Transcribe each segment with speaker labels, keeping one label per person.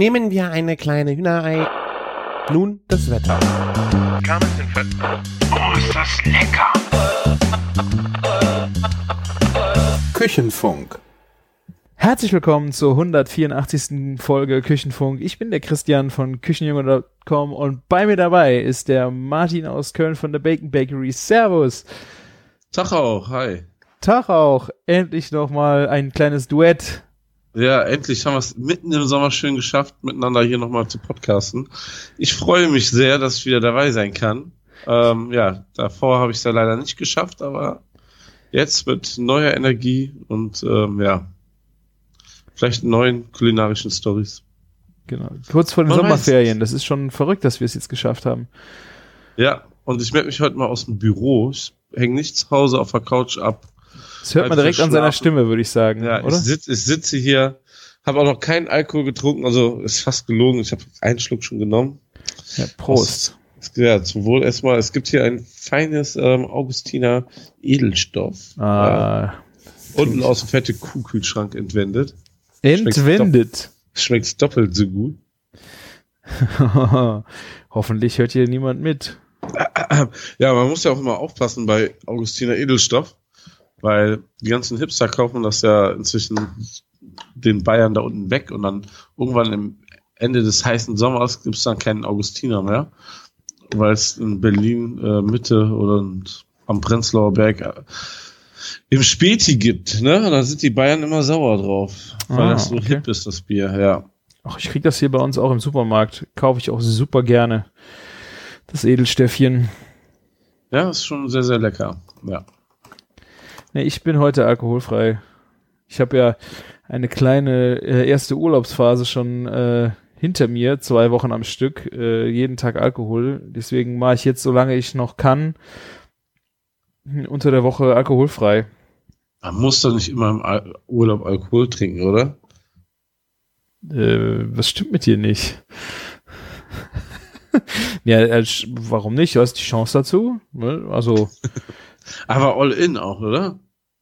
Speaker 1: Nehmen wir eine kleine Hühnerei. Nun das Wetter.
Speaker 2: Oh, ist das lecker!
Speaker 3: Küchenfunk.
Speaker 4: Herzlich willkommen zur 184. Folge Küchenfunk. Ich bin der Christian von Küchenjunge.com und bei mir dabei ist der Martin aus Köln von der Bacon Bakery. Servus.
Speaker 5: Tag auch, hi.
Speaker 4: Tag auch. Endlich nochmal ein kleines Duett.
Speaker 5: Ja, endlich haben wir es mitten im Sommer schön geschafft, miteinander hier nochmal zu podcasten. Ich freue mich sehr, dass ich wieder dabei sein kann. Ähm, ja, davor habe ich es ja leider nicht geschafft, aber jetzt mit neuer Energie und ähm, ja, vielleicht neuen kulinarischen Stories.
Speaker 4: Genau. Kurz vor den
Speaker 5: Man
Speaker 4: Sommerferien. Das ist schon verrückt, dass wir es jetzt geschafft haben.
Speaker 5: Ja, und ich melde mich heute mal aus dem Büro. Ich hänge nicht zu Hause auf der Couch ab.
Speaker 4: Das hört man direkt an seiner. Stimme, würde ich sagen.
Speaker 5: Ja,
Speaker 4: oder?
Speaker 5: ich, sitz, ich sitze hier, habe auch noch keinen Alkohol getrunken, also ist fast gelogen. Ich habe einen Schluck schon genommen.
Speaker 4: Ja, Prost.
Speaker 5: Ja, zum Wohl erstmal. Es gibt hier ein feines ähm, Augustiner Edelstoff.
Speaker 4: Ah,
Speaker 5: unten aus dem fette Kuhkühlschrank entwendet.
Speaker 4: entwendet.
Speaker 5: Schmeckt doppelt so gut.
Speaker 4: Hoffentlich hört hier niemand mit.
Speaker 5: Ja, man muss ja auch immer aufpassen bei Augustiner Edelstoff, weil die ganzen Hipster kaufen das ja inzwischen den Bayern da unten weg und dann irgendwann im Ende des heißen Sommers gibt es dann keinen Augustiner mehr, weil es in Berlin äh, Mitte oder am Prenzlauer Berg äh, im Späti gibt, ne? Und da sind die Bayern immer sauer drauf, weil
Speaker 4: Ah,
Speaker 5: das so
Speaker 4: okay.
Speaker 5: hip ist, das Bier, ja.
Speaker 4: Ach, ich krieg das hier bei uns auch im Supermarkt. Kaufe ich auch super gerne. Das Edelstäffchen.
Speaker 5: Ja, ist schon sehr, sehr lecker. Ja.
Speaker 4: Nee, ich bin heute alkoholfrei. Ich habe ja eine kleine äh, erste Urlaubsphase schon äh, hinter mir, zwei Wochen am Stück, äh, jeden Tag Alkohol. Deswegen mache ich jetzt, solange ich noch kann, unter der Woche alkoholfrei.
Speaker 5: Man muss doch nicht immer im Al Urlaub Alkohol trinken, oder?
Speaker 4: Äh, was stimmt mit dir nicht? ja, äh, warum nicht? Du hast die Chance dazu. Ne? Also,
Speaker 5: Aber all in auch, oder?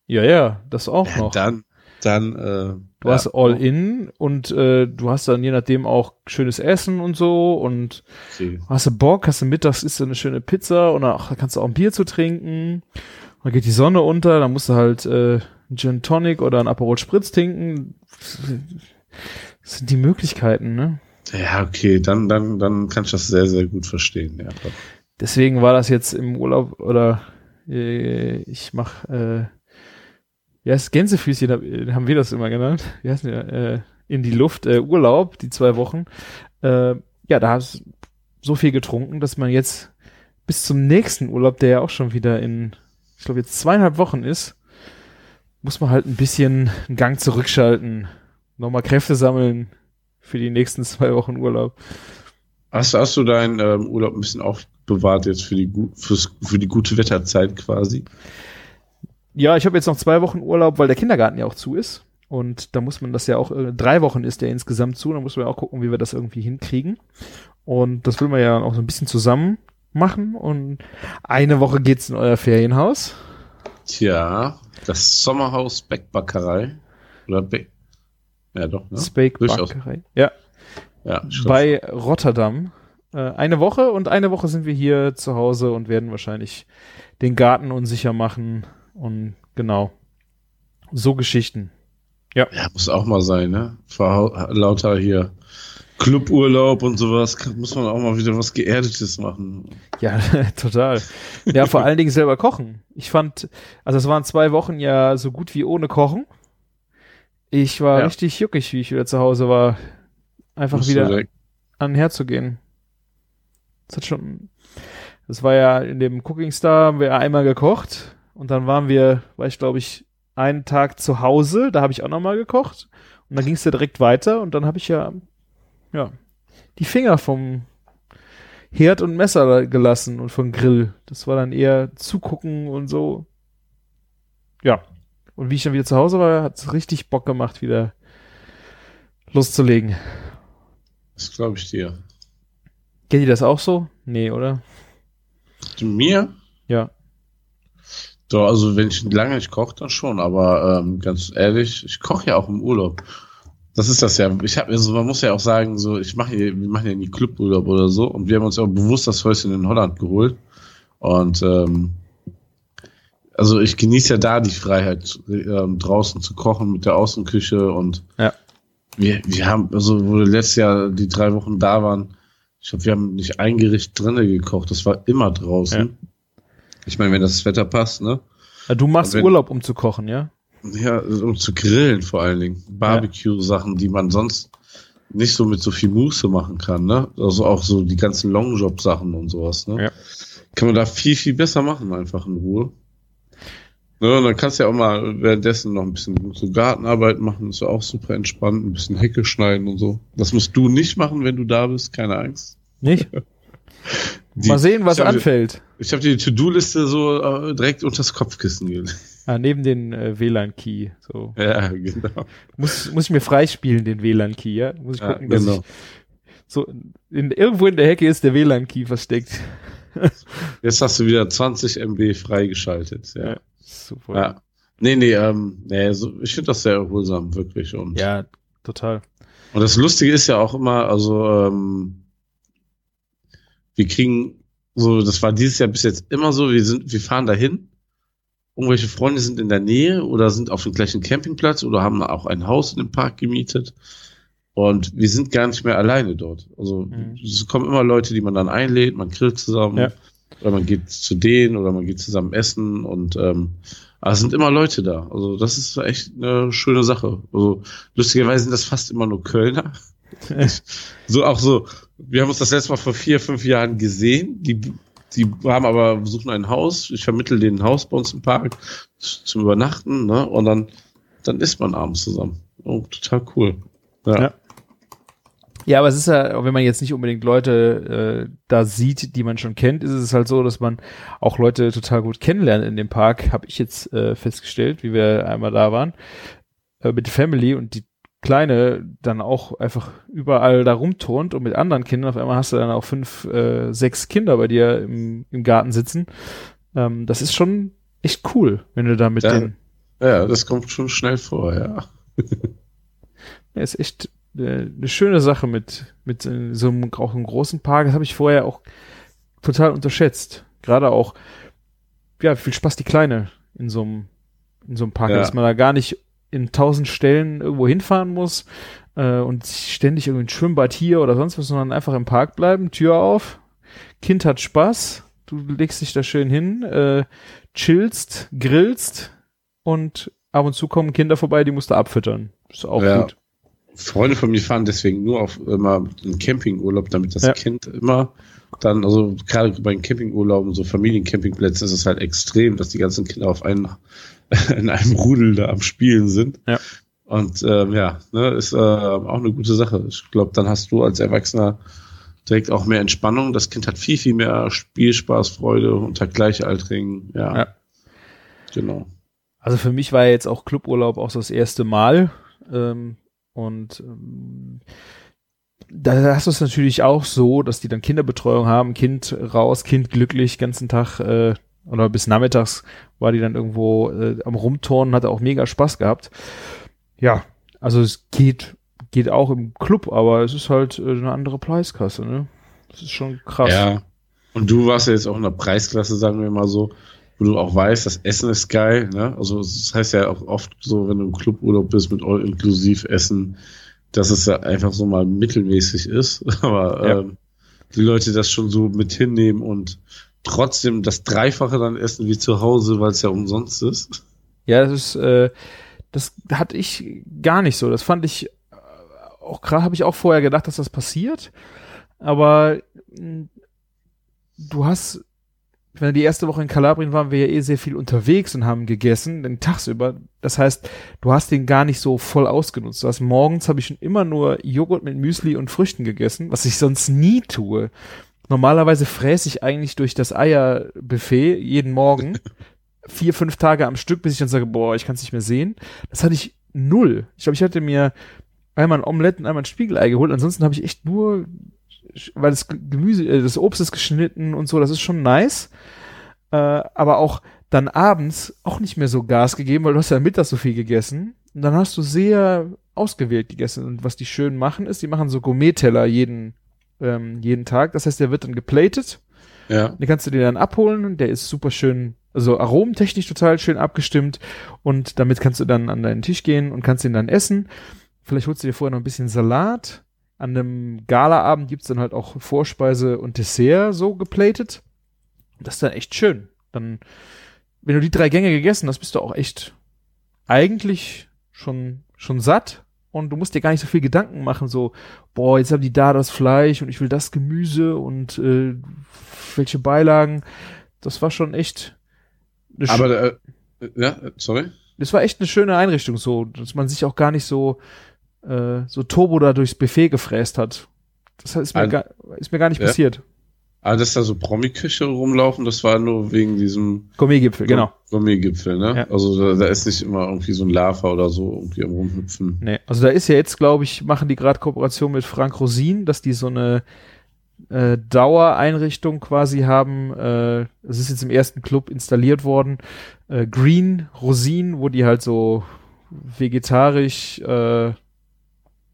Speaker 4: ja, ja, das auch
Speaker 5: Ja,
Speaker 4: noch.
Speaker 5: dann, dann, äh,
Speaker 4: Du hast all in und äh, du hast dann je nachdem auch schönes Essen und so und
Speaker 5: Okay.
Speaker 4: hast du Bock, hast du mittags isst du eine schöne Pizza und ach, da kannst du auch ein Bier zu trinken. Dann geht die Sonne unter, dann musst du halt äh, einen Gin Tonic oder einen Aperol Spritz trinken. Das sind die Möglichkeiten, ne?
Speaker 5: Ja, okay, dann, dann, dann kann ich das sehr, sehr gut verstehen. Ja.
Speaker 4: Deswegen war das jetzt im Urlaub oder äh, ich mach äh, ja, das Gänsefüßchen äh, haben wir das immer genannt. Wie heißt der? Äh, in die Luft, äh, Urlaub, die zwei Wochen. Äh, ja, da hast so viel getrunken, dass man jetzt bis zum nächsten Urlaub, der ja auch schon wieder in, ich glaube jetzt zweieinhalb Wochen ist, muss man halt ein bisschen einen Gang zurückschalten, nochmal Kräfte sammeln für die nächsten zwei Wochen Urlaub.
Speaker 5: Hast, hast du deinen ähm, Urlaub ein bisschen aufbewahrt jetzt für die, fürs, für die gute Wetterzeit quasi?
Speaker 4: Ja, ich habe jetzt noch zwei Wochen Urlaub, weil der Kindergarten ja auch zu ist. Und da muss man das ja auch, äh, drei Wochen ist der insgesamt zu, da muss man ja auch gucken, wie wir das irgendwie hinkriegen. Und das will man ja auch so ein bisschen zusammen machen. Und eine Woche geht's in euer Ferienhaus.
Speaker 5: Tja, das Sommerhaus Beckbackerei. Oder Beck. Ja, doch, ne? Durchaus.
Speaker 4: Ja,
Speaker 5: Ja,
Speaker 4: bei Rotterdam. Äh, eine Woche und eine Woche sind wir hier zu Hause und werden wahrscheinlich den Garten unsicher machen. Und genau. So Geschichten.
Speaker 5: ja, muss auch mal sein, ne? Vor lauter hier Cluburlaub und sowas muss man auch mal wieder was Geerdetes machen.
Speaker 4: Ja, total. Ja, vor allen Dingen selber kochen. Ich fand, also es waren zwei Wochen ja so gut wie ohne Kochen. Ich war
Speaker 5: Ja.
Speaker 4: richtig juckig, wie ich wieder zu Hause war. Einfach
Speaker 5: Musst
Speaker 4: wieder an den Herd zu gehen. Das hat schon, das war ja in dem Cooking Star, haben wir einmal gekocht und dann waren wir, war ich glaube ich, einen Tag zu Hause, da habe ich auch nochmal gekocht und dann ging es ja direkt weiter und dann habe ich ja, ja, die Finger vom Herd und Messer gelassen und vom Grill. Das war dann eher zugucken und so. Ja. Und wie ich dann wieder zu Hause war, hat es richtig Bock gemacht, wieder loszulegen.
Speaker 5: Das glaube ich dir.
Speaker 4: Kennt ihr das auch so? Nee, oder?
Speaker 5: Mir?
Speaker 4: Ja.
Speaker 5: Doch, also wenn ich lange nicht koche, dann schon, aber ähm, ganz ehrlich, ich koche ja auch im Urlaub. Das ist das ja. Ich habe also man muss ja auch sagen, so ich mache hier, wir machen ja nie Cluburlaub oder so und wir haben uns auch bewusst das Häuschen in Holland geholt und ähm, also ich genieße ja da die Freiheit ähm, draußen zu kochen mit der Außenküche und
Speaker 4: Ja.
Speaker 5: wir, wir haben also wo wir letztes Jahr die drei Wochen da waren, ich glaube wir haben nicht ein Gericht drinnen gekocht, das war immer draußen. Ich meine, wenn das Wetter passt, ne?
Speaker 4: Ja, Du machst
Speaker 5: Wenn-
Speaker 4: Urlaub, um zu kochen, ja?
Speaker 5: Ja, um zu grillen vor allen Dingen. Barbecue-Sachen, die man sonst nicht so mit so viel Muße machen kann, ne? Also auch so die ganzen Longjob-Sachen und sowas, ne?
Speaker 4: Ja.
Speaker 5: Kann man da viel, viel besser machen, einfach in Ruhe. Ne, dann kannst du ja auch mal währenddessen noch ein bisschen so Gartenarbeit machen, ist ja auch super entspannt, ein bisschen Hecke schneiden und so. Das musst du nicht machen, wenn du da bist, keine Angst.
Speaker 4: Nicht?
Speaker 5: Die-
Speaker 4: Mal sehen, was
Speaker 5: ich hab-
Speaker 4: anfällt.
Speaker 5: Ich habe die To-Do-Liste so äh, direkt unters Kopfkissen gelegt.
Speaker 4: Ah, neben den äh, WLAN-Key. So.
Speaker 5: Ja, genau.
Speaker 4: Muss, muss ich mir freispielen, den WLAN-Key, ja? Muss ich
Speaker 5: Ja,
Speaker 4: gucken, dass
Speaker 5: genau.
Speaker 4: ich so in, irgendwo in der Hecke ist der WLAN-Key versteckt.
Speaker 5: Jetzt hast du wieder 20 MB freigeschaltet. Ja.
Speaker 4: Ja. Super.
Speaker 5: ja. Nee, nee, ähm, nee, so, ich finde das sehr erholsam, wirklich. Und,
Speaker 4: ja, total.
Speaker 5: und das Lustige ist ja auch immer, also, ähm, wir kriegen so, das war dieses Jahr bis jetzt immer so, wir sind, wir fahren dahin. Irgendwelche Freunde sind in der Nähe oder sind auf dem gleichen Campingplatz oder haben auch ein Haus in dem Park gemietet. Und wir sind gar nicht mehr alleine dort. Also
Speaker 4: Mhm.
Speaker 5: es kommen immer Leute, die man dann einlädt, man grillt zusammen.
Speaker 4: Ja.
Speaker 5: Oder man geht zu denen oder man geht zusammen essen und ähm, aber es sind immer Leute da. Also das ist echt eine schöne Sache. Also lustigerweise sind das fast immer nur Kölner. so auch so, wir haben uns das letzte Mal vor vier, fünf Jahren gesehen. Die, die haben aber suchen ein Haus. Ich vermittel denen ein Haus bei uns im Park zum Übernachten, ne? Und dann, dann isst man abends zusammen. Oh, total cool. Ja.
Speaker 4: Ja. Ja, aber es ist ja, wenn man jetzt nicht unbedingt Leute äh, da sieht, die man schon kennt, ist es halt so, dass man auch Leute total gut kennenlernt in dem Park, habe ich jetzt äh, festgestellt, wie wir einmal da waren, äh, mit der Family und die Kleine dann auch einfach überall da rumturnt und mit anderen Kindern. Auf einmal hast du dann auch fünf, äh, sechs Kinder bei dir im, im Garten sitzen. Ähm, das ist schon echt cool, wenn du da mit
Speaker 5: Ja.
Speaker 4: den,
Speaker 5: ja, das kommt schon schnell vor, ja.
Speaker 4: Ja, ist echt eine schöne Sache mit, mit so einem, auch einem großen Park. Das habe ich vorher auch total unterschätzt. Gerade auch, ja, wie viel Spaß die Kleine in so einem, in so einem Park,
Speaker 5: Ja.
Speaker 4: dass man da gar nicht in tausend Stellen irgendwo hinfahren muss äh, und ständig irgendwie ein Schwimmbad hier oder sonst was, sondern einfach im Park bleiben, Tür auf, Kind hat Spaß, du legst dich da schön hin, äh, chillst, grillst und ab und zu kommen Kinder vorbei, die musst du abfüttern. Ist auch
Speaker 5: Ja.
Speaker 4: gut.
Speaker 5: Freunde von mir fahren deswegen nur auf immer einen Campingurlaub, damit das
Speaker 4: Ja.
Speaker 5: Kind immer dann, also gerade bei den Campingurlauben, so Familiencampingplätzen ist es halt extrem, dass die ganzen Kinder auf einen, in einem Rudel da am Spielen sind.
Speaker 4: Ja.
Speaker 5: Und ähm, ja, ne, ist äh, auch eine gute Sache. Ich glaube, dann hast du als Erwachsener direkt auch mehr Entspannung. Das Kind hat viel, viel mehr Spielspaß, Freude unter Gleichaltrigen. Ja.
Speaker 4: Ja.
Speaker 5: Genau.
Speaker 4: Also für mich war jetzt auch Cluburlaub auch so das erste Mal. Ähm, und ähm, da hast du es natürlich auch so, dass die dann Kinderbetreuung haben, Kind raus, Kind glücklich, ganzen Tag äh, oder bis nachmittags war die dann irgendwo äh, am Rumturnen, hatte auch mega Spaß gehabt. Ja, also es geht, geht auch im Club, aber es ist halt äh, eine andere Preiskasse, ne? Das ist schon krass.
Speaker 5: Ja. Und du warst ja jetzt auch in der Preisklasse, sagen wir mal so, wo du auch weißt, das Essen ist geil. Ne? Also das heißt ja auch oft so, wenn du im Cluburlaub bist mit all-inklusiv Essen, dass es ja einfach so mal mittelmäßig ist. Aber
Speaker 4: Ja.
Speaker 5: ähm, die Leute das schon so mit hinnehmen und trotzdem das Dreifache dann essen wie zu Hause, weil es ja umsonst ist.
Speaker 4: Ja, das ist, äh, das hatte ich gar nicht so. Das fand ich äh, auch gerade habe ich auch vorher gedacht, dass das passiert. Aber mh, du hast, wenn die erste Woche in Kalabrien waren, wir ja eh sehr viel unterwegs und haben gegessen, den tagsüber. Das heißt, du hast den gar nicht so voll ausgenutzt. Du hast morgens habe ich schon immer nur Joghurt mit Müsli und Früchten gegessen, was ich sonst nie tue. Normalerweise fräse ich eigentlich durch das Eierbuffet jeden Morgen vier, fünf Tage am Stück, bis ich dann sage, boah, ich kann es nicht mehr sehen. Das hatte ich null. Ich glaube, ich hatte mir einmal ein Omelett und einmal ein Spiegelei geholt. Ansonsten habe ich echt nur, weil das Gemüse, äh, das Obst ist geschnitten und so, das ist schon nice. Äh, aber auch dann abends auch nicht mehr so Gas gegeben, weil du hast ja mittags so viel gegessen. Und dann hast du sehr ausgewählt gegessen. Und was die schön machen, ist, die machen so Gourmet-Teller jeden, ähm, jeden Tag. Das heißt, der wird dann geplatet.
Speaker 5: Ja.
Speaker 4: Den kannst du dir dann abholen. Der ist super schön, also aromentechnisch total schön abgestimmt. Und damit kannst du dann an deinen Tisch gehen und kannst ihn dann essen. Vielleicht holst du dir vorher noch ein bisschen Salat. An einem Galaabend gibt's dann halt auch Vorspeise und Dessert so geplatet. Das ist dann echt schön. Dann, wenn du die drei Gänge gegessen hast, bist du auch echt eigentlich schon, schon satt und du musst dir gar nicht so viel Gedanken machen, so, boah, jetzt haben die da das Fleisch und ich will das Gemüse und äh, welche Beilagen. Das war schon echt.
Speaker 5: Aber, äh, ja, sorry.
Speaker 4: das war echt eine schöne Einrichtung, so, dass man sich auch gar nicht so, äh, so Turbo da durchs Buffet gefräst hat. Das ist mir,
Speaker 5: Ein-
Speaker 4: gar, ist mir gar nicht
Speaker 5: Ja.
Speaker 4: passiert.
Speaker 5: Aber dass da so Promi-Küche rumlaufen, das war nur wegen diesem
Speaker 4: Gourmet-Gipfel, genau.
Speaker 5: Gourmet-Gipfel, ne?
Speaker 4: Ja.
Speaker 5: Also da, da ist nicht immer irgendwie so ein Lava oder so irgendwie am rumhüpfen.
Speaker 4: Nee, also da ist ja jetzt, glaube ich, machen die gerade Kooperation mit Frank Rosin, dass die so eine äh, Dauereinrichtung quasi haben. Äh, es ist jetzt im ersten Club installiert worden. Äh, Green Rosin, wo die halt so vegetarisch, äh,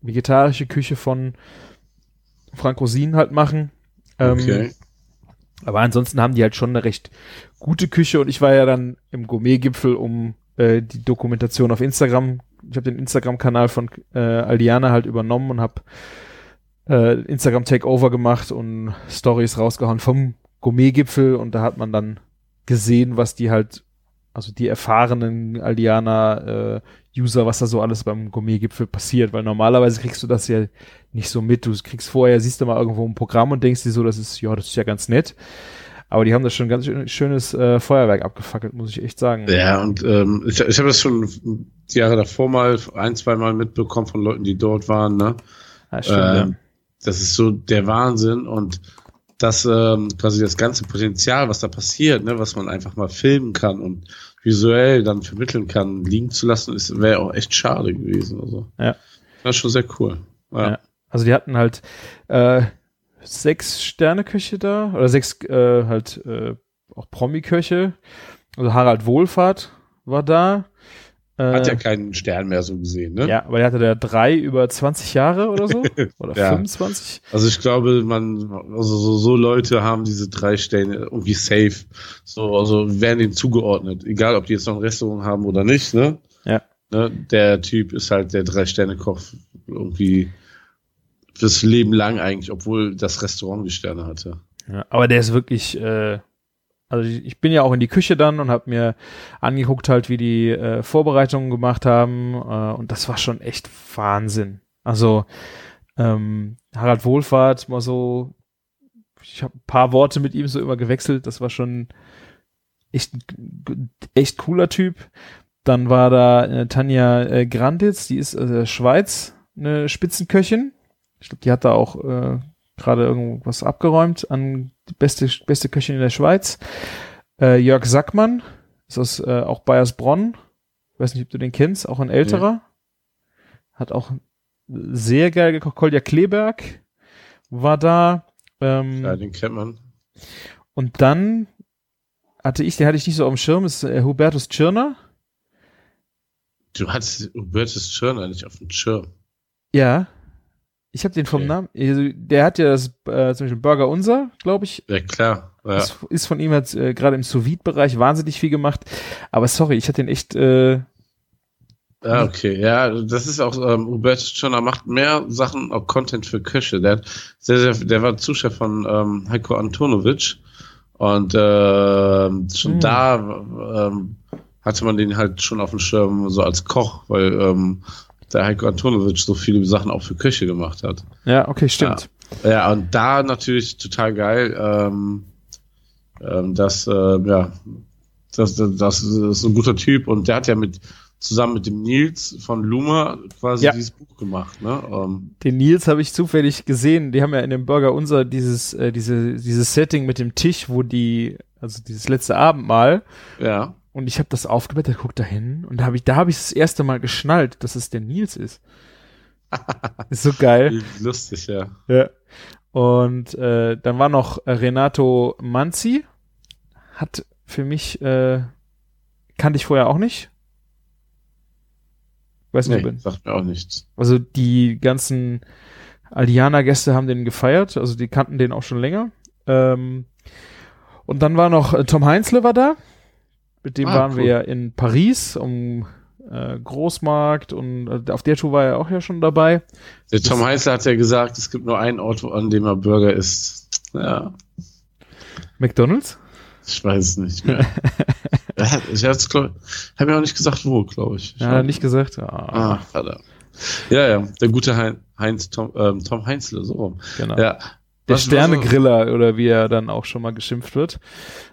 Speaker 4: vegetarische Küche von Frank Rosin halt machen. Ähm,
Speaker 5: Okay.
Speaker 4: aber ansonsten haben die halt schon eine recht gute Küche und ich war ja dann im Gourmet-Gipfel, um äh, die Dokumentation auf Instagram, ich habe den Instagram-Kanal von äh, Aldiana halt übernommen und habe äh, Instagram Takeover gemacht und Stories rausgehauen vom Gourmet-Gipfel und da hat man dann gesehen, was die halt, also die erfahrenen Aldiana äh, User, was da so alles beim Gourmet-Gipfel passiert, weil normalerweise kriegst du das ja nicht so mit. Du kriegst vorher, siehst du mal irgendwo ein Programm und denkst dir so, das ist, ja, das ist ja ganz nett. Aber die haben das schon ein ganz schön, schönes äh, Feuerwerk abgefackelt, muss ich echt sagen.
Speaker 5: Ja, und ähm, ich, ich habe das schon die Jahre davor mal ein, zwei Mal mitbekommen von Leuten, die dort waren, ne?
Speaker 4: Ja, stimmt,
Speaker 5: Ähm, Das ist so der Wahnsinn und das ähm, quasi das ganze Potenzial, was da passiert, ne, was man einfach mal filmen kann und visuell dann vermitteln kann, liegen zu lassen, ist wäre auch echt schade gewesen. Also.
Speaker 4: Ja.
Speaker 5: Das ist schon sehr cool. Ja.
Speaker 4: Ja. Also die hatten halt äh, sechs Sterne-Köche da oder sechs äh, halt äh, auch Promi-Köche. Also Harald Wohlfahrt war da. Äh,
Speaker 5: Hat ja keinen Stern mehr so gesehen, ne?
Speaker 4: ja, aber der hatte da drei über 20 Jahre oder so. Oder
Speaker 5: Ja.
Speaker 4: 25.
Speaker 5: Also ich glaube, man, also so, so Leute haben diese drei Sterne irgendwie safe. So, also werden denen zugeordnet. Egal, ob die jetzt noch ein Restaurant haben oder nicht, ne?
Speaker 4: Ja.
Speaker 5: Ne? Der Typ ist halt der Drei-Sterne-Koch irgendwie fürs Leben lang eigentlich, obwohl das Restaurant die Sterne hatte.
Speaker 4: Ja, aber der ist wirklich, äh, also ich bin ja auch in die Küche dann und habe mir angeguckt halt, wie die äh, Vorbereitungen gemacht haben äh, und das war schon echt Wahnsinn. Also ähm, Harald Wohlfahrt mal so, ich habe ein paar Worte mit ihm so immer gewechselt, das war schon echt, echt cooler Typ. Dann war da äh, Tanja äh, Granditz, die ist aus der Schweiz, eine Spitzenköchin. Ich glaube, die hat da auch äh, gerade irgendwas abgeräumt an die beste, beste Köchin in der Schweiz. Äh, Jörg Sackmann ist aus äh, auch Bayersbronn. Weiß nicht, ob du den kennst, auch ein älterer. Hat auch sehr geil gekocht. Kolja Kleberg war da. Ähm,
Speaker 5: Ja, den kennt man.
Speaker 4: und dann hatte ich, den hatte ich nicht so auf dem Schirm, ist äh, Hubertus Tschirner.
Speaker 5: Du hattest Hubertus Schirner nicht auf dem Schirm.
Speaker 4: Ja. Ich habe den vom
Speaker 5: Okay.
Speaker 4: Namen. Also, der hat ja das äh, zum Beispiel Burger Unser, glaube ich,
Speaker 5: Ja, klar. Ja.
Speaker 4: Ist, ist von ihm jetzt äh, gerade im Sous-Vide-Bereich wahnsinnig viel gemacht. Aber sorry, ich hatte den echt, äh,
Speaker 5: Ja, okay. Ja, das ist auch, ähm, Hubertus Schirner macht mehr Sachen, auch Content für Köche. Der hat sehr, sehr, der war Zuschef von ähm, Heiko Antonovic. Und ähm, schon
Speaker 4: Hm.
Speaker 5: da ähm, hatte man den halt schon auf dem Schirm so als Koch, weil ähm, der Heiko Antonovic so viele Sachen auch für Köche gemacht hat.
Speaker 4: ja, okay, stimmt.
Speaker 5: Ja, und da natürlich total geil, ähm, ähm, dass, äh, ja, das, das, das ist ein guter Typ und der hat ja mit, zusammen mit dem Nils von Luma quasi
Speaker 4: Ja.
Speaker 5: dieses Buch gemacht, ne? Ähm,
Speaker 4: Den Nils habe ich zufällig gesehen. Die haben ja in dem Burger Unser dieses, äh, diese, dieses Setting mit dem Tisch, wo die, also dieses letzte Abendmahl.
Speaker 5: ja.
Speaker 4: Und ich habe das aufgebettet, guck da hin. Und da habe ich, da habe ich das erste Mal geschnallt, dass es der Nils ist. ist so geil.
Speaker 5: Lustig, ja.
Speaker 4: Ja. Und äh, dann war noch Renato Manzi. Hat für mich, äh, kannte ich vorher auch nicht. Weiß nicht,
Speaker 5: Nee,
Speaker 4: ob-
Speaker 5: sagt mir auch nichts.
Speaker 4: also die ganzen Aldiana-Gäste haben den gefeiert, also die kannten den auch schon länger. Ähm, und dann war noch äh, Tom Heinzle war da. Mit dem
Speaker 5: Ah,
Speaker 4: waren
Speaker 5: cool.
Speaker 4: wir ja in Paris um äh, Großmarkt und äh, auf der Tour war er auch ja schon dabei.
Speaker 5: Der Tom Heißler hat ja gesagt, es gibt nur einen Ort, an dem er Burger isst. Ja,
Speaker 4: McDonalds?
Speaker 5: ich weiß es nicht mehr. Ich glaub, hab mir auch nicht gesagt, wo, glaube ich. ich
Speaker 4: Ja, nicht gesagt. Ah,
Speaker 5: Ah, verdammt. Ja, ja, der gute Hein, Heinz Tom, ähm, Tom Heinzle, so rum.
Speaker 4: genau.
Speaker 5: Ja.
Speaker 4: Der Sternegriller oder wie er dann auch schon mal geschimpft wird.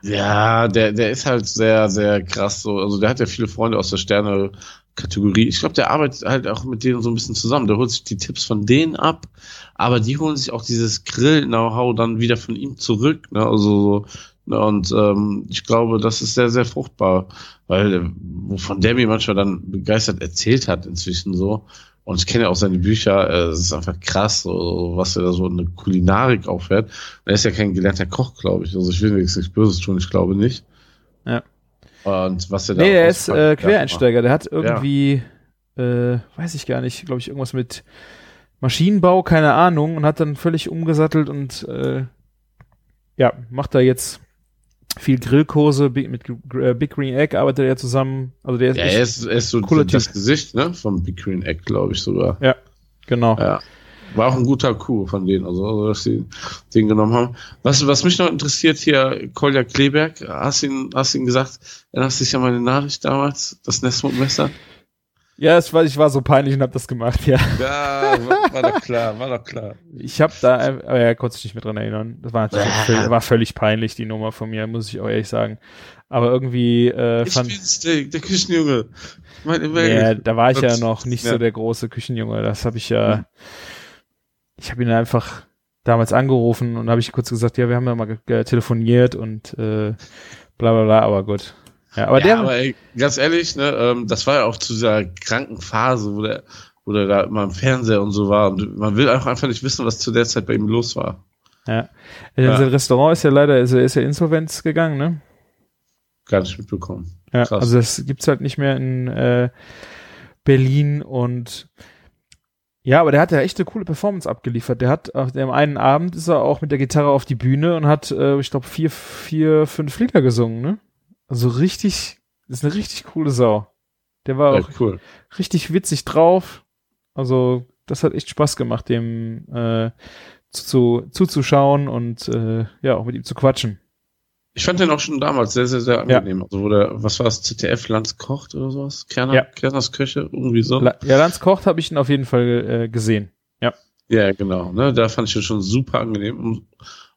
Speaker 5: Ja, der, der ist halt sehr, sehr krass so. Also der hat ja viele Freunde aus der Sterne-Kategorie. Ich glaube, der arbeitet halt auch mit denen so ein bisschen zusammen. Der holt sich die Tipps von denen ab, aber die holen sich auch dieses Grill-Know-how dann wieder von ihm zurück. Ne? Also so, ne? Und ähm, ich glaube, das ist sehr, sehr fruchtbar, weil äh, wovon der mir manchmal dann begeistert erzählt hat inzwischen so. Und ich kenne ja auch seine Bücher, äh, es ist einfach krass, so, was er da so eine Kulinarik auffährt. Und er ist ja kein gelernter Koch, glaube ich. Also ich will nichts nichts Böses tun, ich glaube nicht.
Speaker 4: Ja.
Speaker 5: Und was er da
Speaker 4: Nee, er ist äh,
Speaker 5: ja,
Speaker 4: Quereinsteiger. Der hat irgendwie, äh, weiß ich gar nicht, glaube ich, irgendwas mit Maschinenbau, keine Ahnung, und hat dann völlig umgesattelt und äh, ja, macht da jetzt viel Grillkurse mit äh, Big Green Egg, arbeitet er zusammen. Also der ist,
Speaker 5: Ja, er ist, er ist so
Speaker 4: cooler
Speaker 5: das
Speaker 4: Typ.
Speaker 5: Gesicht, ne, vom Big Green Egg, glaube ich sogar.
Speaker 4: genau.
Speaker 5: Ja. War auch ein guter Coup von denen, also, also dass sie den genommen haben. Was, was mich noch interessiert hier, Kolja Kleberg, hast du ihn, hast ihn gesagt, erinnerst du dich an meine Nachricht damals, das Nesmut-Messer?
Speaker 4: Ja, es war, ich war so peinlich und hab das gemacht, ja.
Speaker 5: Ja, war, war doch klar, war doch klar.
Speaker 4: Ich habe da, äh, aber er konnte sich nicht mehr dran erinnern. Das war natürlich völlig, war völlig peinlich, die Nummer von mir, muss ich auch ehrlich sagen. Aber irgendwie äh,
Speaker 5: Ich
Speaker 4: fand,
Speaker 5: bin's, der, der Küchenjunge. Mein
Speaker 4: ja, da war ich ja noch nicht
Speaker 5: ja.
Speaker 4: so der große Küchenjunge. Das habe ich ja,
Speaker 5: Mhm.
Speaker 4: ich habe ihn einfach damals angerufen und habe ich kurz gesagt, ja, wir haben ja mal telefoniert und äh, bla bla bla, aber gut. Ja, aber
Speaker 5: ja,
Speaker 4: der,
Speaker 5: aber ey, ganz ehrlich, ne, ähm, das war ja auch zu dieser kranken Phase, wo der, wo der da immer im Fernseher und so war. Und man will auch einfach nicht wissen, was zu der Zeit bei ihm los war.
Speaker 4: ja,
Speaker 5: Ja.
Speaker 4: sein Restaurant ist ja leider, ist, er- ist ja insolvenz gegangen, ne?
Speaker 5: Gar nicht mitbekommen.
Speaker 4: Ja,
Speaker 5: Krass.
Speaker 4: also das gibt's halt nicht mehr in äh, Berlin und ja, aber der hat ja echt eine coole Performance abgeliefert. Der hat auf dem einen Abend ist er auch mit der Gitarre auf die Bühne und hat, äh, ich glaube, vier, vier, fünf Lieder gesungen, ne? Also richtig, ist eine richtig coole Sau. Der war
Speaker 5: Ja,
Speaker 4: auch
Speaker 5: cool.
Speaker 4: richtig witzig drauf. Also, das hat echt Spaß gemacht, dem äh, zu, zu, zuzuschauen und äh, ja, auch mit ihm zu quatschen.
Speaker 5: Ich fand den auch schon damals sehr, sehr, sehr angenehm. Also, wo der, was war das, ZDF Lanz kocht oder sowas? Kerner,
Speaker 4: Ja.
Speaker 5: Kerners Köche, irgendwie so.
Speaker 4: La ja, Lanz Kocht habe ich ihn auf jeden Fall äh, gesehen.
Speaker 5: Ja, genau. Ne, da fand ich ihn schon super angenehm. Um,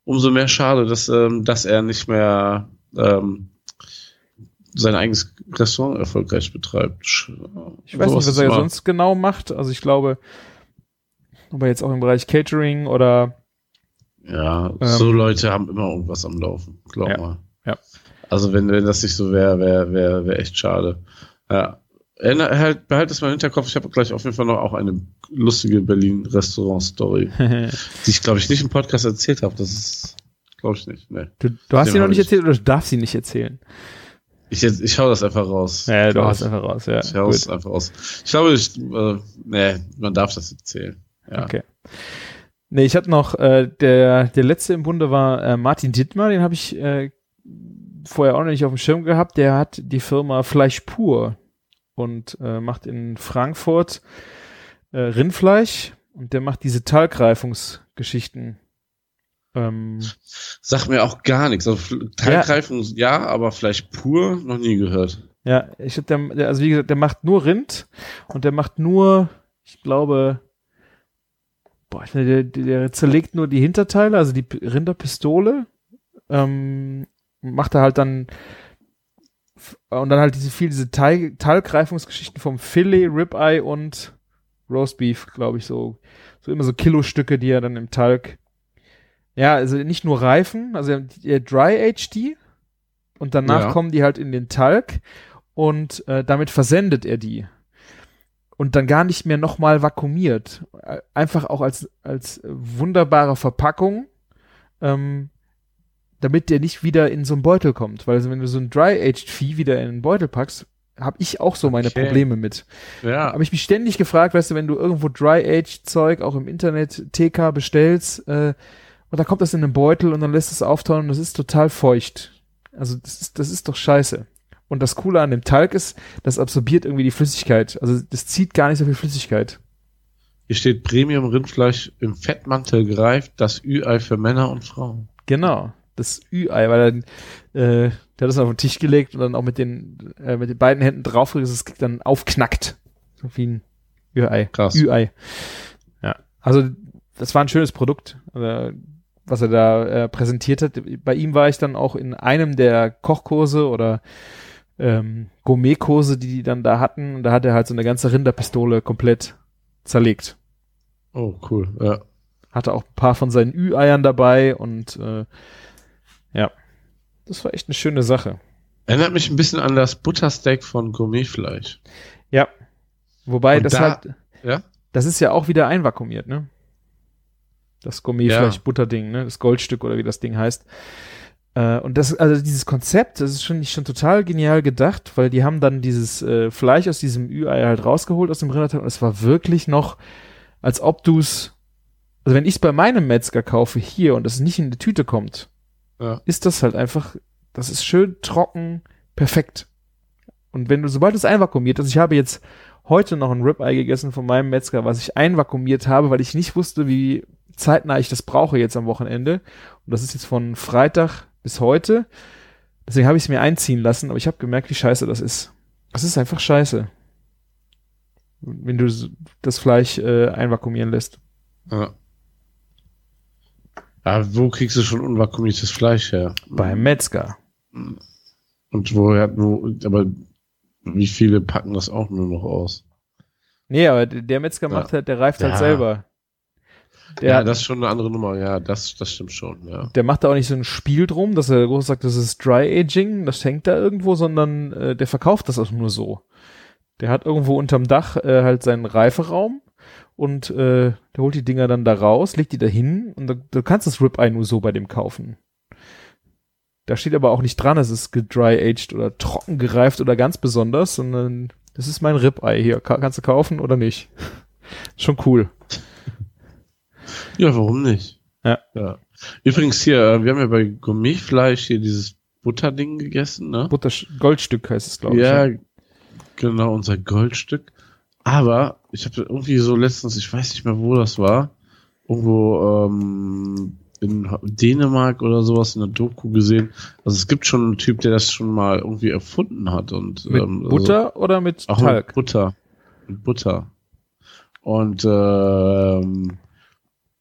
Speaker 5: umso mehr schade, dass, ähm, dass er nicht mehr ähm, sein eigenes Restaurant erfolgreich betreibt.
Speaker 4: Ich weiß nicht, was er sonst genau macht. Also ich glaube, ob er jetzt auch im Bereich Catering oder
Speaker 5: Ja,
Speaker 4: Ähm,
Speaker 5: so Leute haben immer irgendwas am Laufen, glaub
Speaker 4: Ja,
Speaker 5: mal.
Speaker 4: ja.
Speaker 5: Also wenn, wenn das nicht so wäre, wäre wäre wäre echt schade. Ja. Halt, behalt es mal im Hinterkopf, ich habe gleich auf jeden Fall noch auch eine lustige Berlin-Restaurant-Story, die ich, glaube ich, nicht im Podcast erzählt habe. Das ist, glaube ich nicht. Nee.
Speaker 4: du, du hast sie noch nicht
Speaker 5: ich-
Speaker 4: erzählt oder du darfst sie nicht erzählen?
Speaker 5: Ich, ich hau das einfach raus.
Speaker 4: Ja, du
Speaker 5: ich.
Speaker 4: einfach raus, ja.
Speaker 5: Ich hau es einfach raus. Ich glaube, ich, äh, nee, man darf das erzählen. Ja.
Speaker 4: Okay. Nee, ich hatte noch, äh, der, der letzte im Bunde war äh, Martin Dittmar, den habe ich äh, vorher auch noch nicht auf dem Schirm gehabt. Der hat die Firma Fleisch pur und äh, macht in Frankfurt äh, Rindfleisch und der macht diese Talgreifungsgeschichten. Ähm,
Speaker 5: Sag mir auch gar nichts. Also, Teilgreifung, ja. aber vielleicht pur noch nie gehört.
Speaker 4: Ja, ich hab der, der, also wie gesagt, der macht nur Rind und der macht nur, ich glaube, boah, der, der zerlegt nur die Hinterteile, also die Rinderpistole, ähm, macht er halt dann und dann halt diese viel diese Teil, Teilgreifungsgeschichten vom Filet, Ribeye und Roastbeef, glaube ich, so so immer so Kilostücke, die er dann im Talg ja, also nicht nur reifen, also er, er dry aged die und danach
Speaker 5: Ja.
Speaker 4: kommen die halt in den Talg und äh, damit versendet er die und dann gar nicht mehr nochmal vakuumiert. Äh, Einfach auch als, als wunderbare Verpackung, ähm, damit der nicht wieder in so einen Beutel kommt. Weil also wenn du so ein Dry-Aged Vieh wieder in einen Beutel packst, habe ich auch so meine
Speaker 5: Okay.
Speaker 4: Probleme mit.
Speaker 5: Ja,
Speaker 4: Habe ich mich ständig gefragt, weißt du, wenn du irgendwo Dry-Age-Zeug auch im Internet TK bestellst äh, und da kommt das in einen Beutel und dann lässt es auftauen und das ist total feucht. Also das ist, das ist doch scheiße. Und das Coole an dem Talg ist, das absorbiert irgendwie die Flüssigkeit. Also das zieht gar nicht so viel Flüssigkeit.
Speaker 5: hier steht Premium-Rindfleisch im Fettmantel gereift, das Ü-Ei für Männer und Frauen.
Speaker 4: Genau. Das Ü-Ei, weil dann, äh, der hat das auf den Tisch gelegt und dann auch mit den, äh, mit den beiden Händen drauf, dass es dann aufknackt. So wie ein Ü-Ei.
Speaker 5: Krass.
Speaker 4: Ü-Ei. Ja. Also, das war ein schönes Produkt, äh, was er da äh, präsentiert hat. Bei ihm war ich dann auch in einem der Kochkurse oder ähm, Gourmetkurse, die die dann da hatten. Und da hat er halt so eine ganze Rinderpistole komplett zerlegt.
Speaker 5: Oh, cool. Ja.
Speaker 4: Hatte auch ein paar von seinen Ü-Eiern dabei und äh, ja, das war echt eine schöne Sache.
Speaker 5: Erinnert mich ein bisschen an das Buttersteak von Gourmetfleisch.
Speaker 4: Ja. Wobei
Speaker 5: Und
Speaker 4: das
Speaker 5: da-
Speaker 4: halt,
Speaker 5: Ja?
Speaker 4: das ist ja auch wieder einvakuumiert, ne? Das Gourmetfleisch-Butterding, ne? Das Goldstück oder wie das Ding heißt. Äh, und das, also dieses Konzept, das ist schon, schon total genial gedacht, weil die haben dann dieses äh, Fleisch aus diesem Ü-Ei halt rausgeholt aus dem Rinderteig und es war wirklich noch, als ob du's, also wenn ich es bei meinem Metzger kaufe hier und es nicht in die Tüte kommt,
Speaker 5: Ja.
Speaker 4: ist das halt einfach, das ist schön trocken, perfekt. Und wenn du, sobald es einvakuumiert ist, ich habe jetzt heute noch ein Ribeye gegessen von meinem Metzger, was ich einvakuumiert habe, weil ich nicht wusste, wie zeitnah ich das brauche jetzt am Wochenende. Und das ist jetzt von Freitag bis heute. Deswegen habe ich es mir einziehen lassen, aber ich habe gemerkt, wie scheiße das ist. Das ist einfach scheiße. Wenn du das Fleisch äh, einvakuumieren lässt.
Speaker 5: Ja. Ja, wo kriegst du schon unvakuumiertes Fleisch her?
Speaker 4: Beim Metzger.
Speaker 5: Und woher, wo, aber wie viele packen das auch nur noch aus?
Speaker 4: Nee, aber der Metzger
Speaker 5: Ja.
Speaker 4: macht halt, der reift halt
Speaker 5: Ja.
Speaker 4: selber. Der,
Speaker 5: ja, das ist schon eine andere Nummer. Ja, das, das stimmt schon, ja.
Speaker 4: der macht da auch nicht so ein Spiel drum, dass er groß sagt, das ist Dry Aging, das hängt da irgendwo, sondern äh, der verkauft das auch nur so. Der hat irgendwo unterm Dach äh, halt seinen Reiferaum und äh, der holt die Dinger dann da raus, legt die da hin und da, du kannst das Ribeye nur so bei dem kaufen. Da steht aber auch nicht dran, es ist gedry-aged oder trocken gereift oder ganz besonders, sondern das ist mein Ribeye hier. Ka kannst du kaufen oder nicht? Schon cool.
Speaker 5: Ja, warum nicht?
Speaker 4: Ja.
Speaker 5: ja. Übrigens hier, äh, wir haben ja bei Gourmetfleisch hier dieses Butterding gegessen, ne?
Speaker 4: Butter Goldstück heißt es, glaube ich.
Speaker 5: Ja, genau, unser Goldstück. Aber ich habe irgendwie so letztens, ich weiß nicht mehr, wo das war, irgendwo ähm, in Dänemark oder sowas in der Doku gesehen. Also es gibt schon einen Typ, der das schon mal irgendwie erfunden hat und
Speaker 4: Mit
Speaker 5: ähm, also
Speaker 4: Butter oder mit
Speaker 5: auch
Speaker 4: Talg?
Speaker 5: mit Butter, mit Butter. Und ähm,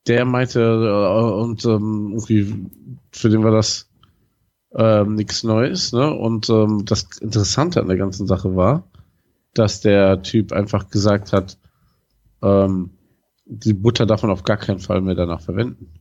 Speaker 5: der meinte äh, und ähm, irgendwie für den war das ähm, nichts Neues, ne? Und ähm, das Interessante an der ganzen Sache war, dass der Typ einfach gesagt hat, ähm, die Butter darf man auf gar keinen Fall mehr danach verwenden.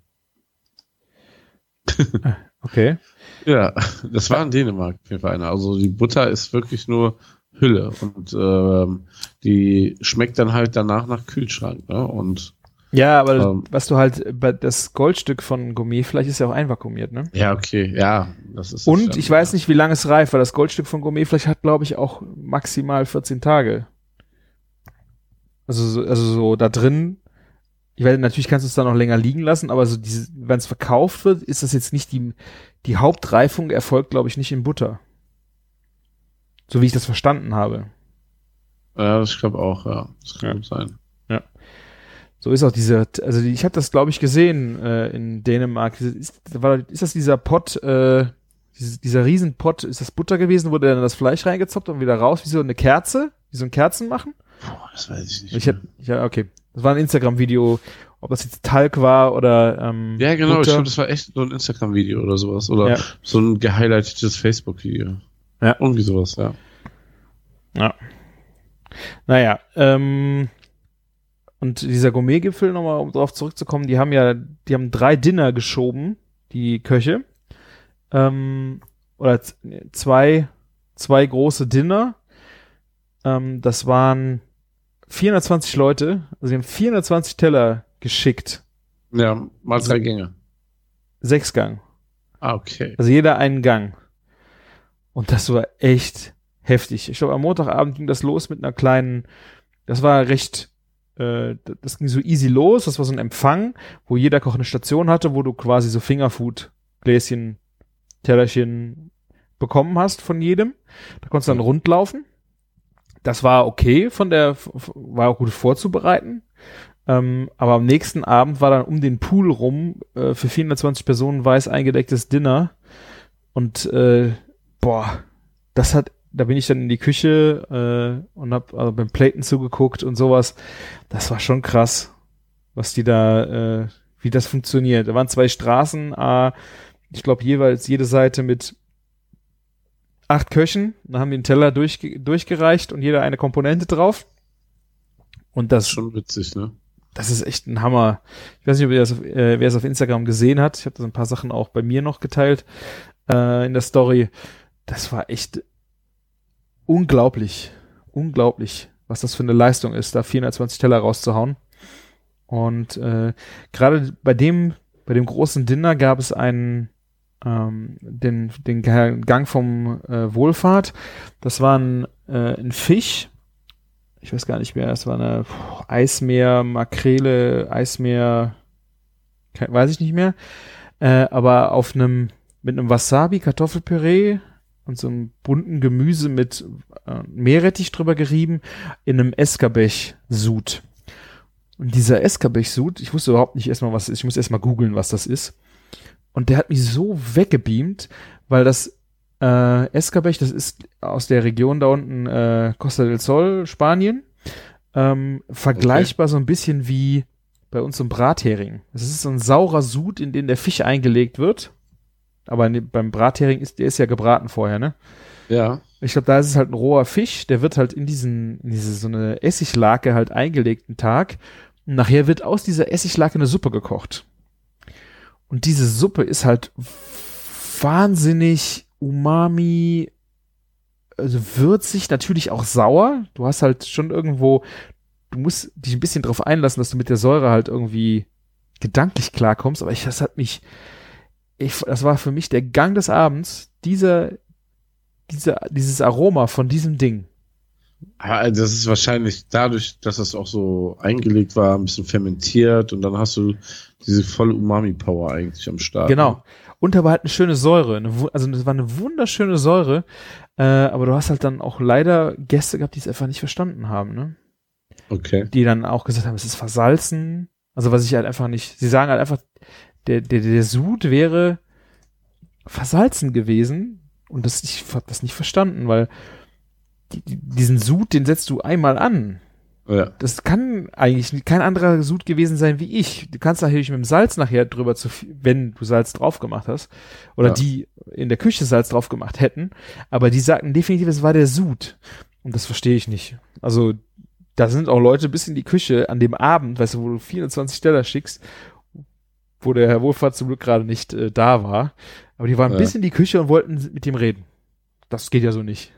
Speaker 4: Okay.
Speaker 5: Ja, das war in Dänemark auf jeden Fall einer. Also die Butter ist wirklich nur Hülle und ähm, die schmeckt dann halt danach nach Kühlschrank. Ne? Und
Speaker 4: Ja, aber
Speaker 5: Ähm.
Speaker 4: was du halt, das Goldstück von Gourmetfleisch ist ja auch einvakuumiert, ne?
Speaker 5: ja, okay, ja, das ist.
Speaker 4: Und
Speaker 5: das
Speaker 4: ich
Speaker 5: ja.
Speaker 4: weiß nicht, wie lange es reift, weil das Goldstück von Gourmetfleisch hat, glaube ich, auch maximal 14 Tage. Also, so- also so da drin, ich weiß, natürlich kannst du es da noch länger liegen lassen, aber so wenn es verkauft wird, ist das jetzt nicht die, die Hauptreifung erfolgt, glaube ich, nicht in Butter. So wie ich das verstanden habe.
Speaker 5: Ja, das glaube auch, ja. Das kann
Speaker 4: Ja.
Speaker 5: sein.
Speaker 4: So ist auch diese, also ich habe das glaube ich gesehen äh, in Dänemark. Ist, war, ist das dieser Pott, äh, dieses, dieser Riesenpott, ist das Butter gewesen, wo der dann das Fleisch reingezoppt und wieder raus, wie so eine Kerze, wie so ein Kerzen machen?
Speaker 5: Boah, das weiß ich nicht.
Speaker 4: Ich hab, ja, okay. Das war ein Instagram-Video, ob das jetzt Talg war oder ähm,
Speaker 5: ja, genau, ich
Speaker 4: Butter.
Speaker 5: glaube, das war echt so ein Instagram-Video oder sowas. Oder
Speaker 4: Ja.
Speaker 5: so ein gehighlightetes Facebook-Video.
Speaker 4: Ja.
Speaker 5: Irgendwie sowas, ja.
Speaker 4: Naja, ähm, und dieser Gourmet-Gipfel, nochmal um drauf zurückzukommen, die haben ja, die haben drei Dinner geschoben, die Köche. Ähm, oder zwei, zwei große Dinner. Ähm, das waren 420 Leute, also die haben 420 Teller geschickt.
Speaker 5: Ja, mal drei Gänge.
Speaker 4: Sechs Gang.
Speaker 5: Ah, okay.
Speaker 4: Also jeder einen Gang. Und das war echt heftig. Ich glaube, am Montagabend ging das los mit einer kleinen, das war recht, äh, das ging so easy los. Das war so ein Empfang, wo jeder Koch eine Station hatte, wo du quasi so Fingerfood, Gläschen, Tellerchen bekommen hast von jedem. Da konntest du dann rundlaufen. Das war okay von der, war auch gut vorzubereiten. Ähm, aber am nächsten Abend war dann um den Pool rum äh, für 420 Personen weiß eingedecktes Dinner. Und äh, boah, das hat, da bin ich dann in die Küche äh, und hab also beim Platen zugeguckt und sowas. Das war schon krass, was die da, äh, wie das funktioniert. Da waren zwei Straßen, äh, ich glaube jeweils jede Seite mit acht Köchen. Da haben die einen Teller durch, durchgereicht und jeder eine Komponente drauf. Und das,
Speaker 5: schon witzig, ne?
Speaker 4: das ist echt ein Hammer. Ich weiß nicht, ob ihr das, äh, wer es auf Instagram gesehen hat. Ich habe da so ein paar Sachen auch bei mir noch geteilt äh, in der Story. Das war echt unglaublich, unglaublich, was das für eine Leistung ist, da 420 Teller rauszuhauen. Und äh, gerade bei dem, bei dem großen Dinner gab es einen ähm, den, den Gang vom äh, Wohlfahrt. Das war ein, äh, ein Fisch. Ich weiß gar nicht mehr, das war eine puh, Eismeer, Makrele, Eismeer, weiß ich nicht mehr. Äh, aber auf einem, mit einem Wasabi, Kartoffelpüree und so einem bunten Gemüse mit äh, Meerrettich drüber gerieben in einem Esskabech-Sud. Und dieser Esskabech-Sud, ich wusste überhaupt nicht erstmal, was es ist. Ich muss erstmal googeln, was das ist. Und der hat mich so weggebeamt, weil das äh, Escabech, das ist aus der Region da unten äh, Costa del Sol, Spanien, ähm, vergleichbar so ein bisschen wie bei uns so Brathering. Das ist so ein saurer Sud, in den der Fisch eingelegt wird. Aber ne, beim Brathering ist, der ist ja gebraten vorher, ne?
Speaker 5: Ja.
Speaker 4: Ich glaube, da ist es halt ein roher Fisch, der wird halt in diesen, in diese so eine Essiglake halt eingelegt einen Tag. Und nachher wird aus dieser Essiglake eine Suppe gekocht. Und diese Suppe ist halt wahnsinnig umami, also würzig, natürlich auch sauer. Du hast halt schon irgendwo, du musst dich ein bisschen drauf einlassen, dass du mit der Säure halt irgendwie gedanklich klarkommst. Aber ich, das hat mich, ich, das war für mich der Gang des Abends, dieser, dieser, dieses Aroma von diesem Ding.
Speaker 5: Also das ist wahrscheinlich dadurch, dass das auch so eingelegt war, ein bisschen fermentiert und dann hast du diese volle Umami-Power eigentlich am Start.
Speaker 4: Genau. Und aber halt eine schöne Säure. Eine, also das war eine wunderschöne Säure. Äh, aber du hast halt dann auch leider Gäste gehabt, die es einfach nicht verstanden haben, ne?
Speaker 5: Okay.
Speaker 4: Die dann auch gesagt haben, es ist versalzen. Also was ich halt einfach nicht. Sie sagen halt einfach, der, der, der Sud wäre versalzen gewesen. Und das, ich hab das nicht verstanden, weil die, diesen Sud, den setzt du einmal an.
Speaker 5: Ja.
Speaker 4: Das kann eigentlich kein anderer Sud gewesen sein wie ich. Du kannst natürlich mit dem Salz nachher drüber zu wenn du Salz drauf gemacht hast. Oder
Speaker 5: Ja.
Speaker 4: die in der Küche Salz drauf gemacht hätten. Aber die sagten definitiv, es war der Sud. Und das verstehe ich nicht. Also, da sind auch Leute bis in die Küche an dem Abend, weißt du, wo du 24 Teller schickst, wo der Herr Wohlfahrt zum Glück gerade nicht äh, da war. Aber die waren
Speaker 5: Ja.
Speaker 4: bis in die Küche und wollten mit ihm reden. Das geht ja so nicht.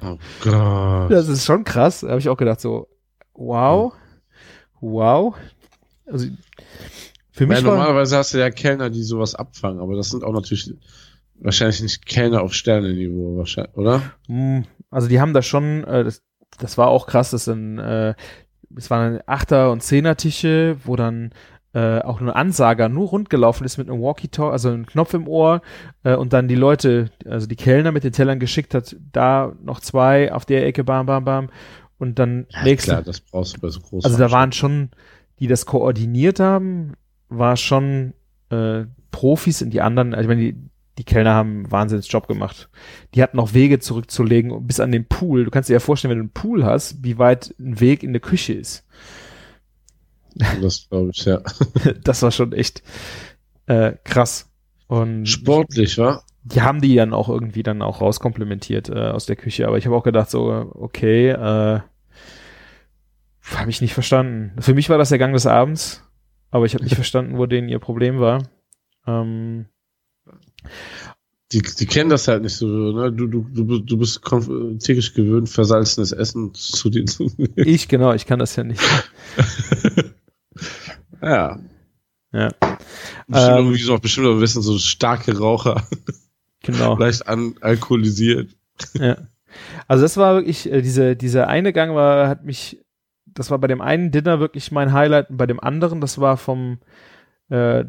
Speaker 5: Oh Gott.
Speaker 4: Das ist schon krass. Da habe ich auch gedacht, so, wow, wow. Also für mich
Speaker 5: Ja,
Speaker 4: war,
Speaker 5: normalerweise hast du ja Kellner, die sowas abfangen, aber das sind auch natürlich wahrscheinlich nicht Kellner auf Sternenniveau, wahrscheinlich, oder?
Speaker 4: mh, also die haben da schon, äh, das, das war auch krass, das sind, äh, es waren Achter- und Zehner-Tische, wo dann äh, auch nur Ansager nur rundgelaufen ist mit einem Walkie-Talk, also einem Knopf im Ohr äh, und dann die Leute, also die Kellner mit den Tellern geschickt hat, da noch zwei, auf der Ecke, bam, bam, bam und dann nächste.
Speaker 5: Klar, das brauchst du bei so großen
Speaker 4: Also da waren schon, die das koordiniert haben, war schon äh, Profis und die anderen, also ich meine, die, die Kellner haben einen Wahnsinnsjob gemacht. Die hatten noch Wege zurückzulegen bis an den Pool. Du kannst dir ja vorstellen, wenn du einen Pool hast, wie weit ein Weg in eine Küche ist.
Speaker 5: Das glaube ich, ja.
Speaker 4: Das war schon echt äh, krass. Und
Speaker 5: Sportlich, wa?
Speaker 4: die haben die dann auch irgendwie dann auch rauskomplementiert äh, aus der Küche. Aber ich habe auch gedacht, so, okay, äh, habe ich nicht verstanden. Für mich war das der Gang des Abends, aber ich habe nicht verstanden, wo denen ihr Problem war. Ähm,
Speaker 5: Die, die kennen das halt nicht so, ne? Du, du, du, bist- du bist täglich gewöhnt, versalzenes Essen zu dir zu nehmen.
Speaker 4: ich, genau, ich kann das ja nicht.
Speaker 5: Ja.
Speaker 4: Ja.
Speaker 5: Bestimmt
Speaker 4: Ähm,
Speaker 5: irgendwie so, bestimmt auch ein bisschen so starke Raucher,
Speaker 4: Genau.
Speaker 5: leicht an, alkoholisiert.
Speaker 4: Ja. Also das war wirklich, äh, diese, dieser eine Gang war, hat mich, das war bei dem einen Dinner wirklich mein Highlight und bei dem anderen, das war vom, äh,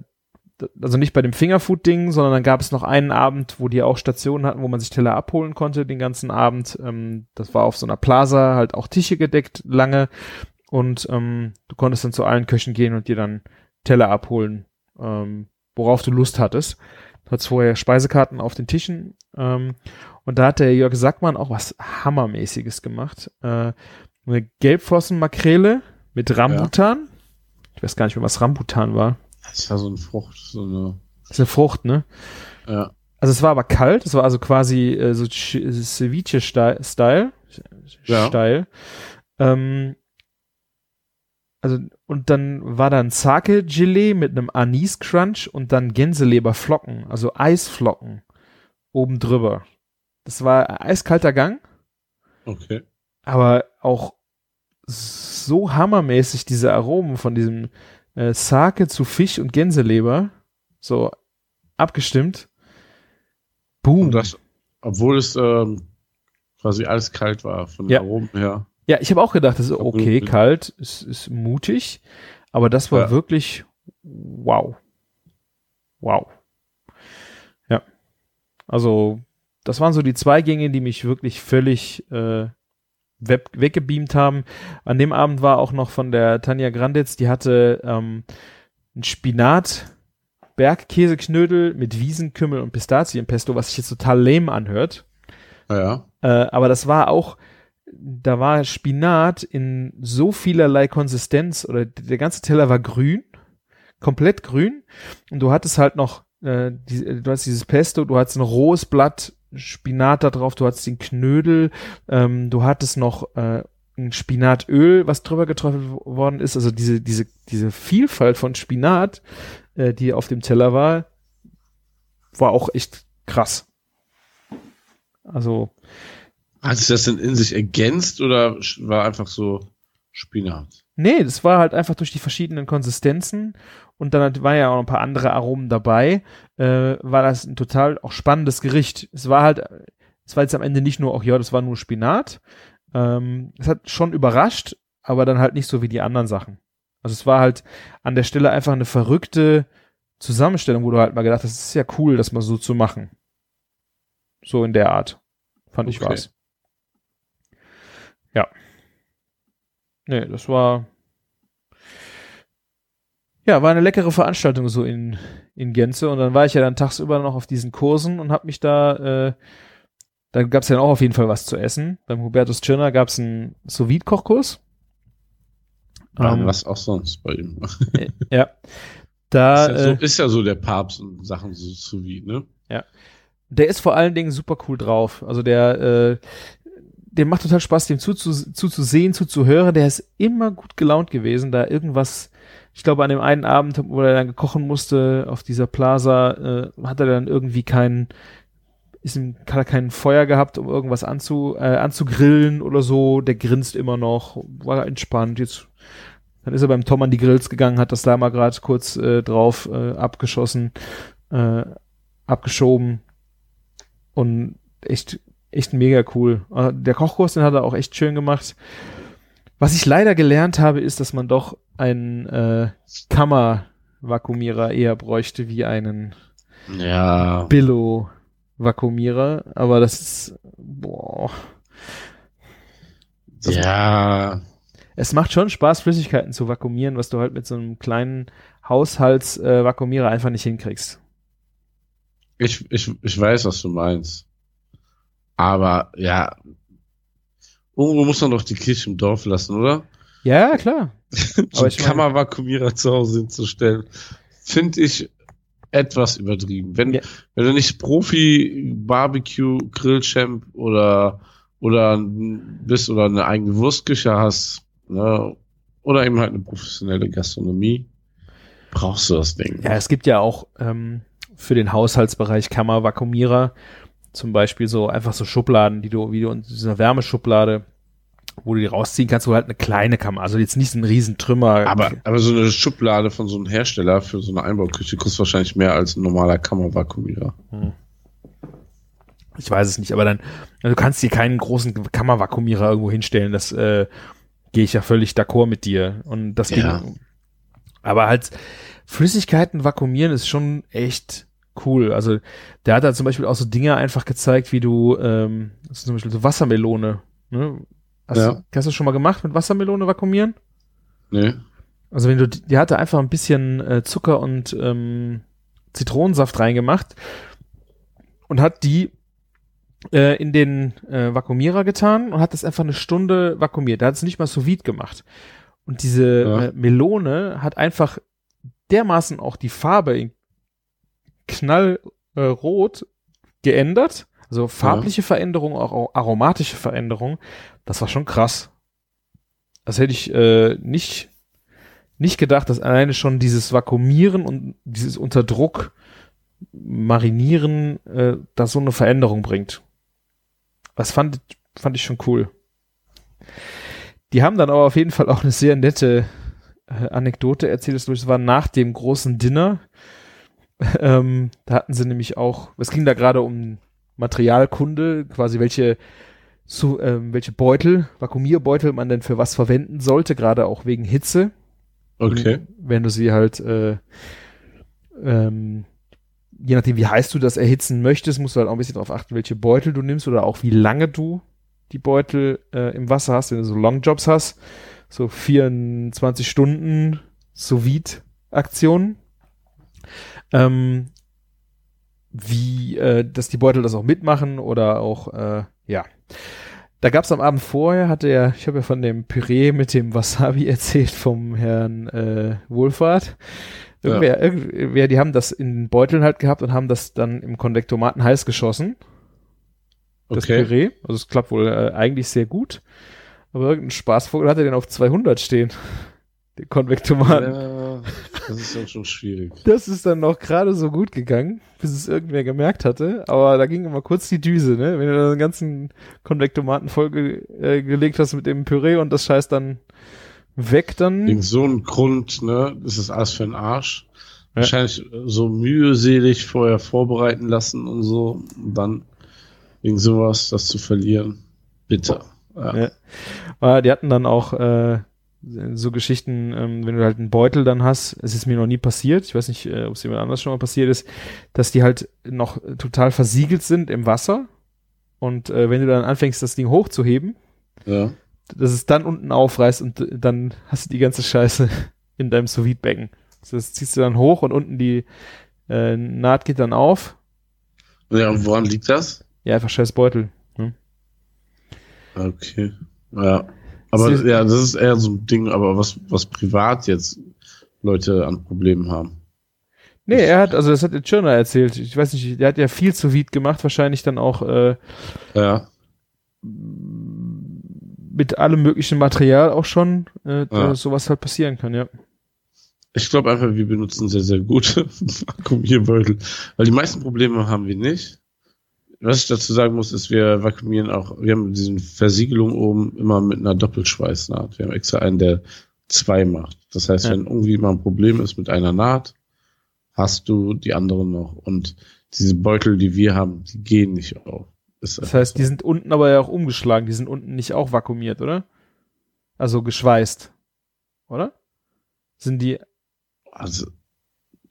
Speaker 4: also nicht bei dem Fingerfood-Ding, sondern dann gab es noch einen Abend, wo die auch Stationen hatten, wo man sich Teller abholen konnte den ganzen Abend. Ähm, das war auf so einer Plaza, halt auch Tische gedeckt lange und ähm, du konntest dann zu allen Köchen gehen und dir dann Teller abholen, ähm, worauf du Lust hattest. Du hattest vorher Speisekarten auf den Tischen ähm, und da hat der Jörg Sackmann auch was Hammermäßiges gemacht. Äh, eine Gelbflossenmakrele mit Rambutan. Ja. Ich weiß gar nicht mehr, was Rambutan war.
Speaker 5: Das war so eine Frucht, so eine.
Speaker 4: Das ist eine Frucht, ne?
Speaker 5: Ja.
Speaker 4: Also es war aber kalt, es war also quasi äh, so Ceviche-Style.
Speaker 5: Ja.
Speaker 4: Style. Ähm, also, und dann war da ein Sake-Gelee mit einem Anis-Crunch und dann Gänseleberflocken, also Eisflocken oben drüber. Das war eiskalter Gang.
Speaker 5: Okay.
Speaker 4: Aber auch so hammermäßig diese Aromen von diesem äh, Sake zu Fisch und Gänseleber. So abgestimmt. Boom.
Speaker 5: Und das, obwohl es ähm, quasi alles kalt war von den
Speaker 4: Ja.
Speaker 5: Aromen her.
Speaker 4: Ja, ich habe auch gedacht, das ist okay, kalt, ist, ist mutig, aber das war
Speaker 5: Ja.
Speaker 4: wirklich wow. Wow. Ja. Also, das waren so die zwei Gänge, die mich wirklich völlig äh, web weggebeamt haben. An dem Abend war auch noch von der Tanja Granditz, die hatte ähm, ein Spinat Bergkäseknödel mit Wiesenkümmel und Pistazienpesto, was sich jetzt total lame anhört.
Speaker 5: Ja,
Speaker 4: Äh, aber das war auch, da war Spinat in so vielerlei Konsistenz oder der ganze Teller war grün, komplett grün und du hattest halt noch, äh, die, du hast dieses Pesto, du hattest ein rohes Blatt Spinat da drauf, du hattest den Knödel, ähm, du hattest noch äh, ein Spinatöl, was drüber getroffen worden ist, also diese, diese, diese Vielfalt von Spinat, äh, die auf dem Teller war, war auch echt krass. Also,
Speaker 5: Hat sich das denn in sich ergänzt oder war einfach so Spinat?
Speaker 4: Nee, das war halt einfach durch die verschiedenen Konsistenzen und dann hat- war ja auch noch ein paar andere Aromen dabei, äh, war das ein total auch spannendes Gericht. Es war halt, es war jetzt am Ende nicht nur, auch ja, das war nur Spinat. Ähm, es hat schon überrascht, aber dann halt nicht so wie die anderen Sachen. Also es war halt an der Stelle einfach eine verrückte Zusammenstellung, wo du halt mal gedacht hast, es ist ja cool, das mal so zu machen. So in der Art. Fand ich
Speaker 5: Okay.
Speaker 4: was. Ja. Nee, das war. Ja, war eine leckere Veranstaltung so in, in Gänze. Und dann war ich ja dann tagsüber noch auf diesen Kursen und hab mich da, äh, da gab's ja dann auch auf jeden Fall was zu essen. Beim Hubertus Tschirner gab's einen sous kochkurs
Speaker 5: Ähm, was auch sonst bei ihm.
Speaker 4: Ja. Da,
Speaker 5: ist, ja so,
Speaker 4: äh,
Speaker 5: ist ja so der Papst und Sachen so wie, ne?
Speaker 4: der ist vor allen Dingen super cool drauf. Also der, äh, dem macht total Spaß, dem zuzu- zuzusehen, zuzuhören. Der ist immer gut gelaunt gewesen, da irgendwas, ich glaube an dem einen Abend, wo er dann kochen musste auf dieser Plaza, äh, hat er dann irgendwie keinen, ist ihm, hat er kein Feuer gehabt, um irgendwas anzu, äh, anzugrillen oder so. Der grinst immer noch, war entspannt. Jetzt, dann ist er beim Tom an die Grills gegangen, hat das da mal gerade kurz äh, drauf äh, abgeschossen, äh, abgeschoben und echt, echt mega cool. Äh, Der Kochkurs, den hat er auch echt schön gemacht. Was ich leider gelernt habe, ist, dass man doch einen äh, Kammervakuumierer eher bräuchte wie einen
Speaker 5: Ja.
Speaker 4: Billo-Vakuumierer. Aber das ist, boah. Das-
Speaker 5: ja.
Speaker 4: Es macht schon Spaß, Flüssigkeiten zu vakuumieren, was du halt mit so einem kleinen Haushaltsvakuumierer äh, einfach nicht hinkriegst.
Speaker 5: Ich, ich, ich weiß, was du meinst. Aber ja, irgendwo muss man doch die Kirche im Dorf lassen, oder?
Speaker 4: Ja, klar. Aber ich
Speaker 5: Kammervakuumierer zu Hause hinzustellen, finde ich etwas übertrieben. Wenn,
Speaker 4: Ja.
Speaker 5: wenn du nicht Profi Barbecue Grillchamp oder oder bist oder eine eigene Wurstküche hast, ne, oder eben halt eine professionelle Gastronomie, brauchst du das Ding.
Speaker 4: Ja, es gibt ja auch ähm, für den Haushaltsbereich Kammervakuumierer zum Beispiel so einfach so Schubladen, die du, wie du in dieser Wärmeschublade, wo du die rausziehen kannst, wo halt eine kleine Kammer, also jetzt nicht so ein riesen Trümmer.
Speaker 5: Aber, aber so eine Schublade von so einem Hersteller für so eine Einbauküche kostet wahrscheinlich mehr als ein normaler Kammervakuumierer.
Speaker 4: Ich weiß es nicht, aber dann, also du kannst dir keinen großen Kammervakuumierer irgendwo hinstellen, das äh, gehe ich ja völlig d'accord mit dir. Und das
Speaker 5: Ja.
Speaker 4: ging, aber halt Flüssigkeiten vakuumieren ist schon echt cool. Also der hat da zum Beispiel auch so Dinge einfach gezeigt, wie du, ähm, zum Beispiel so Wassermelone. Ne? Hast,
Speaker 5: Ja.
Speaker 4: du, hast du schon mal gemacht mit Wassermelone vakuumieren?
Speaker 5: Nee.
Speaker 4: Also wenn du, die hatte einfach ein bisschen äh, Zucker und ähm, Zitronensaft reingemacht und hat die äh, in den äh, Vakuumierer getan und hat das einfach eine Stunde vakuumiert. Da hat es nicht mal sous vide gemacht. Und diese
Speaker 5: Ja.
Speaker 4: äh, Melone hat einfach dermaßen auch die Farbe in knallrot rot geändert. Also farbliche Veränderung, auch, aromatische Veränderung. Das war schon krass. Das hätte ich äh, nicht, nicht gedacht, dass alleine schon dieses Vakuumieren und dieses unter Druck Marinieren äh, da so eine Veränderung bringt. Das fand, fand ich schon cool. Die haben dann aber auf jeden Fall auch eine sehr nette äh, Anekdote erzählt. Das war nach dem großen Dinner. Ähm, da hatten sie nämlich auch, es ging da gerade um Materialkunde, quasi welche so, ähm, welche Beutel, Vakuumierbeutel man denn für was verwenden sollte, gerade auch wegen Hitze.
Speaker 5: Okay.
Speaker 4: Wenn du sie halt, äh, ähm, je nachdem, wie heiß du das erhitzen möchtest, musst du halt auch ein bisschen darauf achten, welche Beutel du nimmst oder auch wie lange du die Beutel äh, im Wasser hast, wenn du so Longjobs hast. So 24 Stunden sous Aktionen. Ähm, wie, äh, dass die Beutel das auch mitmachen oder auch, äh, ja. Da gab's am Abend vorher, hatte er, ich habe ja von dem Püree mit dem Wasabi erzählt vom Herrn äh, Wohlfahrt. Irgendwer, irgendwer, die haben das in Beuteln halt gehabt und haben das dann im Konvektomaten heiß geschossen. Das
Speaker 5: Okay.
Speaker 4: Püree. Also es klappt wohl äh, eigentlich sehr gut. Aber irgendein Spaßvogel hatte den auf 200 stehen. Den Konvektomaten.
Speaker 5: Ja, das ist dann schon schwierig.
Speaker 4: Das ist dann noch gerade so gut gegangen, bis es irgendwer gemerkt hatte. Aber da ging immer kurz die Düse, ne? Wenn du da einen ganzen Konvektomaten vollgelegt äh, gelegt hast mit dem Püree und das Scheiß dann weg, dann.
Speaker 5: Wegen so einem Grund, ne, ist das alles für den Arsch.
Speaker 4: Ja.
Speaker 5: Wahrscheinlich so mühselig vorher vorbereiten lassen und so. Und dann wegen sowas das zu verlieren. Bitter. Ja.
Speaker 4: Ja. Aber die hatten dann auch äh, so Geschichten, ähm, wenn du halt einen Beutel dann hast, es ist mir noch nie passiert, ich weiß nicht, äh, ob es jemand anders schon mal passiert ist, dass die halt noch total versiegelt sind im Wasser. Und äh, wenn du dann anfängst, das Ding hochzuheben,
Speaker 5: ja.
Speaker 4: dass es dann unten aufreißt und äh, dann hast du die ganze Scheiße in deinem sous becken Also das ziehst du dann hoch und unten die äh, Naht geht dann auf.
Speaker 5: Ja, und woran liegt das?
Speaker 4: Ja, einfach scheiß Beutel. Ne?
Speaker 5: Okay. Ja. Aber ja, das ist eher so ein Ding, aber was, was privat jetzt Leute an Problemen haben.
Speaker 4: Nee, er hat, also das hat der Tschirner erzählt. Ich weiß nicht, der hat ja viel zu Vide gemacht, wahrscheinlich dann auch äh,
Speaker 5: Ja.
Speaker 4: mit allem möglichen Material auch schon, äh,
Speaker 5: Ja.
Speaker 4: sowas halt passieren kann, ja.
Speaker 5: Ich glaube einfach, wir benutzen sehr, sehr gute Vakuumierbeutel. Weil die meisten Probleme haben wir nicht. Was ich dazu sagen muss, ist, wir vakuumieren auch, wir haben diesen Versiegelung oben immer mit einer Doppelschweißnaht. Wir haben extra einen, der zwei macht. Das heißt,
Speaker 4: Ja.
Speaker 5: wenn irgendwie mal ein Problem ist mit einer Naht, hast du die anderen noch. Und diese Beutel, die wir haben, die gehen nicht auf. Ist
Speaker 4: Das heißt,
Speaker 5: so.
Speaker 4: die sind unten aber ja auch umgeschlagen, die sind unten nicht auch vakuumiert, oder? Also geschweißt. Oder? Sind die,
Speaker 5: also,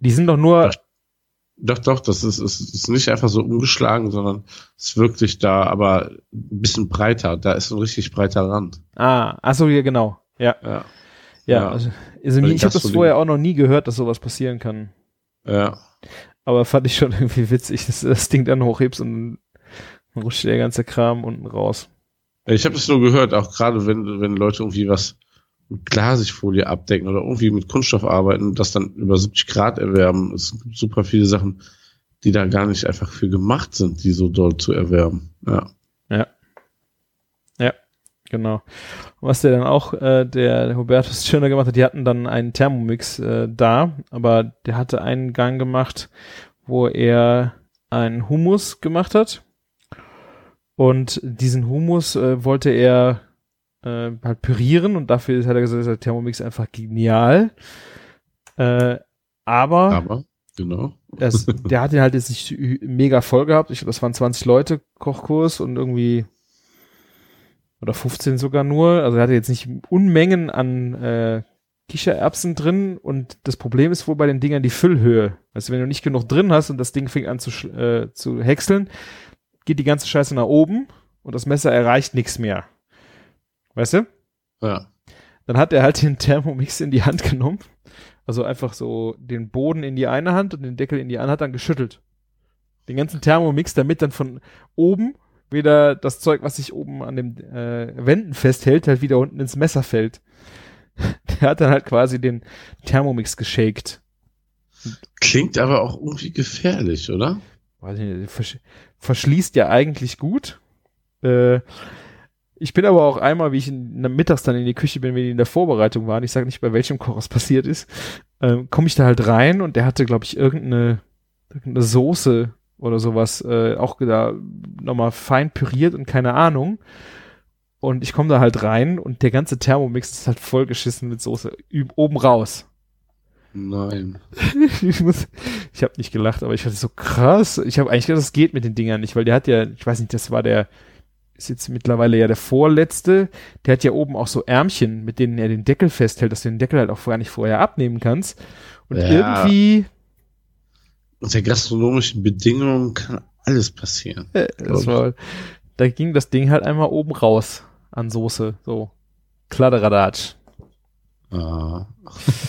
Speaker 4: die sind doch nur,
Speaker 5: Doch, doch, das ist, ist, ist nicht einfach so umgeschlagen, sondern es ist wirklich da, aber ein bisschen breiter. Da ist ein richtig breiter Rand.
Speaker 4: ah, ach so, ja, genau. Ja,
Speaker 5: Ja.
Speaker 4: ja. Also, also ich habe
Speaker 5: das
Speaker 4: vorher auch noch nie gehört, dass sowas passieren kann.
Speaker 5: Ja.
Speaker 4: Aber fand ich schon irgendwie witzig, dass du das Ding dann hochhebst und dann rutscht der ganze Kram unten raus.
Speaker 5: Ich habe das nur gehört, auch gerade wenn, wenn Leute irgendwie was mit Glasigfolie abdecken oder irgendwie mit Kunststoff arbeiten, das dann über 70 Grad erwärmen. Es gibt super viele Sachen, die da gar nicht einfach für gemacht sind, die so dort zu erwärmen. Ja.
Speaker 4: Genau. Und was der dann auch, äh, der, Hubertus Schöner gemacht hat, die hatten dann einen Thermomix äh, da, aber der hatte einen Gang gemacht, wo er einen Hummus gemacht hat. Und diesen Hummus äh, wollte er äh, halt pürieren und dafür hat er gesagt, ist der Thermomix einfach genial. Äh, aber,
Speaker 5: Aber, Genau.
Speaker 4: Das, der hat den halt jetzt nicht mega voll gehabt. Ich glaube, das waren 20 Leute Kochkurs und irgendwie oder 15 sogar nur. Also er hatte jetzt nicht Unmengen an äh, Kichererbsen drin und das Problem ist wohl bei den Dingern die Füllhöhe. Also wenn du nicht genug drin hast und das Ding fängt an zu, äh, zu häckseln, geht die ganze Scheiße nach oben und das Messer erreicht nichts mehr. Weißt du?
Speaker 5: Ja.
Speaker 4: Dann hat er halt den Thermomix in die Hand genommen. Also einfach so den Boden in die eine Hand und den Deckel in die andere, hat dann geschüttelt. Den ganzen Thermomix, damit dann von oben wieder das Zeug, was sich oben an den äh, Wänden festhält, halt wieder unten ins Messer fällt. Der hat dann halt quasi den Thermomix geshakt.
Speaker 5: Klingt aber auch irgendwie gefährlich, oder?
Speaker 4: Weiß ich nicht, versch verschließt ja eigentlich gut. Äh, ich bin aber auch einmal, wie ich in, mittags dann in die Küche bin, wenn die in der Vorbereitung waren, ich sage nicht, bei welchem Koch es passiert ist, äh, komme ich da halt rein und der hatte, glaube ich, irgendeine, irgendeine Soße oder sowas äh, auch da nochmal fein püriert und keine Ahnung. Und ich komme da halt rein und der ganze Thermomix ist halt vollgeschissen mit Soße oben raus.
Speaker 5: Nein.
Speaker 4: ich muss, ich habe nicht gelacht, aber ich hatte so krass. Ich habe eigentlich gedacht, das geht mit den Dingern nicht, weil der hat ja, ich weiß nicht, das war der, ist jetzt mittlerweile ja der vorletzte. Der hat ja oben auch so Ärmchen, mit denen er den Deckel festhält, dass du den Deckel halt auch gar nicht vorher abnehmen kannst. Und
Speaker 5: Ja.
Speaker 4: irgendwie,
Speaker 5: Unter gastronomischen Bedingungen kann alles passieren.
Speaker 4: äh, das war, da ging das Ding halt einmal oben raus an Soße, so. Kladderadatsch.
Speaker 5: Ah.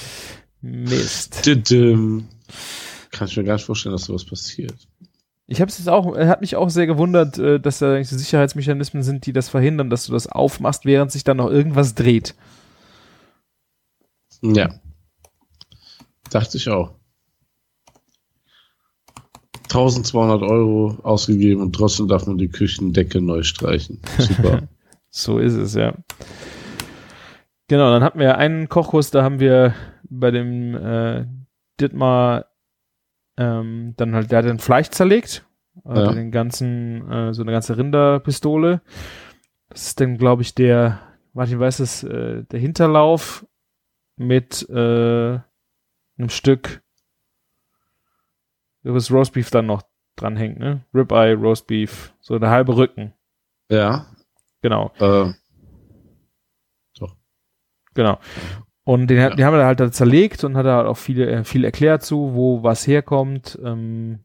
Speaker 4: Mist.
Speaker 5: Didim. Kann ich mir gar nicht vorstellen, dass sowas passiert.
Speaker 4: Ich habe es jetzt auch, er hat mich auch sehr gewundert, äh, dass da eigentlich Sicherheitsmechanismen sind, die das verhindern, dass du das aufmachst, während sich dann noch irgendwas dreht.
Speaker 5: Ja. Dachte ich auch. 1200 Euro ausgegeben und trotzdem darf man die Küchendecke neu streichen. Super.
Speaker 4: So ist es, ja. Genau, dann hatten wir einen Kochkurs, da haben wir bei dem äh, Dittmar ähm, dann halt, der hat den Fleisch zerlegt, also
Speaker 5: Ja.
Speaker 4: den ganzen, äh, so eine ganze Rinderpistole. Das ist dann, glaube ich, der, Martin weiß es, äh, der Hinterlauf mit äh, einem Stück, wo das Roastbeef dann noch dranhängt, ne? Ribeye, Roastbeef, so der halbe Rücken,
Speaker 5: ja.
Speaker 4: genau.
Speaker 5: Äh,
Speaker 4: Genau. Und den,
Speaker 5: Ja.
Speaker 4: den haben wir halt da zerlegt und hat da auch viele, äh, viel erklärt zu, wo was herkommt, ähm,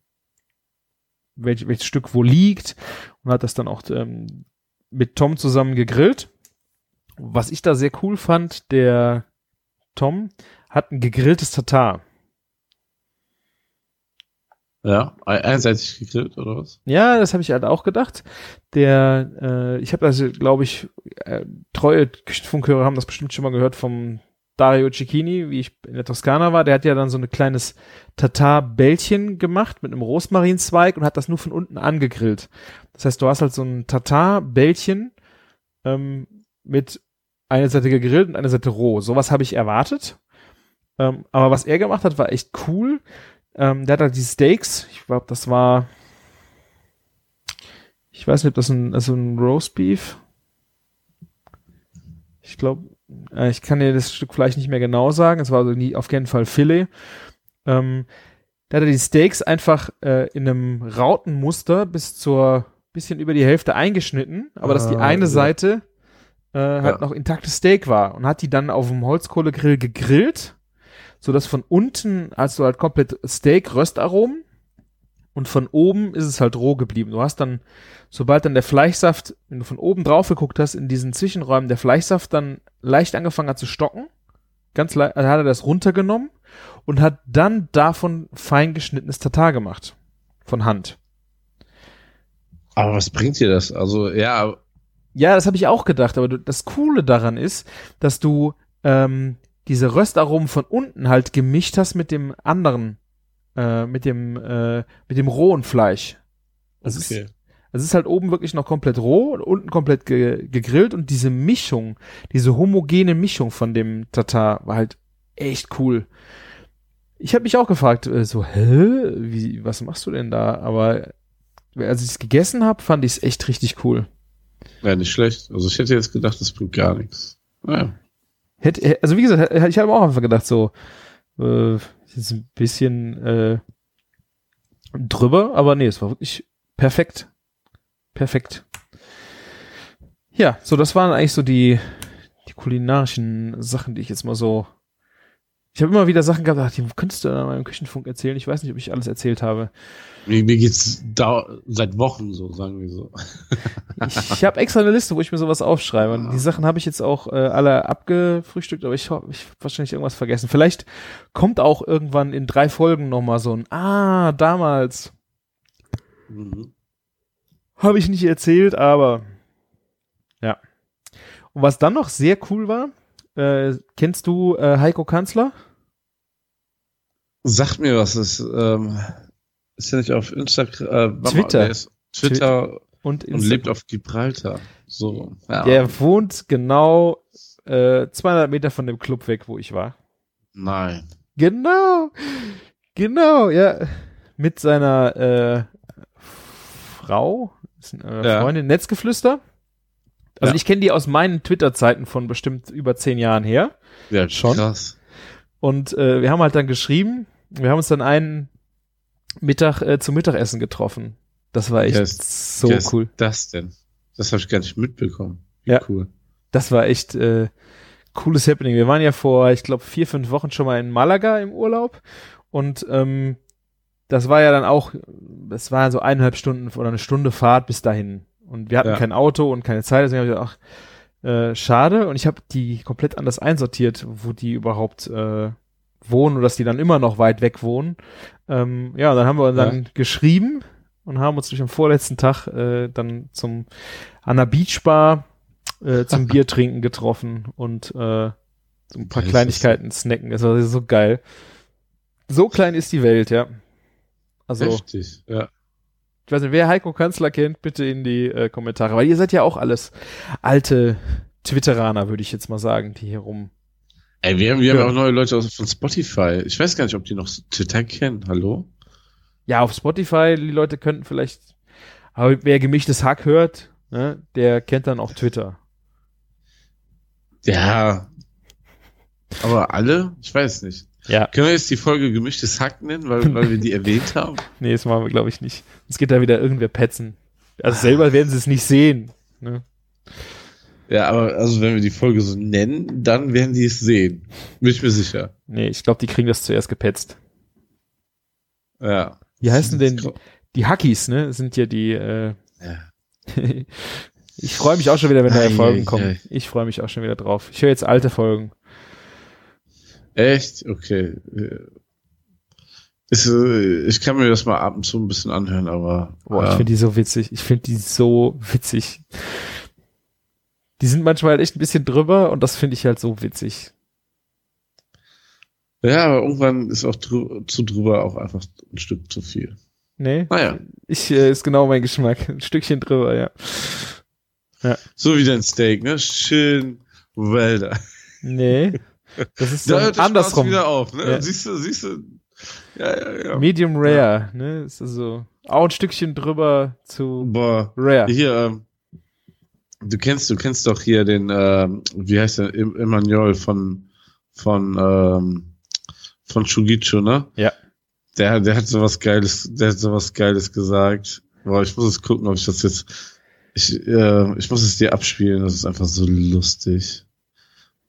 Speaker 4: welch, welches Stück wo liegt und hat das dann auch ähm, mit Tom zusammen gegrillt. Was ich da sehr cool fand, der Tom hat ein gegrilltes Tatar.
Speaker 5: ja. Ein- Einseitig gegrillt oder was?
Speaker 4: Ja, das habe ich halt auch gedacht. Der, äh, ich habe also, glaube ich, äh, treue Küchenfunkhörer haben das bestimmt schon mal gehört vom Dario Cecchini, wie ich in der Toskana war. Der hat ja dann so ein kleines Tatar-Bällchen gemacht mit einem Rosmarinzweig und hat das nur von unten angegrillt. Das heißt, du hast halt so ein Tatar-Bällchen ähm, mit einer Seite gegrillt und einer Seite roh. Sowas habe ich erwartet. Ähm, aber was er gemacht hat, war echt cool. Ähm, der hat halt die Steaks, ich glaube, das war ich weiß nicht, ob das ein, also ein Roastbeef. Ich glaube, äh, ich kann dir das Stück Fleisch nicht mehr genau sagen. Es war also nie auf jeden Fall Filet. Ähm, da hat er die Steaks einfach äh, in einem Rautenmuster bis zur bisschen über die Hälfte eingeschnitten, aber dass die
Speaker 5: Ah,
Speaker 4: eine
Speaker 5: ja.
Speaker 4: Seite äh, halt
Speaker 5: Ja.
Speaker 4: noch intaktes Steak war und hat die dann auf dem Holzkohlegrill gegrillt, so dass von unten du halt komplett Steak Röstaromen und von oben ist es halt roh geblieben. Du hast dann, sobald dann der Fleischsaft, wenn du von oben drauf geguckt hast, in diesen Zwischenräumen der Fleischsaft dann leicht angefangen hat zu stocken, ganz leicht, also hat er das runtergenommen und hat dann davon fein geschnittenes Tatar gemacht. Von Hand.
Speaker 5: Aber was bringt dir das? Also, ja,
Speaker 4: Ja, das habe ich auch gedacht, aber das Coole daran ist, dass du ähm, diese Röstaromen von unten halt gemischt hast mit dem anderen, äh, mit dem, äh, mit dem rohen Fleisch. Das ist,
Speaker 5: okay.
Speaker 4: es ist halt oben wirklich noch komplett roh und unten komplett ge gegrillt und diese Mischung, diese homogene Mischung von dem Tatar war halt echt cool. Ich habe mich auch gefragt, äh, so, hä, wie, was machst du denn da? Aber als ich es gegessen habe, fand ich es echt richtig cool.
Speaker 5: Ja, nicht schlecht. Also ich hätte jetzt gedacht, das bringt gar nichts. Ja.
Speaker 4: Hätte, also wie gesagt, ich habe auch einfach gedacht, so, äh, jetzt ein bisschen, äh, drüber, aber nee, es war wirklich perfekt. Perfekt. Ja, so das waren eigentlich so die, die kulinarischen Sachen, die ich jetzt mal so. Ich habe immer wieder Sachen gehabt, ach, die könntest du in meinem Küchenfunk erzählen. Ich weiß nicht, ob ich alles erzählt habe.
Speaker 5: Mir, mir geht's da seit Wochen so, sagen wir so.
Speaker 4: Ich, ich habe extra eine Liste, wo ich mir sowas aufschreibe. Und die Sachen habe ich jetzt auch äh, alle abgefrühstückt, aber ich habe ich hab wahrscheinlich irgendwas vergessen. Vielleicht kommt auch irgendwann in drei Folgen nochmal so ein Ah, damals.
Speaker 5: Mhm.
Speaker 4: Habe ich nicht erzählt, aber ja. Und was dann noch sehr cool war, äh, kennst du äh, Heiko Kanzler?
Speaker 5: Sag mir was, ist, ähm, ist er nicht auf Instagram, äh,
Speaker 4: Twitter.
Speaker 5: Ist Twitter
Speaker 4: Und,
Speaker 5: und lebt auf Gibraltar. So, ja.
Speaker 4: Der wohnt genau äh, 200 Meter von dem Club weg, wo ich war.
Speaker 5: Nein.
Speaker 4: Genau, genau, ja. Mit seiner äh, Frau, eine
Speaker 5: Ja.
Speaker 4: Freundin, Netzgeflüster. Also
Speaker 5: Ja.
Speaker 4: ich kenne die aus meinen Twitter-Zeiten von bestimmt über zehn Jahren her.
Speaker 5: Ja,
Speaker 4: Schon?
Speaker 5: krass.
Speaker 4: Und äh, wir haben halt dann geschrieben, wir haben uns dann einen Mittag äh, zum Mittagessen getroffen. Das war echt
Speaker 5: ist-
Speaker 4: so
Speaker 5: ist
Speaker 4: cool.
Speaker 5: Das denn? Das habe ich gar nicht mitbekommen. Wie
Speaker 4: Ja.
Speaker 5: Cool.
Speaker 4: Das war echt äh, cooles Happening. Wir waren ja vor, ich glaube, vier, fünf Wochen schon mal in Malaga im Urlaub und ähm, das war ja dann auch, das war so eineinhalb Stunden oder eine Stunde Fahrt bis dahin. Und wir hatten
Speaker 5: Ja.
Speaker 4: kein Auto und keine Zeit, deswegen habe ich gedacht, ach, äh, schade. Und ich habe die komplett anders einsortiert, wo die überhaupt äh, wohnen und dass die dann immer noch weit weg wohnen. Ähm, ja, dann haben wir dann geschrieben und haben uns durch am vorletzten Tag äh, dann zum an der Beachbar äh, zum Bier trinken getroffen und äh, so ein paar
Speaker 5: Geil
Speaker 4: Kleinigkeiten snacken. Das war so geil. So klein ist die Welt, ja. Also,
Speaker 5: Heftig, ja.
Speaker 4: ich weiß nicht, wer Heiko Kanzler kennt, bitte in die äh, Kommentare, weil ihr seid ja auch alles alte Twitteraner, würde ich jetzt mal sagen, die hier rum.
Speaker 5: Ey, wir haben, wir
Speaker 4: Ja.
Speaker 5: haben auch neue Leute aus, von Spotify. Ich weiß gar nicht, ob die noch Twitter kennen. Hallo?
Speaker 4: Ja, auf Spotify, die Leute könnten vielleicht, aber wer gemischtes Hack hört, ne, der kennt dann auch Twitter.
Speaker 5: Ja. Aber alle? Ich weiß nicht.
Speaker 4: Ja.
Speaker 5: Können wir jetzt die Folge gemischtes Hack nennen, weil, weil wir die erwähnt haben?
Speaker 4: Nee, das machen wir, glaube ich, nicht. Es geht da wieder irgendwer petzen. Also selber werden sie es nicht sehen. Ne?
Speaker 5: Ja, aber also wenn wir die Folge so nennen, dann werden die es sehen. Bin ich mir sicher.
Speaker 4: Nee, ich glaube, die kriegen das zuerst gepetzt.
Speaker 5: Ja.
Speaker 4: Wie heißen denn die Hackies, ne? Sind ja die, äh,
Speaker 5: Ja.
Speaker 4: ich freue mich auch schon wieder, wenn neue Folgen
Speaker 5: ei,
Speaker 4: kommen.
Speaker 5: ei.
Speaker 4: Ich freue mich auch schon wieder drauf. Ich höre jetzt alte Folgen.
Speaker 5: Echt? Okay. Ist, äh, ich kann mir das mal ab und zu ein bisschen anhören, aber
Speaker 4: Boah, ich
Speaker 5: ja.
Speaker 4: finde die so witzig. Ich finde die so witzig. Die sind manchmal halt echt ein bisschen drüber und das finde ich halt so witzig.
Speaker 5: ja, aber irgendwann ist auch drü zu drüber auch einfach ein Stück zu viel.
Speaker 4: Nee?
Speaker 5: Naja,
Speaker 4: Ich, äh, ist genau mein Geschmack. Ein Stückchen drüber, ja.
Speaker 5: so wie dein Steak, ne? Schön done.
Speaker 4: Nee. Das ist
Speaker 5: Da hört
Speaker 4: andersrum.
Speaker 5: wieder auf, ne?
Speaker 4: Ja.
Speaker 5: Siehst du, siehst du. Ja, ja, ja.
Speaker 4: Medium rare, ne? Ist also auch ein Stückchen drüber zu
Speaker 5: Boah.
Speaker 4: rare.
Speaker 5: Hier, ähm, du kennst, du kennst doch hier den, ähm, wie heißt der, Emmanuel von, von, ähm, von Shugicho, ne?
Speaker 4: Ja.
Speaker 5: Der, der hat sowas Geiles, der hat sowas Geiles gesagt. Boah, ich muss es gucken, ob ich das jetzt, ich, äh, ich muss es dir abspielen, das ist einfach so lustig.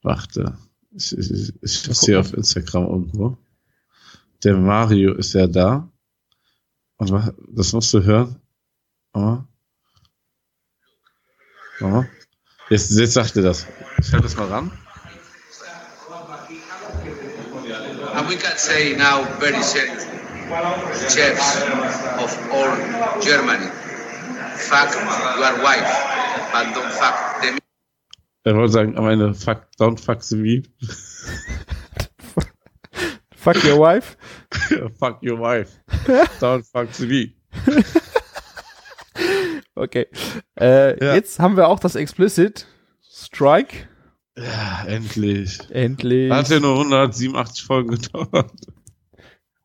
Speaker 5: Warte. Ich, ich, ich, ich hab's hier auf Instagram irgendwo. Der Mario ist ja da. Und das musst du hören. Oh. Jetzt, jetzt sagt er das. Ich halte das mal ran.
Speaker 2: And we can say now very seriously, chefs of all Germany, fuck your wife, but don't fuck the
Speaker 5: Er wollte sagen, am Ende, fuck, don't fuck the meat.
Speaker 4: Fuck your wife.
Speaker 5: fuck your wife. don't fuck the meat.
Speaker 4: Okay. Äh,
Speaker 5: Ja.
Speaker 4: Jetzt haben wir auch das Explicit Strike.
Speaker 5: Ja, endlich.
Speaker 4: Endlich.
Speaker 5: Hat ja nur 187 Folgen gedauert.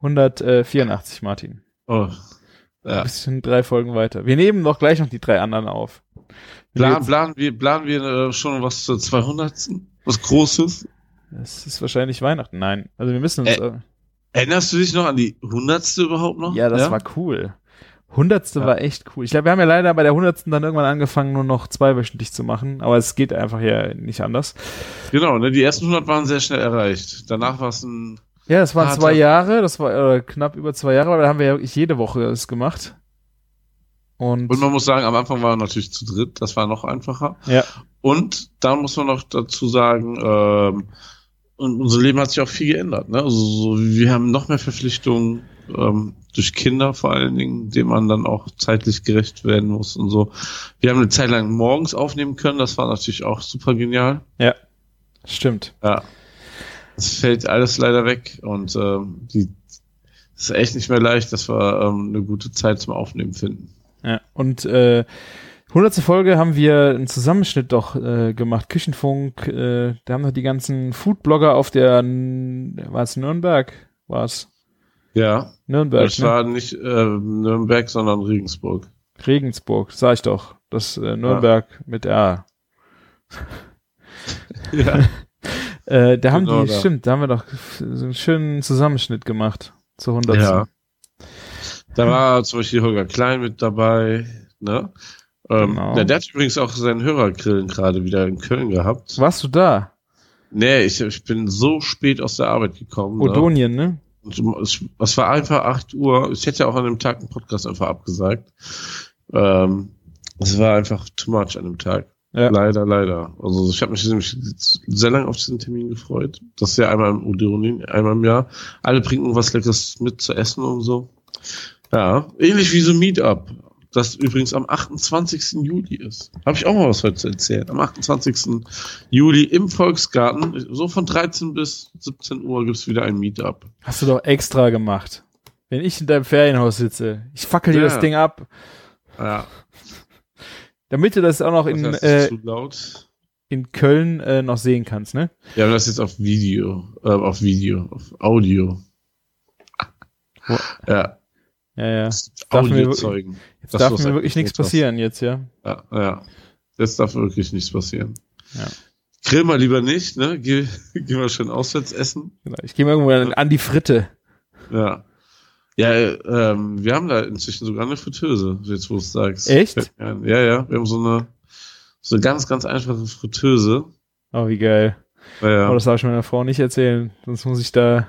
Speaker 4: 184, Martin.
Speaker 5: Oh. Ja.
Speaker 4: Ein bisschen drei Folgen weiter. Wir nehmen noch gleich noch die drei anderen auf.
Speaker 5: Plan, planen wir, planen wir äh, schon was zur 200. Was Großes?
Speaker 4: Das ist wahrscheinlich Weihnachten. Nein. Also wir müssen uns.
Speaker 5: Äh.
Speaker 4: Äh,
Speaker 5: Erinnerst du dich noch an die hundertste überhaupt noch?
Speaker 4: Ja, das war cool. Hundertste
Speaker 5: Ja.
Speaker 4: war echt cool. Ich glaube, wir haben ja leider bei der hundertsten dann irgendwann angefangen, nur noch zweiwöchentlich zu machen, aber es geht einfach ja nicht anders.
Speaker 5: Genau, ne, die ersten 100 waren sehr schnell erreicht. Danach war es ein,
Speaker 4: Ja, das waren zwei Jahre, das war äh, knapp über zwei Jahre, aber da haben wir ja wirklich jede Woche es gemacht. Und,
Speaker 5: und man muss sagen, am Anfang waren wir natürlich zu dritt, das war noch einfacher.
Speaker 4: ja,
Speaker 5: Und da muss man noch dazu sagen, ähm, und unser Leben hat sich auch viel geändert. Ne? Also so, wir haben noch mehr Verpflichtungen ähm, durch Kinder vor allen Dingen, denen man dann auch zeitlich gerecht werden muss und so. Wir haben eine Zeit lang morgens aufnehmen können, das war natürlich auch super genial.
Speaker 4: ja, stimmt.
Speaker 5: Ja. Es fällt alles leider weg und ähm, die es ist echt nicht mehr leicht, dass wir ähm, eine gute Zeit zum Aufnehmen finden.
Speaker 4: Ja, und äh, hundertste Folge haben wir einen Zusammenschnitt doch äh, gemacht, Küchenfunk, äh, da haben wir die ganzen Foodblogger auf der, war es Nürnberg? War es
Speaker 5: Ja,
Speaker 4: Nürnberg,
Speaker 5: das
Speaker 4: ne?
Speaker 5: war nicht äh, Nürnberg, sondern Regensburg.
Speaker 4: Regensburg, sag ich doch. Das äh, Nürnberg mit R.
Speaker 5: Ja.
Speaker 4: Äh, da haben
Speaker 5: Genau
Speaker 4: die,
Speaker 5: da.
Speaker 4: stimmt, da haben wir doch so einen schönen Zusammenschnitt gemacht zur 100.
Speaker 5: Ja. Da war zum Beispiel Holger Klein mit dabei, ne? Ähm,
Speaker 4: Genau.
Speaker 5: ja, der hat übrigens auch seinen Hörergrillen gerade wieder in Köln gehabt.
Speaker 4: Warst du da?
Speaker 5: Nee, ich, ich bin so spät aus der Arbeit gekommen. Ne?
Speaker 4: Odonien, ne?
Speaker 5: Es, es war einfach 8 Uhr. Ich hätte ja auch an dem Tag einen Podcast einfach abgesagt. Ähm, es war einfach too much an dem Tag.
Speaker 4: Ja.
Speaker 5: Leider, leider. Also ich habe mich nämlich sehr lange auf diesen Termin gefreut. Das ist ja einmal im Odeonin, einmal im Jahr. Alle bringen irgendwas Leckeres mit zu essen und so. Ja, ähnlich wie so Meetup, das übrigens am 28. Juli ist. Habe ich auch mal was heute zu erzählen. Am 28. Juli im Volksgarten, so von 13 bis 17 Uhr gibt's wieder ein Meetup.
Speaker 4: Hast du doch extra gemacht. Wenn ich in deinem Ferienhaus sitze, ich fackel dir
Speaker 5: Ja.
Speaker 4: das Ding ab,
Speaker 5: Ja,
Speaker 4: damit du das auch noch in,
Speaker 5: das heißt,
Speaker 4: äh,
Speaker 5: zu laut.
Speaker 4: in Köln äh, noch sehen kannst, ne?
Speaker 5: Ja, aber das ist jetzt auf Video, äh, auf Video, auf Audio. Ja,
Speaker 4: Ja, ja. darf mir
Speaker 5: Audiozeugen.
Speaker 4: Jetzt
Speaker 5: Das,
Speaker 4: darf mir wirklich nichts passieren jetzt, ja.
Speaker 5: Ja, ja. Jetzt darf wirklich nichts passieren.
Speaker 4: Ja.
Speaker 5: Grill mal lieber nicht, ne? Geh, geh mal schön auswärts essen.
Speaker 4: Genau. Ich gehe mal irgendwo an, an die Fritte.
Speaker 5: Ja. Ja, äh, ähm, wir haben da inzwischen sogar eine Fritteuse, jetzt wo du es sagst.
Speaker 4: Echt?
Speaker 5: Ja, ja. Wir haben so eine, so eine ganz, ganz einfache Fritteuse.
Speaker 4: Oh, wie geil.
Speaker 5: Ja, ja.
Speaker 4: Oh, das darf ich meiner Frau nicht erzählen, sonst muss ich da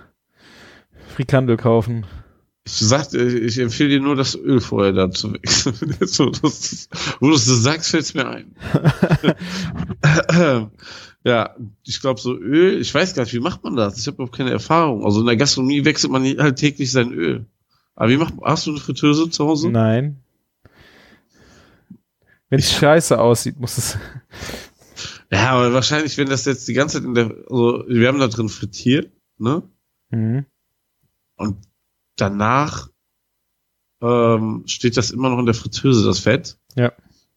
Speaker 4: Frikandel kaufen.
Speaker 5: Ich sagte, ich empfehle dir nur das Öl vorher da zu wechseln. Jetzt, wo du es sagst, fällt es mir ein. ja, ich glaube so Öl, ich weiß gar nicht, wie macht man das? Ich habe überhaupt keine Erfahrung. Also in der Gastronomie wechselt man halt täglich sein Öl. Aber wie macht hast du eine Fritteuse zu Hause?
Speaker 4: Nein. Wenn es scheiße aussieht, muss es.
Speaker 5: Ja, aber wahrscheinlich, wenn das jetzt die ganze Zeit in der, also wir haben da drin frittiert, ne?
Speaker 4: Mhm.
Speaker 5: Und danach ähm, steht das immer noch in der Fritteuse, das Fett.
Speaker 4: Ja.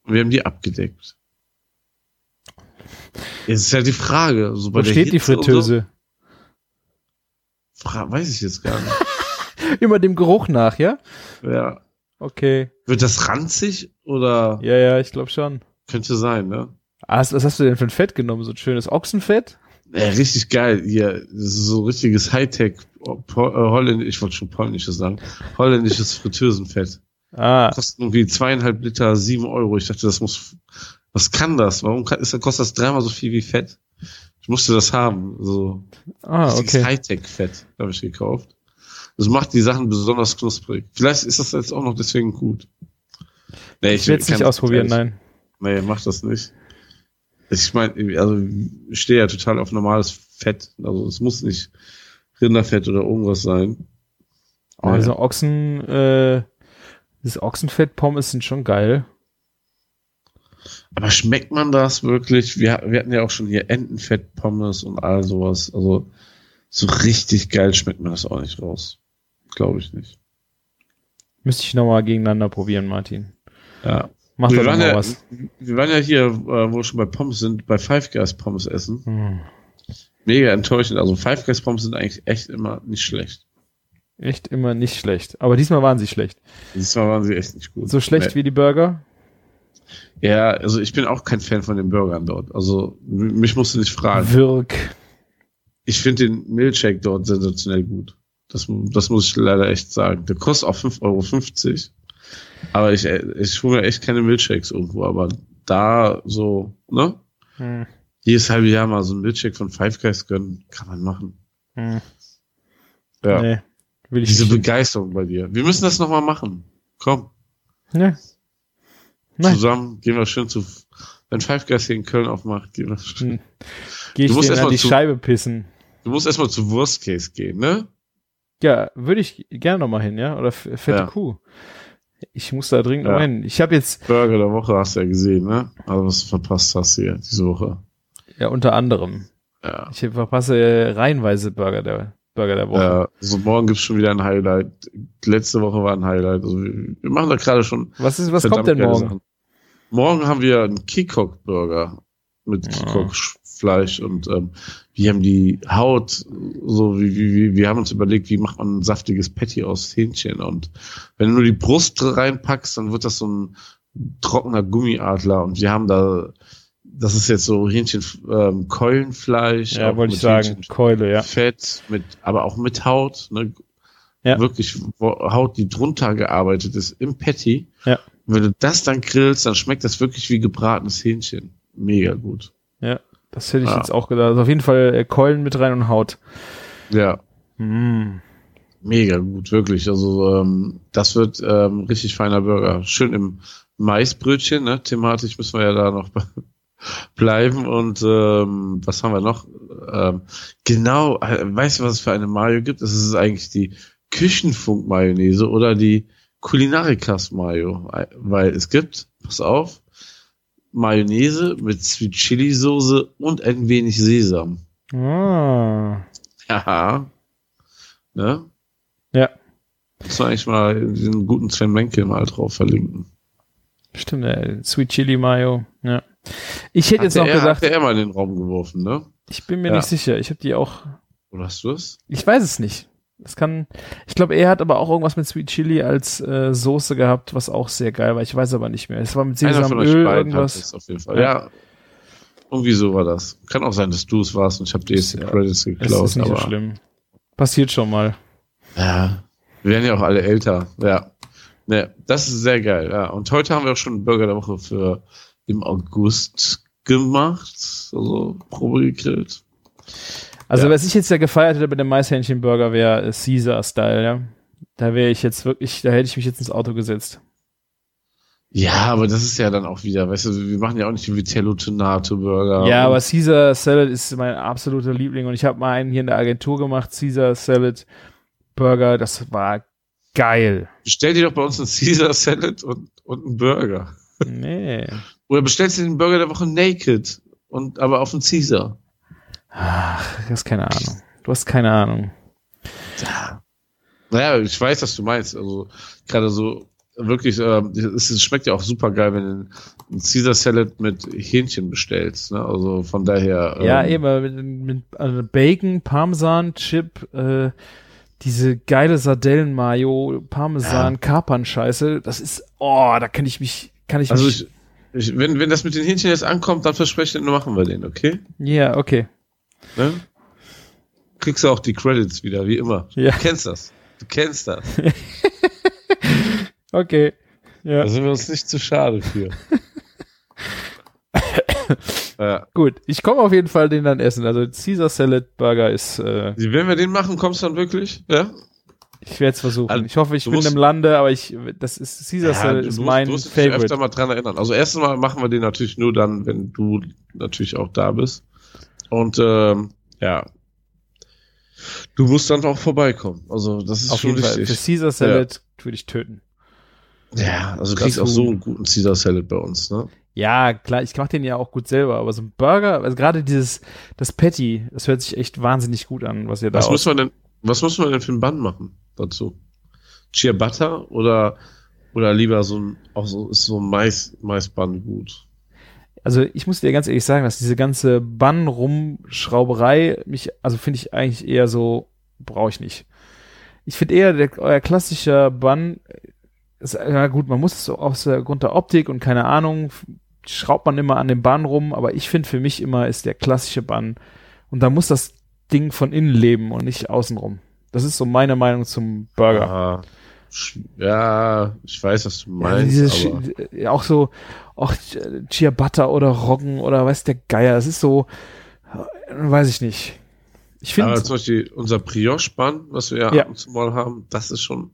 Speaker 5: Und wir haben die abgedeckt. Jetzt ist ja die Frage. So bei
Speaker 4: Wo
Speaker 5: der
Speaker 4: steht die
Speaker 5: Hitze und
Speaker 4: Fritteuse?
Speaker 5: So, fra weiß ich jetzt gar nicht.
Speaker 4: Immer dem Geruch nach, ja?
Speaker 5: ja.
Speaker 4: Okay.
Speaker 5: Wird das ranzig oder
Speaker 4: Ja, ja, ich glaube schon.
Speaker 5: könnte sein, ne?
Speaker 4: Ah, was, was hast du denn für ein Fett genommen? So ein schönes Ochsenfett?
Speaker 5: Ja, richtig geil. Hier, das ist so richtiges Hightech, oh, äh, holländisch, ich wollte schon polnisches sagen, holländisches Fritteusenfett.
Speaker 4: Ah,
Speaker 5: Kostet irgendwie zweieinhalb Liter, sieben Euro. Ich dachte, das muss, was kann das? Warum kann, ist, kostet das dreimal so viel wie Fett? Ich musste das haben. So
Speaker 4: ah okay.
Speaker 5: Hightech-Fett habe ich gekauft. Das macht die Sachen besonders knusprig. Vielleicht ist das jetzt auch noch deswegen gut. Nee,
Speaker 4: Ich will es nicht ausprobieren, nein.
Speaker 5: Nee, mach das nicht. Ich meine, also ich stehe ja total auf normales Fett. Also es muss nicht Rinderfett oder irgendwas sein.
Speaker 4: Oh,
Speaker 5: Ja.
Speaker 4: diese Ochsen, äh, diese Ochsenfett-Pommes sind schon geil.
Speaker 5: Aber schmeckt man das wirklich? Wir, wir hatten ja auch schon hier Entenfett-Pommes und all sowas. Also so richtig geil schmeckt man das auch nicht raus. Glaube ich nicht.
Speaker 4: Müsste ich nochmal gegeneinander probieren, Martin.
Speaker 5: Ja.
Speaker 4: Mach
Speaker 5: Wir waren,
Speaker 4: mal
Speaker 5: ja,
Speaker 4: was.
Speaker 5: wir waren ja hier, äh, wo wir schon bei Pommes sind, bei Five Guys Pommes essen.
Speaker 4: Hm.
Speaker 5: Mega enttäuschend. Also Five Guys Pommes sind eigentlich echt immer nicht schlecht.
Speaker 4: Echt immer nicht schlecht. Aber diesmal waren sie schlecht.
Speaker 5: Diesmal waren sie echt nicht gut.
Speaker 4: So schlecht
Speaker 5: Nee.
Speaker 4: wie die Burger?
Speaker 5: Ja, also ich bin auch kein Fan von den Burgern dort. Also mich musst du nicht fragen.
Speaker 4: Wirk.
Speaker 5: Ich finde den Milkshake dort sensationell gut. Das, das muss ich leider echt sagen. Der kostet auch 5,50 Euro. Aber ich, ich hole mir echt keine Milchshakes irgendwo. Aber da so, ne?
Speaker 4: Hm.
Speaker 5: Jedes halbe Jahr mal so ein Milchshake von Five Guys gönnen, kann man machen.
Speaker 4: Hm.
Speaker 5: Ja.
Speaker 4: Nee,
Speaker 5: Diese
Speaker 4: nicht.
Speaker 5: Begeisterung bei dir. Wir müssen das nochmal machen. Komm,
Speaker 4: Nee. Nein.
Speaker 5: zusammen gehen wir schön zu. Wenn Five Guys hier in Köln aufmacht, gehen wir schön.
Speaker 4: Hm. Geh ich
Speaker 5: Du musst
Speaker 4: denen
Speaker 5: erst
Speaker 4: an
Speaker 5: mal
Speaker 4: die
Speaker 5: zu-
Speaker 4: Scheibe pissen.
Speaker 5: Du musst erstmal zu Worst Case gehen, ne?
Speaker 4: Ja, würde ich gerne nochmal hin, ja? Oder fette
Speaker 5: Ja.
Speaker 4: Kuh. Ich muss da dringend
Speaker 5: Ja.
Speaker 4: hin. Ich habe jetzt,
Speaker 5: Burger der Woche hast du ja gesehen, ne? Also was du verpasst hast hier diese Woche.
Speaker 4: ja, unter anderem.
Speaker 5: Ja.
Speaker 4: Ich verpasse reihenweise Burger der, Burger der Woche.
Speaker 5: Ja, also morgen gibt's schon wieder ein Highlight. Letzte Woche war ein Highlight. Also wir, wir machen da gerade schon.
Speaker 4: Was ist, was kommt denn morgen?
Speaker 5: Sachen. Morgen haben wir einen Kikok-Burger mit
Speaker 4: Ja.
Speaker 5: Kikok-Fleisch und ähm, wir haben die Haut, so wie, wie, wir haben uns überlegt, wie macht man ein saftiges Patty aus Hähnchen und wenn du nur die Brust reinpackst, dann wird das so ein trockener Gummiadler und wir haben da, das ist jetzt so Hähnchen, ähm, Keulenfleisch.
Speaker 4: Ja, wollte ich sagen.
Speaker 5: Hähnchen-
Speaker 4: Keule, ja.
Speaker 5: Fett, mit, aber auch mit Haut, ne?
Speaker 4: Ja.
Speaker 5: Wirklich wo- Haut, die drunter gearbeitet ist im Patty.
Speaker 4: Ja.
Speaker 5: Und wenn du das dann grillst, dann schmeckt das wirklich wie gebratenes Hähnchen. Mega gut.
Speaker 4: Ja, das hätte ich
Speaker 5: Ja.
Speaker 4: jetzt auch gedacht. Also auf jeden Fall äh, Keulen mit rein und Haut.
Speaker 5: Ja,
Speaker 4: Mm.
Speaker 5: mega gut, wirklich. Also ähm, das wird ähm, richtig feiner Burger. Schön im Maisbrötchen, ne? Thematisch müssen wir ja da noch bleiben. Und ähm, was haben wir noch? Ähm, genau, äh, weißt du, was es für eine Mayo gibt? Das ist eigentlich die Küchenfunk-Mayonnaise oder die Kulinarikas-Mayo. Weil es gibt, pass auf, Mayonnaise mit Sweet Chili Soße und ein wenig Sesam.
Speaker 4: Ah.
Speaker 5: Haha. Ne?
Speaker 4: Ja,
Speaker 5: Muss man eigentlich mal den guten Sven Menke mal drauf verlinken.
Speaker 4: stimmt. Äh, Sweet Chili Mayo. Ja. Ich hätte jetzt
Speaker 5: Hatte
Speaker 4: noch
Speaker 5: er,
Speaker 4: gedacht,
Speaker 5: Hat er mal in den Raum geworfen, ne?
Speaker 4: ich bin mir
Speaker 5: Ja.
Speaker 4: nicht sicher. Ich habe die auch.
Speaker 5: Oder hast du es?
Speaker 4: Ich weiß es nicht. Das kann. Ich glaube, er hat aber auch irgendwas mit Sweet Chili als äh, Soße gehabt, was auch sehr geil war. Ich weiß aber nicht mehr. Es war mit Sesamöl irgendwas.
Speaker 5: es auf jeden Fall. Ja. Irgendwie so war das. Kann auch sein, dass du es warst und ich habe dir jetzt die
Speaker 4: Ja.
Speaker 5: Credits
Speaker 4: Es
Speaker 5: geklaut.
Speaker 4: ist nicht so
Speaker 5: aber
Speaker 4: schlimm. Passiert schon mal.
Speaker 5: ja, wir werden ja auch alle älter. Ja. Ne, das ist sehr geil. Ja. Und heute haben wir auch schon einen Burger der Woche für im August gemacht. Also Probe gegrillt.
Speaker 4: Also
Speaker 5: Ja.
Speaker 4: was ich jetzt ja gefeiert hätte bei dem Maishähnchen-Burger wäre äh, Caesar-Style, ja. Da wäre ich jetzt wirklich, da hätte ich mich jetzt ins Auto gesetzt.
Speaker 5: Ja, aber das ist ja dann auch wieder, weißt du, wir machen ja auch nicht den Vitello Tonato Burger.
Speaker 4: Ja, aber Caesar Salad ist mein absoluter Liebling und ich habe mal einen hier in der Agentur gemacht, Caesar Salad Burger, das war geil.
Speaker 5: Bestell dir doch bei uns einen Caesar Salad und, und einen Burger.
Speaker 4: Nee.
Speaker 5: Oder bestellst du den Burger der Woche naked und aber auf den Caesar.
Speaker 4: Ach, du hast keine Ahnung. Du hast keine Ahnung.
Speaker 5: Naja, ich weiß, was du meinst. Also gerade so wirklich, ähm, es, es schmeckt ja auch super geil, wenn du einen Caesar Salad mit Hähnchen bestellst. Ne? Also von daher.
Speaker 4: Ja,
Speaker 5: ähm,
Speaker 4: eben mit, mit also Bacon, Parmesan, Chip, äh, diese geile Sardellen-Mayo, Parmesan, Kapern-Scheiße, das ist, oh, da kann ich mich, kann ich
Speaker 5: Also
Speaker 4: mich,
Speaker 5: ich, ich, wenn, wenn das mit den Hähnchen jetzt ankommt, dann verspreche ich, dann machen wir den, okay?
Speaker 4: ja, okay.
Speaker 5: Ne? Kriegst du auch die Credits wieder, wie immer.
Speaker 4: Ja.
Speaker 5: Du kennst das. Du kennst das.
Speaker 4: Okay. Ja,
Speaker 5: Da sind wir uns nicht zu schade für. ja.
Speaker 4: gut. Ich komme auf jeden Fall den dann essen. Also Caesar Salad Burger ist, äh,
Speaker 5: Wenn wir den machen, kommst du dann wirklich? Ja?
Speaker 4: ich werde es versuchen.
Speaker 5: Also,
Speaker 4: ich hoffe, ich bin
Speaker 5: musst-
Speaker 4: im Lande, aber ich, das ist, Caesar Salad
Speaker 5: du
Speaker 4: ist
Speaker 5: musst-
Speaker 4: mein
Speaker 5: du musst dich öfter
Speaker 4: Favorite.
Speaker 5: mal dran erinnern. Also erstens mal machen wir den natürlich nur dann, wenn du natürlich auch da bist. Und ähm, ja. Du musst dann auch vorbeikommen. Also das ist
Speaker 4: Auf
Speaker 5: schon
Speaker 4: jeden Fall. Für. Caesar Salad würde ich töten.
Speaker 5: Ja, also du kriegst auch so einen guten Caesar Salad bei uns, ne?
Speaker 4: Ja, klar, ich mache den ja auch gut selber, aber so ein Burger, also gerade dieses, das Patty, das hört sich echt wahnsinnig gut an, was ihr da
Speaker 5: Was müssen wir denn, was müssen wir denn für einen Bann machen dazu? Ciabatta oder oder lieber so ein auch so ist so ein Mais Maisbann gut?
Speaker 4: Also ich muss dir ganz ehrlich sagen, dass diese ganze Bann-Rumschrauberei mich, also finde ich eigentlich eher so, brauche ich nicht. Ich finde eher, der, euer klassischer Bann, ist, ja gut, man muss es so aus der Grund der Optik und keine Ahnung, schraubt man immer an dem Bann rum, aber ich finde für mich immer ist der klassische Bann und da muss das Ding von innen leben und nicht außenrum. Das ist so meine Meinung zum Burger.
Speaker 5: Ah, sch- ja, ich weiß, was du
Speaker 4: Ja,
Speaker 5: meinst,
Speaker 4: dieses
Speaker 5: aber
Speaker 4: Chi- ja, auch so, auch Ciabatta oder Roggen oder weiß der Geier. Das ist so, äh, weiß ich nicht. Ich
Speaker 5: aber
Speaker 4: finde,
Speaker 5: zum Beispiel unser Brioche-Bun, was wir ja,
Speaker 4: Ja.
Speaker 5: ab und zu mal haben, das ist schon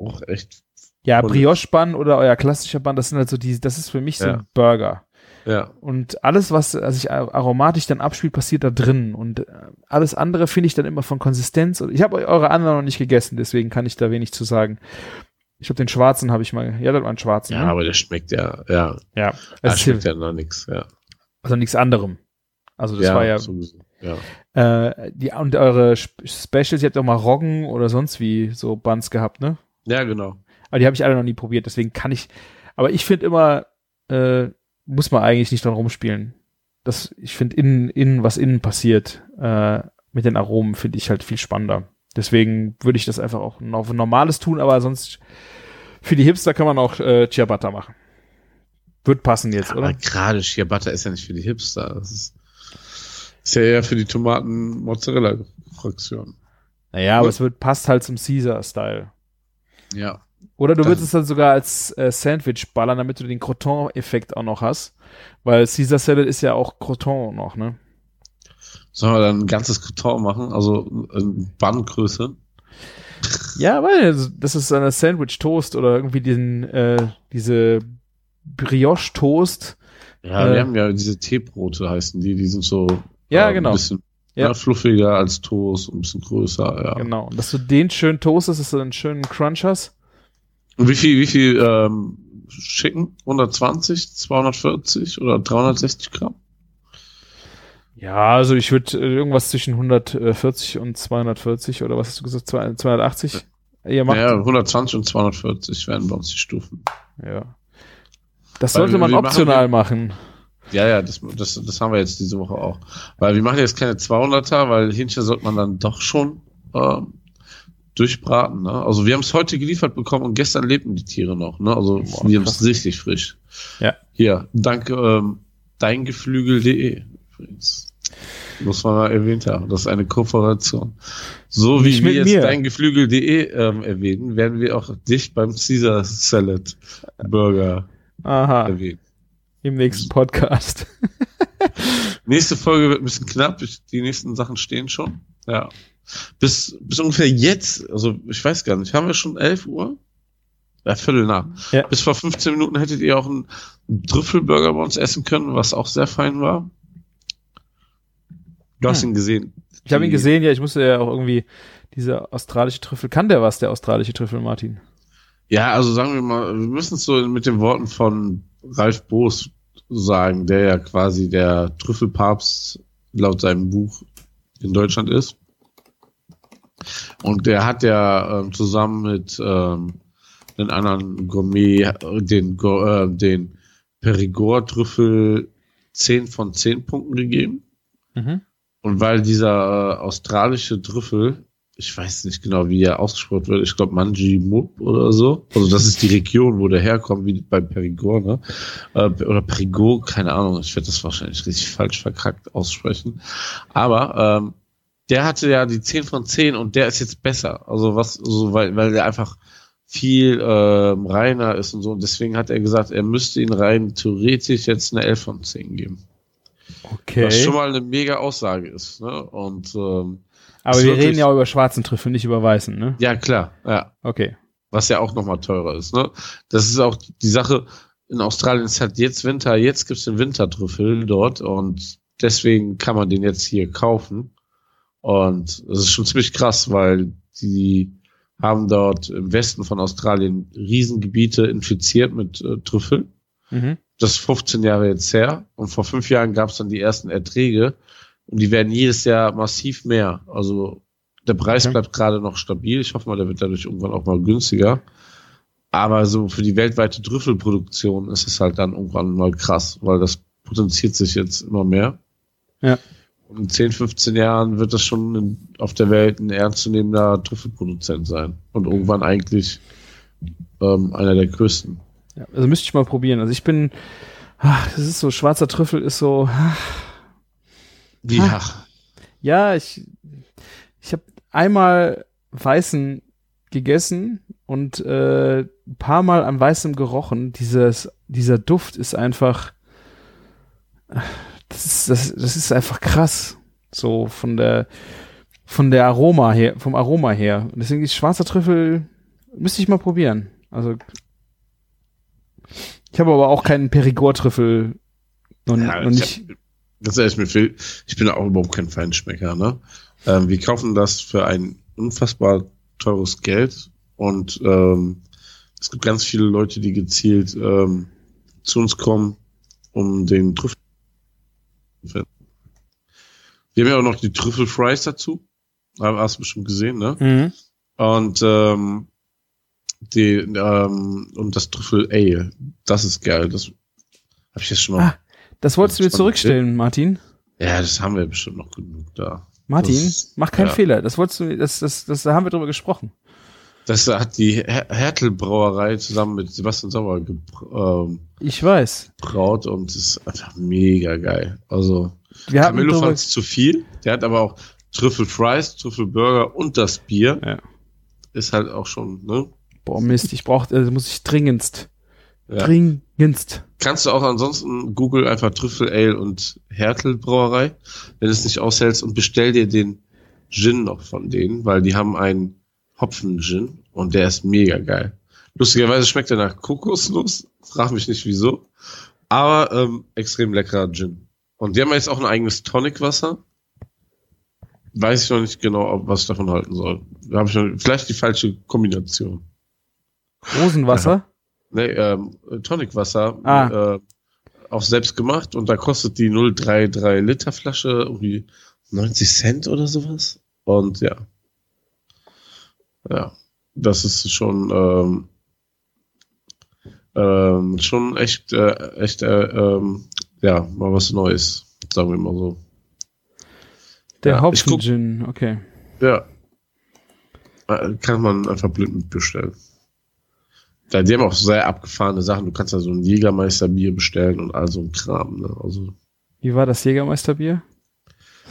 Speaker 5: auch echt,
Speaker 4: ja, Brioche-Bun oder euer klassischer Bun, das sind halt so die, das ist für mich so
Speaker 5: Ja.
Speaker 4: ein Burger.
Speaker 5: Ja.
Speaker 4: Und alles, was sich aromatisch dann abspielt, passiert da drin. Und äh, alles andere finde ich dann immer von Konsistenz. Ich habe eure anderen noch nicht gegessen, deswegen kann ich da wenig zu sagen. Ich habe den schwarzen, habe ich mal, ja, das war ein schwarzen.
Speaker 5: Ja,
Speaker 4: ne?
Speaker 5: aber der schmeckt ja, ja,
Speaker 4: ja.
Speaker 5: der
Speaker 4: Es
Speaker 5: schmeckt ja noch nix, ja.
Speaker 4: also nichts anderem. Also das
Speaker 5: ja,
Speaker 4: war ja,
Speaker 5: sowieso, ja.
Speaker 4: äh, die, und eure Sp- Specials, ihr habt auch mal Roggen oder sonst wie so Buns gehabt, ne?
Speaker 5: Ja, genau.
Speaker 4: Aber die habe ich alle noch nie probiert, deswegen kann ich, aber ich finde immer, äh, muss man eigentlich nicht dran rumspielen. Das, ich finde innen, innen, was innen passiert, äh, mit den Aromen finde ich halt viel spannender. Deswegen würde ich das einfach auch noch auf ein normales tun, aber sonst für die Hipster kann man auch äh, Ciabatta machen. Wird passen jetzt,
Speaker 5: Aber
Speaker 4: oder?
Speaker 5: gerade Ciabatta ist ja nicht für die Hipster. Das ist, ist ja eher für die Tomaten-Mozzarella-Fraktion.
Speaker 4: Naja, aber es wird, passt halt zum Caesar-Style.
Speaker 5: Ja.
Speaker 4: Oder du würdest es dann sogar als äh, Sandwich ballern, damit du den Croton-Effekt auch noch hast. Weil Caesar Salad ist ja auch Croton noch, ne?
Speaker 5: Sollen wir dann ein ganzes Karton machen? Also in Banngröße?
Speaker 4: Ja, weil das ist eine Sandwich-Toast oder irgendwie diesen, äh, diese Brioche-Toast.
Speaker 5: Ja,
Speaker 4: Äh.
Speaker 5: wir haben ja diese Teebrote heißen die, die sind so
Speaker 4: Ja,
Speaker 5: äh,
Speaker 4: genau.
Speaker 5: ein bisschen
Speaker 4: Ja.
Speaker 5: ja. fluffiger als Toast und ein bisschen größer, ja.
Speaker 4: Genau. Und dass du den schön toastest, dass du einen schönen Crunch hast.
Speaker 5: Und wie viel, wie viel ähm, schicken? 120, 240 oder 360 Gramm?
Speaker 4: Ja, also ich würde äh, irgendwas zwischen 140 und 240 oder was hast du gesagt? 200 280? Ihr macht.
Speaker 5: Ja, 120 und 240 werden bei uns die Stufen.
Speaker 4: ja. Das
Speaker 5: Weil
Speaker 4: sollte man
Speaker 5: wir machen
Speaker 4: optional machen.
Speaker 5: Ja, ja, das, das, das haben wir jetzt diese Woche auch. Weil wir machen jetzt keine 200er, weil Hähnchen sollte man dann doch schon ähm, durchbraten. Ne? Also wir haben es heute geliefert bekommen und gestern lebten die Tiere noch. Ne? Also
Speaker 4: Boah,
Speaker 5: wir haben es richtig frisch.
Speaker 4: Ja.
Speaker 5: Hier, danke ähm, deingeflügel.de übrigens. Muss man mal erwähnt haben. Das ist eine Kooperation. So wie wir jetzt
Speaker 4: mir.
Speaker 5: deingeflügel.de ähm, erwähnen, werden wir auch dich beim Caesar Salad Burger
Speaker 4: Aha.
Speaker 5: erwähnen.
Speaker 4: Im nächsten Podcast.
Speaker 5: Nächste Folge wird ein bisschen knapp. Die nächsten Sachen stehen schon. Ja. Bis, bis ungefähr jetzt, also ich weiß gar nicht, haben wir schon 11 Uhr? Ja, Viertel nach.
Speaker 4: Ja.
Speaker 5: Bis vor 15 Minuten hättet ihr auch einen Trüffelburger bei uns essen können, was auch sehr fein war. Du hast
Speaker 4: Hm.
Speaker 5: ihn gesehen.
Speaker 4: Ich habe ihn gesehen, ja, ich musste ja auch irgendwie diese australische Trüffel. Kann der was, der australische Trüffel, Martin?
Speaker 5: Ja, also sagen wir mal, wir müssen es so mit den Worten von Ralf Boos sagen, der ja quasi der Trüffelpapst laut seinem Buch in Deutschland ist. Und der hat ja ähm, zusammen mit ähm, den anderen Gourmet den, äh, den Perigord-Trüffel 10 von 10 Punkten gegeben.
Speaker 4: Mhm.
Speaker 5: Und weil dieser äh, australische Trüffel, ich weiß nicht genau, wie er ausgesprochen wird, ich glaube Manji Mup oder so. Also das ist die Region, wo der herkommt, wie bei Perigord, ne? Äh, oder Perigord, keine Ahnung, ich werde das wahrscheinlich richtig falsch verkackt aussprechen. Aber ähm, der hatte ja die 10 von 10 und der ist jetzt besser. Also was, so, weil, weil der einfach viel ähm, reiner ist und so. Und deswegen hat er gesagt, er müsste ihn rein theoretisch jetzt eine 11 von 10 geben.
Speaker 4: Okay.
Speaker 5: Was schon mal eine mega Aussage ist. Ne? Und ähm,
Speaker 4: Aber wir
Speaker 5: wirklich-
Speaker 4: reden ja auch über schwarzen Trüffel, nicht über weißen, ne?
Speaker 5: ja, klar, ja.
Speaker 4: Okay.
Speaker 5: Was ja auch nochmal teurer ist. Ne? Das ist auch die Sache, in Australien ist halt jetzt Winter, jetzt gibt's den Wintertrüffel dort und deswegen kann man den jetzt hier kaufen. Und das ist schon ziemlich krass, weil die haben dort im Westen von Australien Riesengebiete infiziert mit äh, Trüffeln.
Speaker 4: Mhm.
Speaker 5: Das ist 15 Jahre jetzt her. Und vor fünf Jahren gab es dann die ersten Erträge. Und die werden jedes Jahr massiv mehr. Also der Preis
Speaker 4: Okay.
Speaker 5: bleibt gerade noch stabil. Ich hoffe mal, der wird dadurch irgendwann auch mal günstiger. Aber so für die weltweite Trüffelproduktion ist es halt dann irgendwann mal krass, weil das potenziert sich jetzt immer mehr.
Speaker 4: Ja.
Speaker 5: Und in 10, 15 Jahren wird das schon in, auf der Welt ein ernstzunehmender Trüffelproduzent sein. Und irgendwann eigentlich ähm, einer der größten.
Speaker 4: Ja, also müsste ich mal probieren. Also ich bin, ach, das ist so, schwarzer Trüffel ist so, ach,
Speaker 5: Ja.
Speaker 4: ja, ich, ich habe einmal Weißen gegessen und äh, ein paar Mal an Weißem gerochen. Dieses, dieser Duft ist einfach, das ist, das, das ist einfach krass. So von der, von der Aroma her, vom Aroma her. Und deswegen ist schwarzer Trüffel, müsste ich mal probieren. Also, ich habe aber auch keinen Perigord-Trüffel noch,
Speaker 5: Ja,
Speaker 4: noch
Speaker 5: ich
Speaker 4: nicht.
Speaker 5: hab- Das ist mir viel. Ich bin auch überhaupt kein Feinschmecker, ne? Ähm, wir kaufen das für ein unfassbar teures Geld und ähm, es gibt ganz viele Leute, die gezielt ähm, zu uns kommen, um den Trüffel. Wir haben ja auch noch die Trüffelfries dazu. Hast du bestimmt gesehen, ne?
Speaker 4: Mhm.
Speaker 5: Und ähm, die ähm, und das Trüffel Ale, das ist geil. Das habe ich jetzt schon mal.
Speaker 4: Ah, das wolltest du mir zurückstellen, Martin.
Speaker 5: Ja, das haben wir bestimmt noch genug da.
Speaker 4: Martin,
Speaker 5: Das-
Speaker 4: mach keinen
Speaker 5: ja.
Speaker 4: Fehler. Das wolltest du, das, das, das, da haben wir drüber gesprochen.
Speaker 5: Das hat die Her Hertel Brauerei zusammen mit Sebastian Sauer gebraut ähm,
Speaker 4: Ich weiß.
Speaker 5: braut und ist einfach mega geil. Also
Speaker 4: Wir
Speaker 5: Camillo fand es zu viel. Der hat aber auch Trüffel Fries, Trüffel Burger und das Bier.
Speaker 4: Ja.
Speaker 5: Ist halt auch schon, ne?
Speaker 4: boah Mist, ich brauch, also muss ich dringendst,
Speaker 5: Ja.
Speaker 4: dringendst.
Speaker 5: Kannst du auch ansonsten Google einfach Trüffel Ale und Hertel Brauerei, wenn du es nicht aushältst und bestell dir den Gin noch von denen, weil die haben einen Hopfen-Gin und der ist mega geil. Lustigerweise schmeckt er nach Kokosnuss, frag mich nicht wieso, aber ähm, extrem leckerer Gin. Und die haben jetzt auch ein eigenes Tonicwasser. Weiß ich noch nicht genau, ob, was ich davon halten soll. Da habe ich noch, vielleicht die falsche Kombination.
Speaker 4: Rosenwasser.
Speaker 5: Nee, ähm, Tonicwasser
Speaker 4: Ah.
Speaker 5: äh, auch selbst gemacht und da kostet die 033 Liter Flasche irgendwie 90 Cent oder sowas. Und ja. Ja, das ist schon ähm, ähm, schon echt äh, echt äh, ähm, ja, mal was Neues, sagen wir mal so.
Speaker 4: Der
Speaker 5: Ja,
Speaker 4: Hopfen-Gin, okay.
Speaker 5: Ja. Äh, Kann man einfach blind mitbestellen. Da, die haben auch sehr abgefahrene Sachen. Du kannst ja so ein Jägermeisterbier bestellen und all so ein Kram. Ne? Also,
Speaker 4: Wie war das Jägermeisterbier?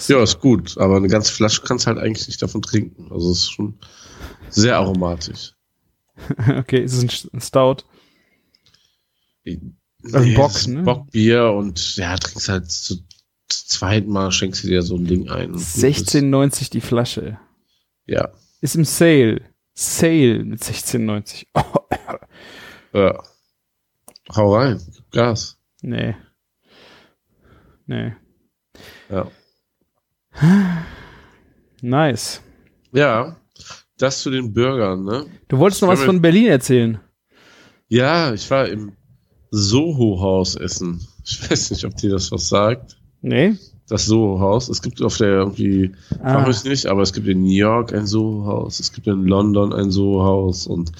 Speaker 5: ja, ist gut, aber eine ganze Flasche kannst halt eigentlich nicht davon trinken. Also es ist schon sehr aromatisch.
Speaker 4: okay, ist es ein ein Stout? Also
Speaker 5: Nee,
Speaker 4: Bock, ne?
Speaker 5: Bockbier und ja, trinkst halt zu, zu zweiten Mal, schenkst du dir so ein Ding ein. und gut ist.
Speaker 4: 16,90 die Flasche.
Speaker 5: Ja,
Speaker 4: Ist im Sale. Sale mit 16,90. Oh,
Speaker 5: ja. Hau rein, gib Gas.
Speaker 4: nee. Nee.
Speaker 5: Ja.
Speaker 4: Nice.
Speaker 5: Ja, das zu den Bürgern, ne?
Speaker 4: Du wolltest noch was von Berlin erzählen.
Speaker 5: Ja, ich war im Soho-Haus essen. Ich weiß nicht, ob dir das was sagt.
Speaker 4: Nee?
Speaker 5: Das Soho-Haus. Es gibt auf der irgendwie,
Speaker 4: Ah,
Speaker 5: ich nicht, aber es gibt in New York ein Soho-Haus, es gibt in London ein Soho-Haus und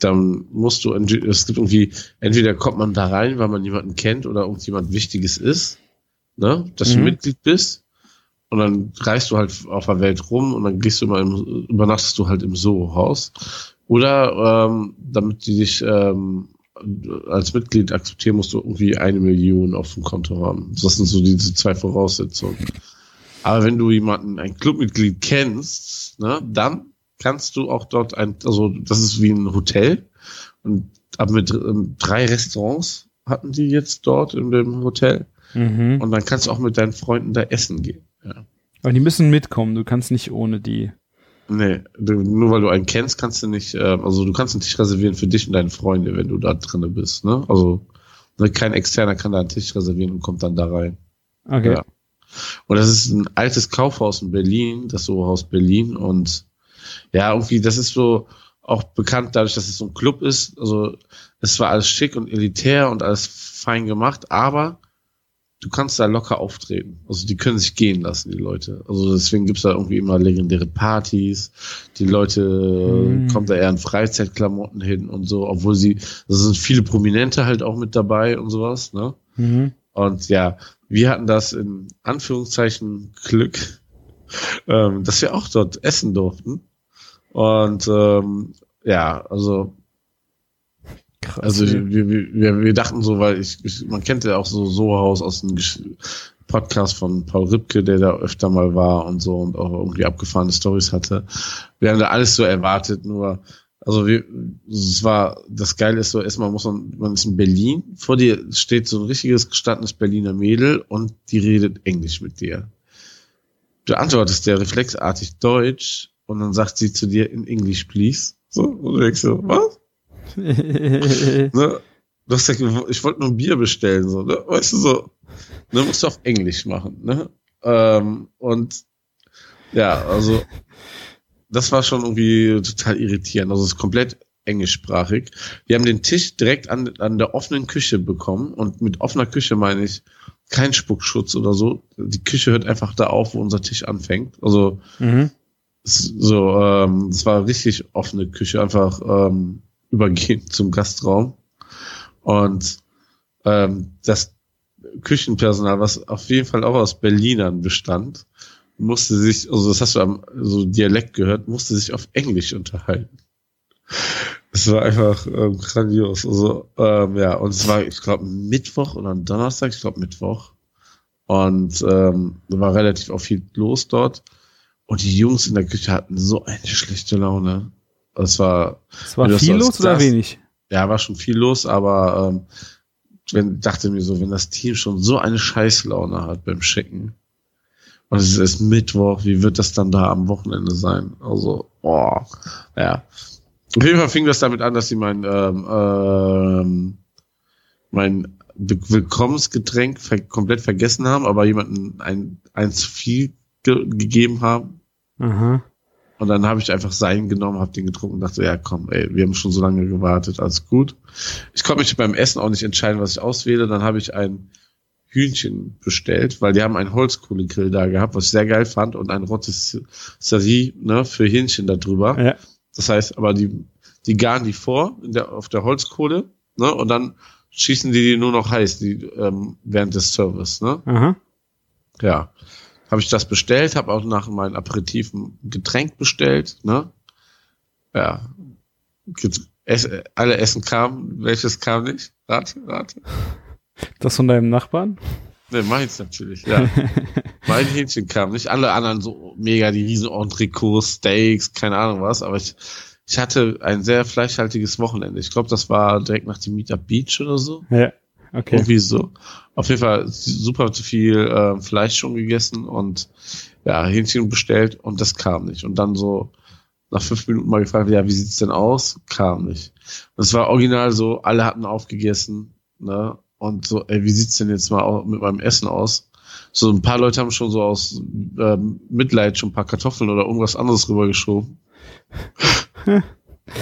Speaker 5: dann musst du, es gibt irgendwie, entweder kommt man da rein, weil man jemanden kennt oder irgendjemand Wichtiges ist, ne, dass du
Speaker 4: Mhm.
Speaker 5: Mitglied bist. Und dann reist du halt auf der Welt rum und dann gehst du immer im, übernachtest du halt im Soho-Haus. Oder ähm, damit die dich ähm, als Mitglied akzeptieren, musst du irgendwie eine Million auf dem Konto haben. Das sind so diese zwei Voraussetzungen. Aber wenn du jemanden, ein Clubmitglied kennst, ne, dann kannst du auch dort ein, also das ist wie ein Hotel. Und aber mit ähm, drei Restaurants hatten die jetzt dort in dem Hotel.
Speaker 4: mhm.
Speaker 5: Und dann kannst du auch mit deinen Freunden da essen gehen. Ja.
Speaker 4: Aber die müssen mitkommen. Du kannst nicht ohne die.
Speaker 5: Nee, du, nur weil du einen kennst, kannst du nicht, äh, also du kannst einen Tisch reservieren für dich und deine Freunde, wenn du da drinne bist, ne? Also ne, kein Externer kann da einen Tisch reservieren und kommt dann da rein.
Speaker 4: Okay.
Speaker 5: Ja. Und das ist ein altes Kaufhaus in Berlin, das Sohaus Berlin und ja, irgendwie, das ist so auch bekannt dadurch, dass es so ein Club ist. Also es war alles schick und elitär und alles fein gemacht, aber du kannst da locker auftreten. Also die können sich gehen lassen, die Leute. Also deswegen gibt's da irgendwie immer legendäre Partys. Die Leute
Speaker 4: Mhm.
Speaker 5: kommen da eher in Freizeitklamotten hin und so, obwohl sie, also sind viele Prominente halt auch mit dabei und sowas, ne?
Speaker 4: Mhm.
Speaker 5: Und ja, wir hatten das in Anführungszeichen Glück, ähm, dass wir auch dort essen durften. Und ähm, ja, also
Speaker 4: Krass.
Speaker 5: also wir, wir, wir, wir dachten so, weil ich, ich man kennt ja auch so Sohaus aus Gesch Podcast von Paul Ripke, der da öfter mal war und so und auch irgendwie abgefahrene Stories hatte. Wir haben da alles so erwartet, nur also wir, es war, das Geile ist so, erstmal muss man, man ist in Berlin, vor dir steht so ein richtiges gestandenes Berliner Mädel und die redet Englisch mit dir. Du antwortest der reflexartig Deutsch und dann sagt sie zu dir in English, please. So, und du denkst so, was? ne? Du hast gesagt, ich wollte nur ein Bier bestellen, so, ne? Weißt du, so, ne, musst du auf Englisch machen, ne? Ähm, und ja, also das war schon irgendwie total irritierend. Also es ist komplett englischsprachig. Wir haben den Tisch direkt an, an der offenen Küche bekommen und mit offener Küche meine ich kein Spuckschutz oder so. Die Küche hört einfach da auf, wo unser Tisch anfängt. Also mhm. so, ähm, es war richtig offene Küche, einfach ähm, übergehend zum Gastraum. Und ähm, das Küchenpersonal, was auf jeden Fall auch aus Berlinern bestand, musste sich, also das hast du am so Dialekt gehört, musste sich auf Englisch unterhalten. Es war einfach ähm, grandios. Also, ähm, ja, und es war, ich glaube, Mittwoch oder Donnerstag, ich glaube Mittwoch. Und ähm, war relativ auch viel los dort. Und die Jungs in der Küche hatten so eine schlechte Laune. Es war.
Speaker 4: Es war viel los oder wenig?
Speaker 5: Ja, war schon viel los, aber ähm, wenn, dachte mir so, wenn das Team schon so eine Scheißlaune hat beim Schicken, und es ist Mittwoch, wie wird das dann da am Wochenende sein? Also, boah, ja. Auf jeden Fall fing das damit an, dass sie mein, ähm, ähm, mein Willkommensgetränk ver komplett vergessen haben, aber jemanden ein, ein zu viel ge gegeben haben.
Speaker 4: Mhm.
Speaker 5: Und dann habe ich einfach sein genommen, habe den getrunken und dachte, ja komm, ey, wir haben schon so lange gewartet, alles gut. Ich konnte mich beim Essen auch nicht entscheiden, was ich auswähle. Dann habe ich ein Hühnchen bestellt, weil die haben einen Holzkohlegrill da gehabt, was ich sehr geil fand und ein Rotisserie ne, für Hähnchen da drüber.
Speaker 4: Ja.
Speaker 5: Das heißt, aber die, die garen die vor in der, auf der Holzkohle ne, und dann schießen die die nur noch heiß die, ähm, während des Service. Ne?
Speaker 4: Aha.
Speaker 5: Ja, habe ich das bestellt, habe auch nach meinem Aperitif ein Getränk bestellt. Ne? Ja, alle Essen kam, welches kam nicht? Rate, rate.
Speaker 4: Das von deinem Nachbarn?
Speaker 5: Ne, meins natürlich, ja. mein Hähnchen kam. Nicht alle anderen so mega die riesen Entrecôts, Steaks, keine Ahnung was, aber ich, ich hatte ein sehr fleischhaltiges Wochenende. Ich glaube, das war direkt nach dem Meetup Beach oder so.
Speaker 4: Ja, okay.
Speaker 5: Irgendwie so. Auf jeden Fall super zu viel äh, Fleisch schon gegessen und ja, Hähnchen bestellt und das kam nicht. Und dann so nach fünf Minuten mal gefragt, ja, wie sieht's denn aus? Kam nicht. Und es war original so, alle hatten aufgegessen, ne? und so, ey, wie sieht's denn jetzt mal mit meinem Essen aus? So ein paar Leute haben schon so aus ähm, Mitleid schon ein paar Kartoffeln oder irgendwas anderes rübergeschoben.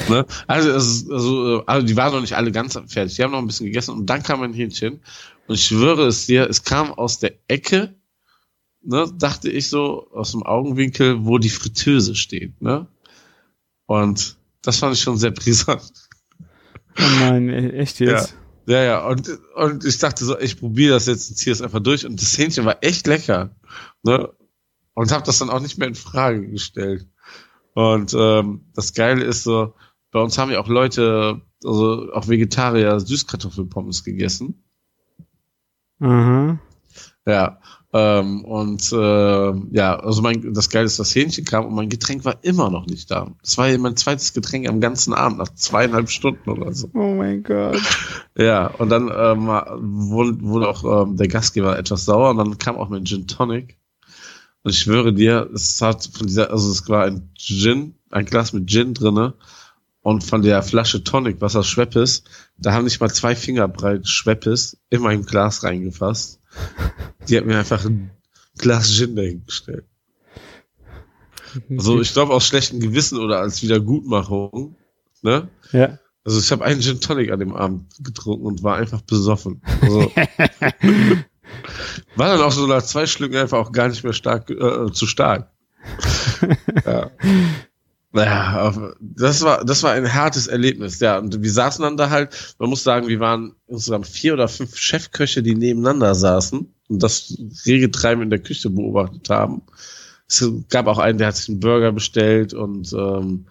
Speaker 5: ne? Also, also, also die waren noch nicht alle ganz fertig. Die haben noch ein bisschen gegessen und dann kam ein Hähnchen und ich schwöre es dir, es kam aus der Ecke, ne, dachte ich so, aus dem Augenwinkel, wo die Fritteuse steht, ne? Und das fand ich schon sehr brisant.
Speaker 4: Oh nein, e-, echt jetzt?
Speaker 5: Ja. Ja, ja, und, und ich dachte so, ich probiere das jetzt und ziehe es einfach durch. Und das Hähnchen war echt lecker. Ne? Und habe das dann auch nicht mehr in Frage gestellt. Und ähm, das Geile ist so, bei uns haben ja auch Leute, also auch Vegetarier, Süßkartoffelpommes gegessen.
Speaker 4: Mhm.
Speaker 5: Ja, ähm, und äh, ja, also mein, das Geile ist, das Hähnchen kam und mein Getränk war immer noch nicht da. Das war mein zweites Getränk am ganzen Abend, nach zweieinhalb Stunden oder so.
Speaker 4: Oh mein Gott.
Speaker 5: Ja, und dann ähm, wurde, wurde auch ähm, der Gastgeber etwas sauer und dann kam auch mein Gin Tonic. Und ich schwöre dir, es hat von dieser, also es war ein Gin, ein Glas mit Gin drinne und von der Flasche Tonic, was aus Schweppes, da haben nicht mal zwei Finger breit Schweppes in mein Glas reingefasst. Die hat mir einfach ein Glas Gin dahingestellt. Also ich glaube aus schlechtem Gewissen oder als Wiedergutmachung. Ne?
Speaker 4: Ja.
Speaker 5: Also ich habe einen Gin Tonic an dem Abend getrunken und war einfach besoffen. Also, war dann auch so nach zwei Schlücken einfach auch gar nicht mehr stark äh, zu stark. ja. Naja, das war, das war ein hartes Erlebnis, ja. Und wir saßen dann da halt, man muss sagen, wir waren insgesamt vier oder fünf Chefköche, die nebeneinander saßen und das rege Treiben in der Küche beobachtet haben. Es gab auch einen, der hat sich einen Burger bestellt und ähm,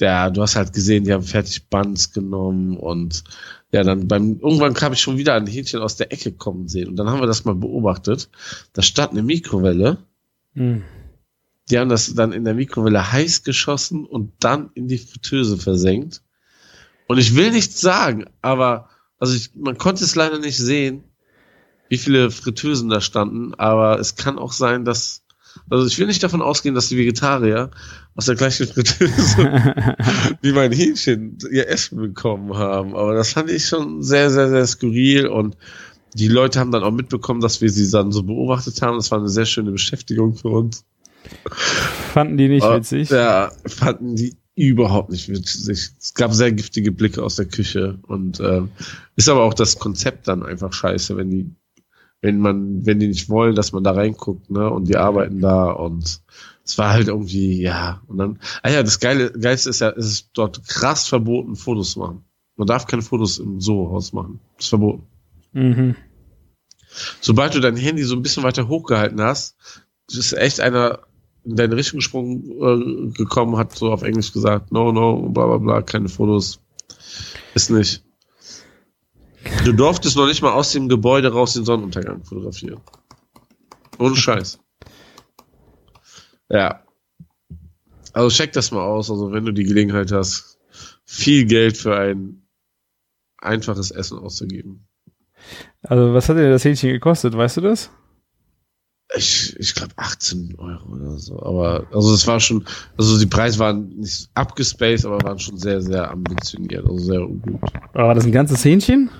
Speaker 5: ja, du hast halt gesehen, die haben fertig Buns genommen und ja, dann beim, irgendwann habe ich schon wieder ein Hähnchen aus der Ecke kommen sehen und dann haben wir das mal beobachtet. Da stand eine Mikrowelle.
Speaker 4: Hm.
Speaker 5: Die haben das dann in der Mikrowelle heiß geschossen und dann in die Fritteuse versenkt. Und ich will nichts sagen, aber also ich, man konnte es leider nicht sehen, wie viele Fritteusen da standen, aber es kann auch sein, dass also ich will nicht davon ausgehen, dass die Vegetarier aus der gleichen Fritteuse wie mein Hähnchen ihr Essen bekommen haben. Aber das fand ich schon sehr, sehr, sehr skurril und die Leute haben dann auch mitbekommen, dass wir sie dann so beobachtet haben. Das war eine sehr schöne Beschäftigung für uns.
Speaker 4: Fanden die nicht witzig?
Speaker 5: Ja, fanden die überhaupt nicht witzig. Es gab sehr giftige Blicke aus der Küche und ähm, ist aber auch das Konzept dann einfach scheiße, wenn die wenn man, wenn die nicht wollen, dass man da reinguckt, ne, und die arbeiten da und es war halt irgendwie, ja, und dann, ah ja, das Geile, Geilste ist ja, es ist dort krass verboten, Fotos zu machen. Man darf keine Fotos im Soho-Haus machen. Das ist verboten.
Speaker 4: Mhm.
Speaker 5: Sobald du dein Handy so ein bisschen weiter hochgehalten hast, ist echt einer in deine Richtung gesprungen äh, gekommen, hat so auf Englisch gesagt, no, no, bla bla bla, keine Fotos. Ist nicht. Du durftest noch nicht mal aus dem Gebäude raus den Sonnenuntergang fotografieren. Ohne Scheiß. Ja. Also check das mal aus, also wenn du die Gelegenheit hast, viel Geld für ein einfaches Essen auszugeben.
Speaker 4: Also, was hat dir das Hähnchen gekostet, weißt du das?
Speaker 5: Ich, ich glaube 18 Euro oder so. Aber also es war schon, also die Preise waren nicht abgespaced, aber waren schon sehr, sehr ambitioniert, also sehr gut.
Speaker 4: Aber war das ein ganzes Hähnchen?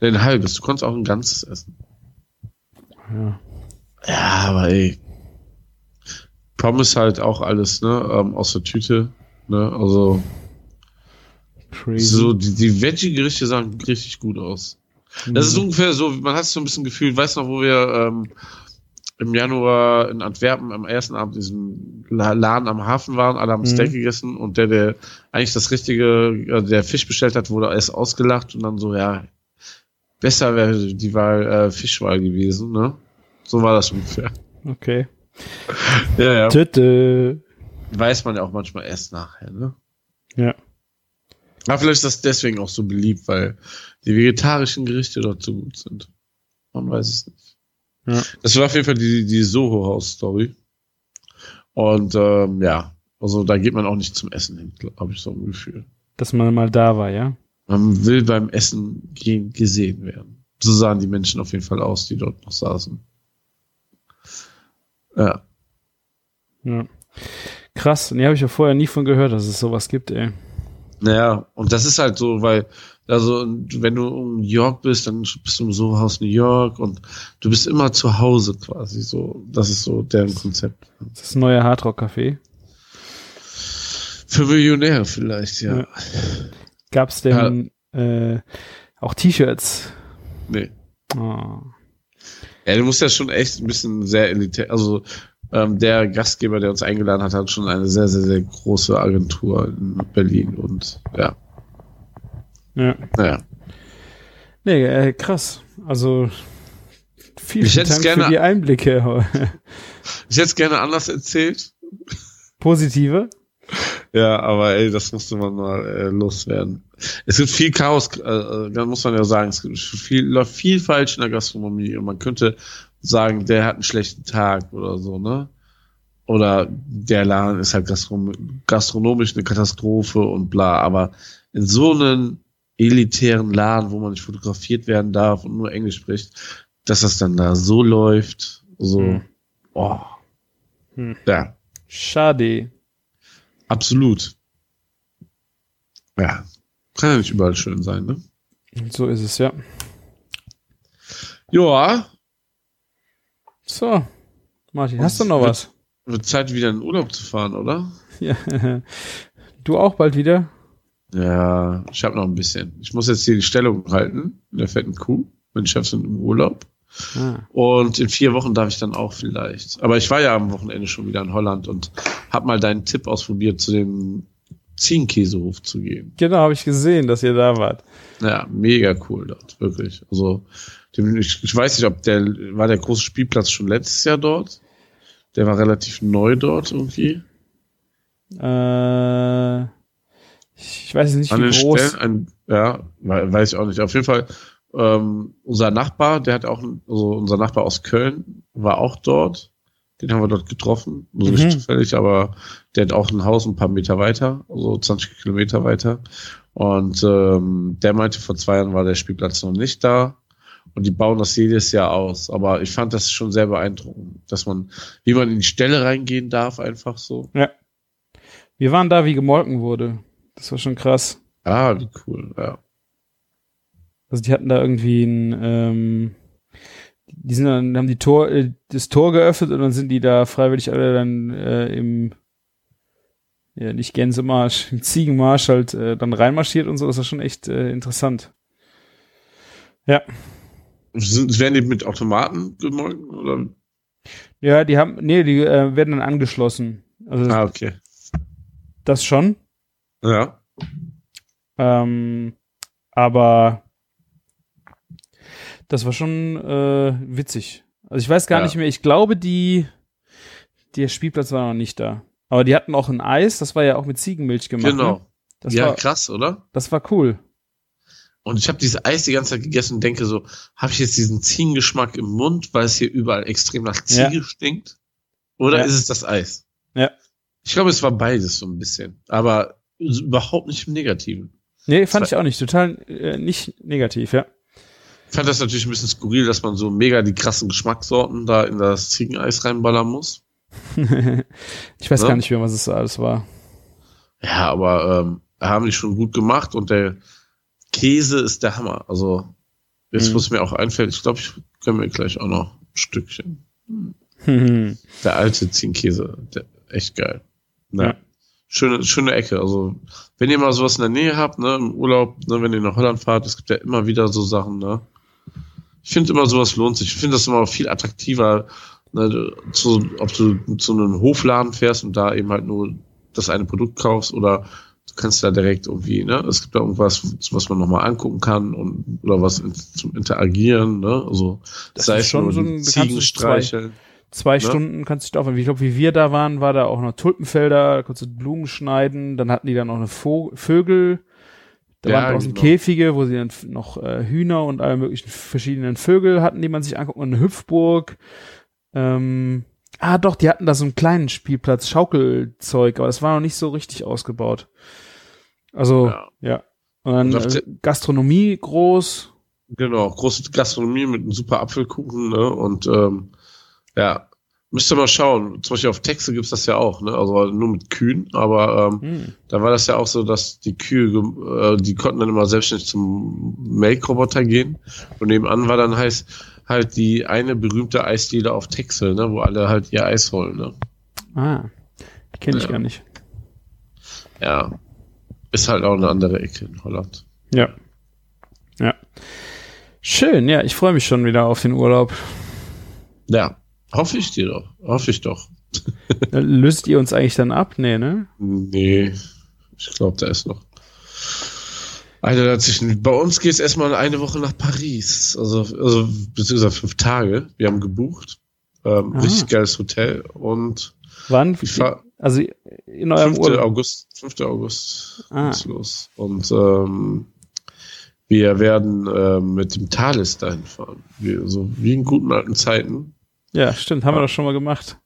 Speaker 5: Nee, ein halbes. Du konntest auch ein ganzes essen.
Speaker 4: Ja.
Speaker 5: Ja, aber ey. Pommes halt auch alles, ne? Ähm, aus der Tüte. Ne? Also
Speaker 4: Crazy.
Speaker 5: so die, die Veggie-Gerichte sahen richtig gut aus. Das ist
Speaker 4: Mhm.
Speaker 5: ungefähr so, man hat so ein bisschen gefühlt, weißt du noch, wo wir ähm, im Januar in Antwerpen am ersten Abend diesen La- Laden am Hafen waren, alle haben
Speaker 4: Mhm.
Speaker 5: Steak gegessen und der, der eigentlich das richtige, äh, der Fisch bestellt hat, wurde erst ausgelacht und dann so, ja, besser wäre die Wahl äh, Fischwahl gewesen, ne? So war das ungefähr.
Speaker 4: Okay.
Speaker 5: Ja, ja.
Speaker 4: Tüte.
Speaker 5: Weiß man ja auch manchmal erst nachher, ne?
Speaker 4: Ja.
Speaker 5: Aber vielleicht ist das deswegen auch so beliebt, weil die vegetarischen Gerichte dort so gut sind. Man weiß es nicht.
Speaker 4: Ja.
Speaker 5: Das war auf jeden Fall die, die Soho-House-Story. Und ähm, ja, also da geht man auch nicht zum Essen hin, habe ich so ein Gefühl.
Speaker 4: Dass man mal da war, ja?
Speaker 5: Man will beim Essen gehen, gesehen werden. So sahen die Menschen auf jeden Fall aus, die dort noch saßen. Ja.
Speaker 4: Ja. Krass. Nee, habe ich ja vorher nie von gehört, dass es sowas gibt, ey.
Speaker 5: Naja, und das ist halt so, weil, also, wenn du in New York bist, dann bist du im Soho-Haus New York und du bist immer zu Hause quasi, so. Das ist so deren Konzept.
Speaker 4: Das ist ein neuer Hardrock-Café.
Speaker 5: Für Millionäre vielleicht, ja.
Speaker 4: Ja. Gab's denn äh, auch T-Shirts?
Speaker 5: Nee.
Speaker 4: Oh.
Speaker 5: Ja, du musst ja schon echt ein bisschen sehr elitär, also, ähm, der Gastgeber, der uns eingeladen hat, hat schon eine sehr, sehr, sehr große Agentur in Berlin und, ja,
Speaker 4: Ja.
Speaker 5: naja.
Speaker 4: Nee, äh, krass. Also vielen
Speaker 5: Ich
Speaker 4: Dank
Speaker 5: gerne-
Speaker 4: für die Einblicke.
Speaker 5: Ich hätte es gerne anders erzählt.
Speaker 4: Positive.
Speaker 5: Ja, aber ey, das musste man mal äh, loswerden. Es gibt viel Chaos, äh, äh, da muss man ja sagen, es gibt viel, läuft viel falsch in der Gastronomie und man könnte sagen, der hat einen schlechten Tag oder so, ne? Oder der Laden ist halt gastrom gastronomisch eine Katastrophe und bla, aber in so einem elitären Laden, wo man nicht fotografiert werden darf und nur Englisch spricht, dass das dann da so läuft, so,
Speaker 4: Hm.
Speaker 5: oh,
Speaker 4: Hm.
Speaker 5: ja,
Speaker 4: Schade.
Speaker 5: Absolut. Ja. Kann ja nicht überall schön sein, ne?
Speaker 4: So ist es, ja.
Speaker 5: Ja,
Speaker 4: So. Martin, hast du noch was?
Speaker 5: wird Zeit, wieder in den Urlaub zu fahren, oder?
Speaker 4: Ja. Du auch bald wieder?
Speaker 5: Ja, ich habe noch ein bisschen. Ich muss jetzt hier die Stellung halten in der fetten Kuh. Mein Chef sind im Urlaub.
Speaker 4: Ah.
Speaker 5: Und in vier Wochen darf ich dann auch vielleicht. Aber ich war ja am Wochenende schon wieder in Holland und habe mal deinen Tipp ausprobiert, zu dem Ziegenkäsehof zu gehen.
Speaker 4: Genau, habe ich gesehen, dass ihr da wart.
Speaker 5: Ja, mega cool dort, wirklich. Also, ich, ich weiß nicht, ob der, war der große Spielplatz schon letztes Jahr dort? Der war relativ neu dort irgendwie.
Speaker 4: Äh, Ich weiß nicht,
Speaker 5: An
Speaker 4: wie
Speaker 5: den
Speaker 4: groß.
Speaker 5: Stellen, ein, ja, we- weiß ich auch nicht. Auf jeden Fall, ähm, unser Nachbar, der hat auch, also unser Nachbar aus Köln, war auch dort. Den haben wir dort getroffen. Also nicht
Speaker 4: Mhm.
Speaker 5: zufällig, aber der hat auch ein Haus ein paar Meter weiter, also 20 Kilometer weiter. Und ähm, der meinte, vor zwei Jahren war der Spielplatz noch nicht da. Und die bauen das jedes Jahr aus. Aber ich fand das schon sehr beeindruckend, dass man, wie man in die Stelle reingehen darf, einfach so.
Speaker 4: Wir waren da, wie gemolken wurde. Das war schon krass.
Speaker 5: Ah, wie cool, ja.
Speaker 4: Also die hatten da irgendwie ein, ähm, die sind dann, haben die Tor, äh, das Tor geöffnet und dann sind die da freiwillig alle dann äh, im, ja nicht Gänsemarsch, im Ziegenmarsch halt äh, dann reinmarschiert und so. Das war schon echt äh, interessant. Ja.
Speaker 5: Sind, werden die mit Automaten gemolken? Oder?
Speaker 4: Ja, die haben, nee, die äh, werden dann angeschlossen. Also
Speaker 5: Ah, okay.
Speaker 4: das schon.
Speaker 5: Ja.
Speaker 4: Ähm, aber das war schon äh, witzig. Also ich weiß gar
Speaker 5: Ja.
Speaker 4: nicht mehr, ich glaube, die der Spielplatz war noch nicht da. Aber die hatten auch ein Eis, das war ja auch mit Ziegenmilch gemacht.
Speaker 5: Genau.
Speaker 4: Ne? Das,
Speaker 5: ja,
Speaker 4: war,
Speaker 5: krass, oder?
Speaker 4: das war cool.
Speaker 5: Und ich habe dieses Eis die ganze Zeit gegessen und denke so, habe ich jetzt diesen Ziegengeschmack im Mund, weil es hier überall extrem nach Ziege stinkt? Oder
Speaker 4: Ja.
Speaker 5: ist es das Eis?
Speaker 4: Ja.
Speaker 5: Ich glaube, es war beides so ein bisschen. Aber überhaupt nicht im Negativen.
Speaker 4: Nee, fand ich auch nicht. Total äh, nicht negativ, ja.
Speaker 5: Ich fand das natürlich ein bisschen skurril, dass man so mega die krassen Geschmackssorten da in das Ziegeneis reinballern muss.
Speaker 4: ich weiß
Speaker 5: Ja.
Speaker 4: gar nicht mehr, was es alles war.
Speaker 5: Ja, aber ähm, haben die schon gut gemacht und der Käse ist der Hammer. Also jetzt,
Speaker 4: Mhm.
Speaker 5: wo es mir auch einfällt, ich glaube, ich gönne mir gleich auch noch ein Stückchen. Der alte Ziegenkäse, der echt geil. Ja.
Speaker 4: Ja.
Speaker 5: Schöne, schöne Ecke. Also, wenn ihr mal sowas in der Nähe habt, ne, im Urlaub, ne, wenn ihr nach Holland fahrt, es gibt ja immer wieder so Sachen, ne. Ich finde immer sowas lohnt sich. Ich finde das immer viel attraktiver, ne, zu, ob du zu einem Hofladen fährst und da eben halt nur das eine Produkt kaufst oder du kannst da direkt irgendwie, ne, es gibt da irgendwas, was man nochmal angucken kann und oder was in, zum Interagieren, ne, also
Speaker 4: Das
Speaker 5: sei
Speaker 4: ist schon so ein- du kannst
Speaker 5: Ziegen
Speaker 4: es
Speaker 5: streicheln.
Speaker 4: Zwei
Speaker 5: Ne?
Speaker 4: Stunden kannst du dich da Ich glaube, wie wir da waren, war da auch noch Tulpenfelder, da konntest du Blumen schneiden, dann hatten die da noch eine Vo Vögel, da
Speaker 5: Ja,
Speaker 4: waren draußen
Speaker 5: genau.
Speaker 4: Käfige, wo sie dann noch äh, Hühner und alle möglichen verschiedenen Vögel hatten, die man sich angucken und eine Hüpfburg. Ähm, ah, doch, die hatten da so einen kleinen Spielplatz, Schaukelzeug, aber das war noch nicht so richtig ausgebaut. Also, ja.
Speaker 5: Ja.
Speaker 4: Und dann äh, Gastronomie groß.
Speaker 5: Genau, große Gastronomie mit einem super Apfelkuchen, ne? Und ähm, ja, müsst ihr mal schauen. Zum Beispiel auf Texte gibt's das ja auch, ne? Also nur mit Kühen, aber ähm,
Speaker 4: Hm.
Speaker 5: da war das ja auch so, dass die Kühe, äh, die konnten dann immer selbstständig zum Melkroboter gehen. Und nebenan war dann heißt halt die eine berühmte Eisdiele auf Texel, ne? Wo alle halt ihr Eis holen, ne?
Speaker 4: Ah, kenne ich
Speaker 5: Ja.
Speaker 4: gar nicht.
Speaker 5: Ja. Ist halt auch eine andere Ecke in Holland.
Speaker 4: Ja. Ja. Schön, ja, ich freue mich schon wieder auf den Urlaub.
Speaker 5: Ja, hoffe ich dir doch. Hoffe ich doch.
Speaker 4: Äh, Löst ihr uns eigentlich dann ab? Nee, ne?
Speaker 5: Nee, ich glaube, da ist noch. Eine dazwischen. Bei uns geht es erstmal eine Woche nach Paris. Also, also beziehungsweise fünf Tage. Wir haben gebucht. Ähm,
Speaker 4: Ah.
Speaker 5: richtig geiles Hotel. Und
Speaker 4: Wann?
Speaker 5: ich fahr
Speaker 4: Also in eurem
Speaker 5: 5.
Speaker 4: Urlaub.
Speaker 5: August, 5. August
Speaker 4: Ah.
Speaker 5: geht's los. Und ähm, wir werden ähm, mit dem Thales dahin fahren. Wir, so wie in guten alten Zeiten.
Speaker 4: Ja, stimmt, haben wir doch schon mal gemacht.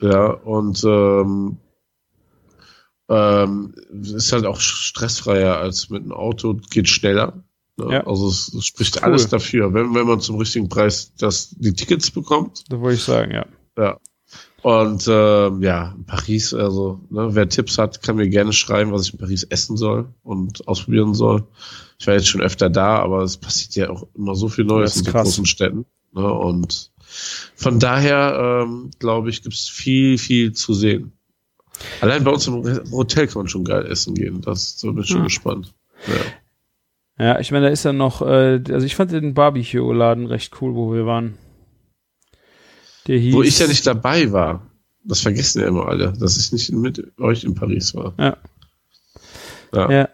Speaker 5: Ja, und ähm, ähm, ist halt auch stressfreier als mit einem Auto, geht schneller. Ne?
Speaker 4: Ja.
Speaker 5: Also es, es spricht
Speaker 4: Cool.
Speaker 5: alles dafür, wenn, wenn man zum richtigen Preis das, die Tickets bekommt.
Speaker 4: Da wollte ich sagen, ja.
Speaker 5: Ja. Und ähm, ja, Paris, also ne, wer Tipps hat, kann mir gerne schreiben, was ich in Paris essen soll und ausprobieren soll. Ich war jetzt schon öfter da, aber es passiert ja auch immer so viel Neues in
Speaker 4: krass.
Speaker 5: großen Städten. Ne? Und von daher, ähm, glaube ich, gibt's viel, viel zu sehen. Allein bei uns im Hotel kann man schon geil essen gehen. Das da bin ich schon
Speaker 4: Ja.
Speaker 5: gespannt. Ja.
Speaker 4: Ja, ich meine, da ist ja noch, äh, also ich fand den Barbecue-Laden recht cool, wo wir waren. Der hieß.
Speaker 5: Wo ich ja nicht dabei war. Das vergessen ja immer alle, dass ich nicht mit euch in Paris war.
Speaker 4: Ja.
Speaker 5: Ja.
Speaker 4: Ja.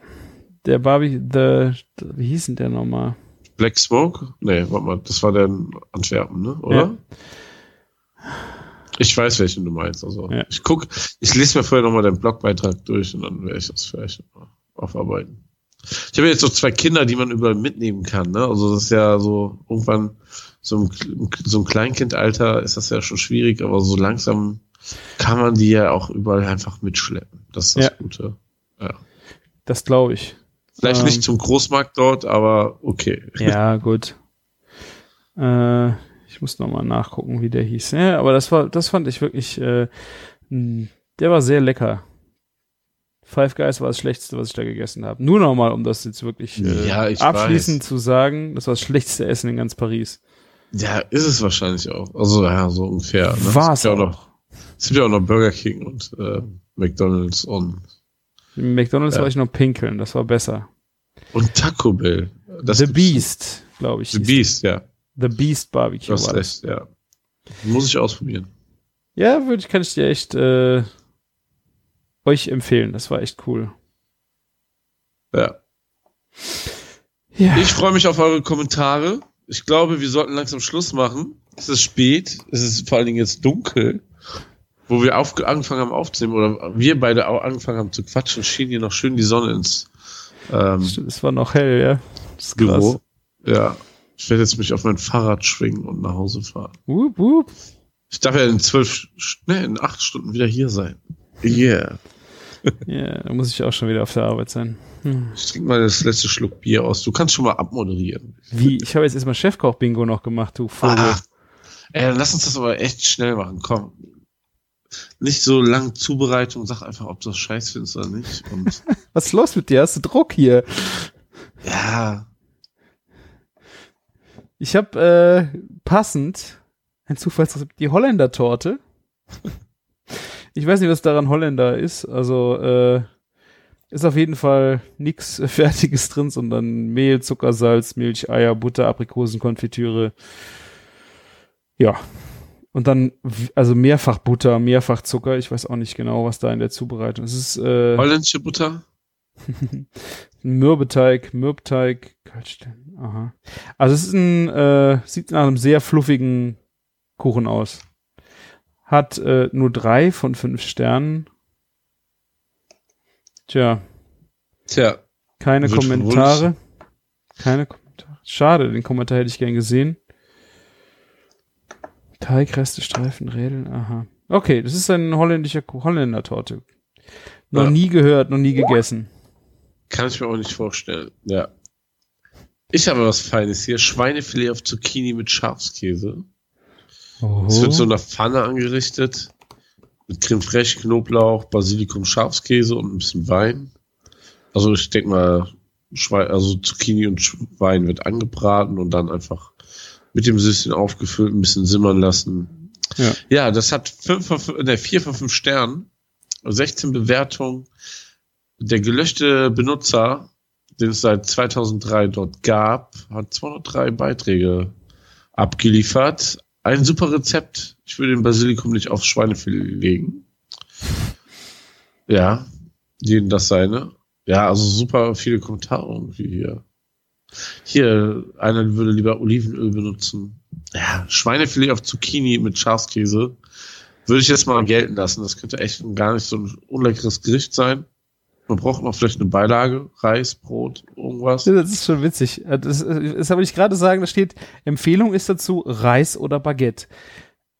Speaker 4: Der Barbie, the, the, wie hieß denn der nochmal?
Speaker 5: Black Smoke? Nee, warte mal, das war der in Antwerpen, ne? Oder? Ich weiß, welchen du meinst. Also
Speaker 4: Ja.
Speaker 5: ich guck, ich lese mir vorher nochmal deinen Blogbeitrag durch und dann werde ich das vielleicht aufarbeiten. Ich habe jetzt so zwei Kinder, die man überall mitnehmen kann. Ne? Also das ist ja so irgendwann so im, so im Kleinkindalter ist das ja schon schwierig, aber so langsam kann man die ja auch überall einfach mitschleppen. Das ist das
Speaker 4: Ja.
Speaker 5: Gute. Ja.
Speaker 4: Das glaube ich.
Speaker 5: Vielleicht
Speaker 4: Ähm.
Speaker 5: nicht zum Großmarkt dort, aber okay.
Speaker 4: Ja, gut. Äh, ich muss noch mal nachgucken, wie der hieß. Ja, aber das war, das fand ich wirklich, äh, der war sehr lecker. Five Guys war das Schlechteste, was ich da gegessen habe. Nur noch mal, um das jetzt wirklich äh,
Speaker 5: Ja,
Speaker 4: abschließend
Speaker 5: weiß.
Speaker 4: zu sagen, das war das schlechteste Essen in ganz Paris.
Speaker 5: Ja, ist es wahrscheinlich auch. Also ja, so ungefähr. Ne?
Speaker 4: War
Speaker 5: es auch. noch, es gibt ja auch noch Burger King und äh, McDonalds und,
Speaker 4: Im McDonalds
Speaker 5: Ja.
Speaker 4: war ich noch pinkeln, das war besser.
Speaker 5: und Taco Bell. Das
Speaker 4: The Beast, glaube ich.
Speaker 5: The Beast, ja.
Speaker 4: The Beast Barbecue
Speaker 5: Du hast
Speaker 4: war das.
Speaker 5: recht, ja. Muss ich ausprobieren.
Speaker 4: Ja, würde ich, kann ich dir echt äh, euch empfehlen. Das war echt cool.
Speaker 5: Ja.
Speaker 4: Ja.
Speaker 5: Ich freue mich auf eure Kommentare. Ich glaube, wir sollten langsam Schluss machen. Es ist spät. Es ist vor allen Dingen jetzt dunkel. Wo wir auf, angefangen haben aufzunehmen oder wir beide auch angefangen haben zu quatschen, schien hier noch schön die Sonne ins ähm,
Speaker 4: Stimmt, es war noch hell, ja. Das ist krass.
Speaker 5: Büro. Ja. Ich werde jetzt mich auf mein Fahrrad schwingen und nach Hause fahren.
Speaker 4: Wup, wup.
Speaker 5: Ich darf ja in zwölf, ne, in acht Stunden wieder hier sein. Yeah.
Speaker 4: Ja, da muss ich auch schon wieder auf der Arbeit sein. Hm.
Speaker 5: Ich trinke mal das letzte Schluck Bier aus. Du kannst schon mal abmoderieren.
Speaker 4: Wie? Ich habe jetzt erstmal Chefkoch-Bingo noch gemacht, du Vogel.
Speaker 5: Ah, ey, dann lass uns das aber echt schnell machen. Komm. Nicht so lang Zubereitung. Sag einfach, ob du das scheiß findest oder nicht. Und
Speaker 4: Was ist los mit dir? Hast du Druck hier?
Speaker 5: ja,
Speaker 4: Ich habe äh, passend ein Zufallsrezept, die Holländer-Torte. Ich weiß nicht, was daran Holländer ist. Also äh, ist auf jeden Fall nix äh, Fertiges drin, sondern Mehl, Zucker, Salz, Milch, Eier, Butter, Aprikosen, Konfitüre. Ja. Und dann, also mehrfach Butter, mehrfach Zucker. Ich weiß auch nicht genau, was da in der Zubereitung ist. Es ist äh,
Speaker 5: holländische Butter.
Speaker 4: Mürbeteig, Mürbteig, Kaltstellen. Aha. Also es ist ein, äh, sieht nach einem sehr fluffigen Kuchen aus. Hat äh, nur drei von fünf Sternen. Tja,
Speaker 5: Tja,
Speaker 4: keine Kommentare. Keine Kommentare. Schade, den Kommentar hätte ich gern gesehen. Teigreste, Streifen, Rädeln, aha. Okay, das ist ein holländischer Holländer-Torte. Noch
Speaker 5: Ja.
Speaker 4: nie gehört, noch nie gegessen.
Speaker 5: kann ich mir auch nicht vorstellen. Ja. Ich habe was Feines hier. Schweinefilet auf Zucchini mit Schafskäse. Es wird so in der Pfanne angerichtet. Mit Creme fraiche, Knoblauch, Basilikum, Schafskäse und ein bisschen Wein. Also ich denke mal, Schwein, also Zucchini und Wein wird angebraten und dann einfach mit dem Süßchen aufgefüllt, ein bisschen simmern lassen.
Speaker 4: Ja.
Speaker 5: ja das hat fünf von fünf, ne, vier von fünf Sternen, 16 Bewertungen. Der gelöschte Benutzer, den es seit 2003 dort gab, hat 203 Beiträge abgeliefert. Ein super Rezept. Ich würde den Basilikum nicht aufs Schweinefilet legen. Ja, jeden das seine. Ja, also super viele Kommentare irgendwie hier. Hier, einer würde lieber Olivenöl benutzen. Ja, Schweinefilet auf Zucchini mit Schafskäse würde ich jetzt mal gelten lassen. Das könnte echt gar nicht so ein unleckeres Gericht sein. Man braucht noch vielleicht eine Beilage, Reis, Brot, irgendwas.
Speaker 4: Das ist schon witzig. Äh, Das, das habe ich gerade sagen, da steht, Empfehlung ist dazu Reis oder Baguette.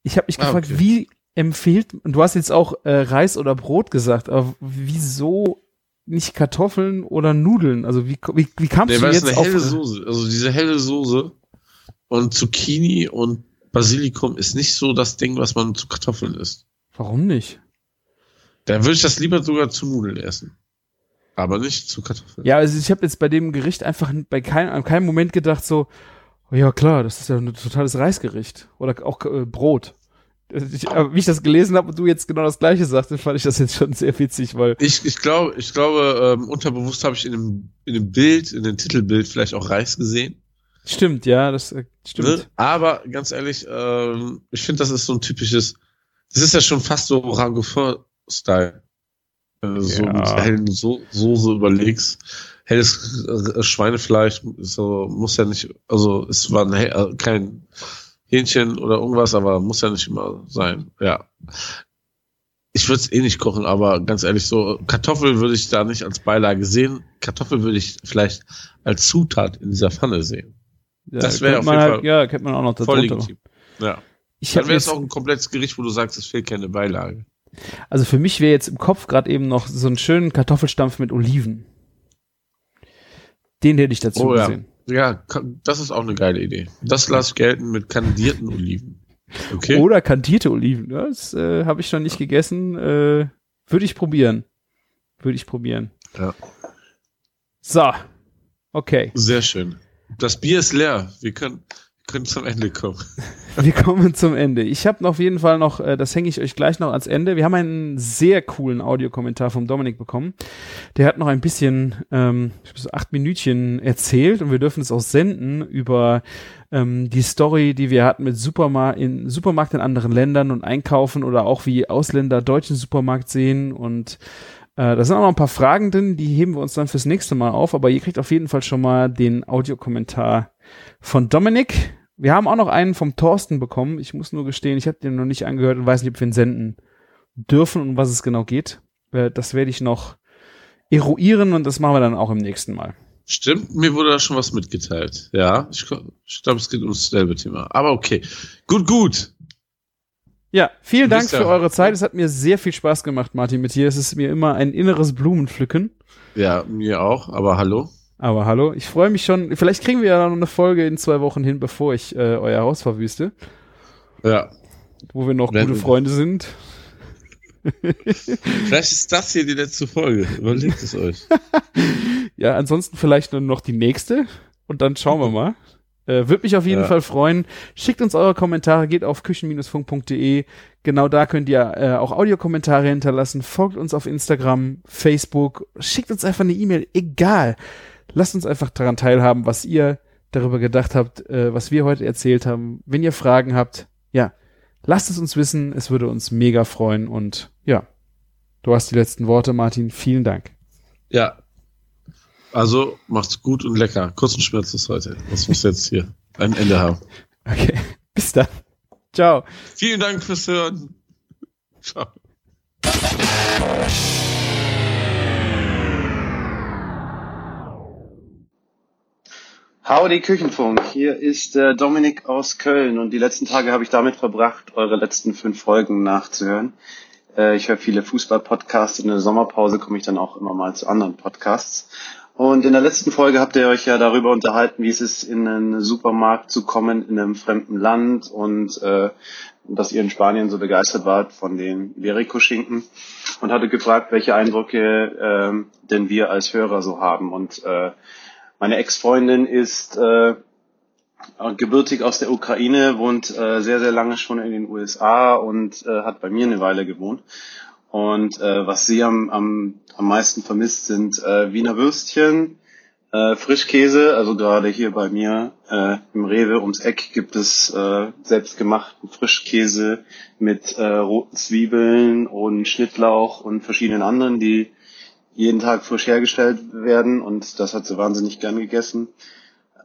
Speaker 4: Ich habe mich
Speaker 5: Ah,
Speaker 4: gefragt,
Speaker 5: okay.
Speaker 4: wie empfiehlt, und du hast jetzt auch äh, Reis oder Brot gesagt, aber wieso nicht Kartoffeln oder Nudeln? Also wie, wie, wie kamst
Speaker 5: Nee,
Speaker 4: du jetzt
Speaker 5: eine
Speaker 4: auf...
Speaker 5: helle Soße, also diese helle Soße und Zucchini und Basilikum ist nicht so das Ding, was man zu Kartoffeln isst.
Speaker 4: Warum nicht?
Speaker 5: Da würde ich das lieber sogar zu Nudeln essen. Aber nicht zu Kartoffeln.
Speaker 4: Ja, also ich habe jetzt bei dem Gericht einfach bei kein, an keinem Moment gedacht so, oh ja klar, das ist ja ein totales Reisgericht. Oder auch äh, Brot. Ich, aber wie ich das gelesen habe und du jetzt genau das gleiche sagst, fand ich das jetzt schon sehr witzig, weil
Speaker 5: Ich, ich glaube, ich glaube, ähm, unterbewusst habe ich in dem, in dem Bild, in dem Titelbild vielleicht auch Reis gesehen.
Speaker 4: Stimmt, ja, das äh, stimmt.
Speaker 5: Ne? Aber ganz ehrlich, ähm, ich finde, das ist so ein typisches, das ist ja schon fast so. Wenn du so
Speaker 4: Ja.
Speaker 5: mit hellen so Soße überlegst. Helles äh, Schweinefleisch so, muss ja nicht, also es war ein, hell- äh, kein Hähnchen oder irgendwas, aber muss ja nicht immer sein. Ja. Ich würde es eh nicht kochen, aber ganz ehrlich, so Kartoffel würde ich da nicht als Beilage sehen. Kartoffel würde ich vielleicht als Zutat in dieser Pfanne sehen.
Speaker 4: Ja,
Speaker 5: Das wäre auf jeden
Speaker 4: halt,
Speaker 5: Fall
Speaker 4: Ja, kennt man auch noch
Speaker 5: Voll
Speaker 4: darunter.
Speaker 5: legitim. Ja.
Speaker 4: Ich
Speaker 5: Dann wäre es auch ein komplettes Gericht, wo du sagst, es fehlt keine Beilage.
Speaker 4: also für mich wäre jetzt im Kopf gerade eben noch so einen schönen Kartoffelstampf mit Oliven. Den hätte ich dazu
Speaker 5: Oh
Speaker 4: gesehen.
Speaker 5: Ja, ka- das ist auch eine geile Idee. Das lasse ich gelten mit kandierten Oliven. Okay?
Speaker 4: Oder kandierte Oliven. Ja, Das äh, habe ich noch nicht gegessen. Äh, Würde ich probieren. Würde ich probieren.
Speaker 5: Ja.
Speaker 4: So. Okay.
Speaker 5: Sehr schön. Das Bier ist leer. Wir können, können zum Ende kommen.
Speaker 4: Wir kommen zum Ende. Ich habe auf jeden Fall noch, äh, das hänge ich euch gleich noch ans Ende. Wir haben einen sehr coolen Audiokommentar vom Dominik bekommen. Der hat noch ein bisschen, ähm, ich glaub, so acht Minütchen erzählt und wir dürfen es auch senden über ähm, die Story, die wir hatten mit Supermarkt in Supermarkt in anderen Ländern und einkaufen oder auch wie Ausländer deutschen Supermarkt sehen und äh, da sind auch noch ein paar Fragen drin, die heben wir uns dann fürs nächste Mal auf, aber ihr kriegt auf jeden Fall schon mal den Audiokommentar von Dominik. Wir haben auch noch einen vom Thorsten bekommen. Ich muss nur gestehen, ich habe den noch nicht angehört und weiß nicht, ob wir ihn senden dürfen und um was es genau geht. Äh, das werde ich noch eruieren und das machen wir dann auch im nächsten Mal.
Speaker 5: Stimmt, mir wurde da schon was mitgeteilt. Ja, ich, ich glaube, es geht ums selbe Thema. Aber okay. Gut, gut.
Speaker 4: Ja, vielen Dank für eure Zeit. Es hat mir sehr viel Spaß gemacht, Martin, mit dir. Es ist mir immer ein inneres Blumenpflücken.
Speaker 5: Ja, mir auch. Aber hallo.
Speaker 4: Aber hallo, ich freue mich schon. Vielleicht kriegen wir ja noch eine Folge in zwei Wochen hin, bevor ich äh, euer Haus verwüste,
Speaker 5: Ja.
Speaker 4: wo wir noch
Speaker 5: Wenn-
Speaker 4: gute Freunde sind.
Speaker 5: Vielleicht ist das hier die letzte Folge. Überlegt es euch.
Speaker 4: Ja, ansonsten vielleicht nur noch die nächste und dann schauen wir mal. Äh, Würde mich auf jeden
Speaker 5: Ja.
Speaker 4: Fall freuen. Schickt uns eure Kommentare, geht auf küchen-funk.de. Genau da könnt ihr äh, auch Audiokommentare hinterlassen. Folgt uns auf Instagram, Facebook. Schickt uns einfach eine E-Mail. Egal. Lasst uns einfach daran teilhaben, was ihr darüber gedacht habt, äh, was wir heute erzählt haben. Wenn ihr Fragen habt, ja, lasst es uns wissen. Es würde uns mega freuen. Und ja, du hast die letzten Worte, Martin. Vielen Dank.
Speaker 5: Ja. Also, macht's gut und lecker. Kurzen Schmerz ist heute. Das muss jetzt hier ein Ende haben.
Speaker 4: Okay, bis dann. Ciao.
Speaker 5: Vielen Dank fürs Hören. Ciao.
Speaker 3: Howdy Küchenfunk, hier ist der Dominik aus Köln und die letzten Tage habe ich damit verbracht, eure letzten fünf Folgen nachzuhören. Äh, ich höre viele Fußball-Podcasts, in der Sommerpause komme ich dann auch immer mal zu anderen Podcasts. Und in der letzten Folge habt ihr euch ja darüber unterhalten, wie es ist, in einen Supermarkt zu kommen in einem fremden Land und äh, dass ihr in Spanien so begeistert wart von den Iberico-Schinken und hatte gefragt, welche Eindrücke ähm, denn wir als Hörer so haben. Und äh, meine Ex-Freundin ist äh, gebürtig aus der Ukraine, wohnt äh, sehr, sehr lange schon in den USA und äh, hat bei mir eine Weile gewohnt. Und äh, was sie am, am, am meisten vermisst, sind äh, Wiener Würstchen, äh, Frischkäse. Also gerade hier bei mir äh, im Rewe ums Eck gibt es äh, selbstgemachten Frischkäse mit äh, roten Zwiebeln und Schnittlauch und verschiedenen anderen, die jeden Tag frisch hergestellt werden und das hat sie wahnsinnig gern gegessen.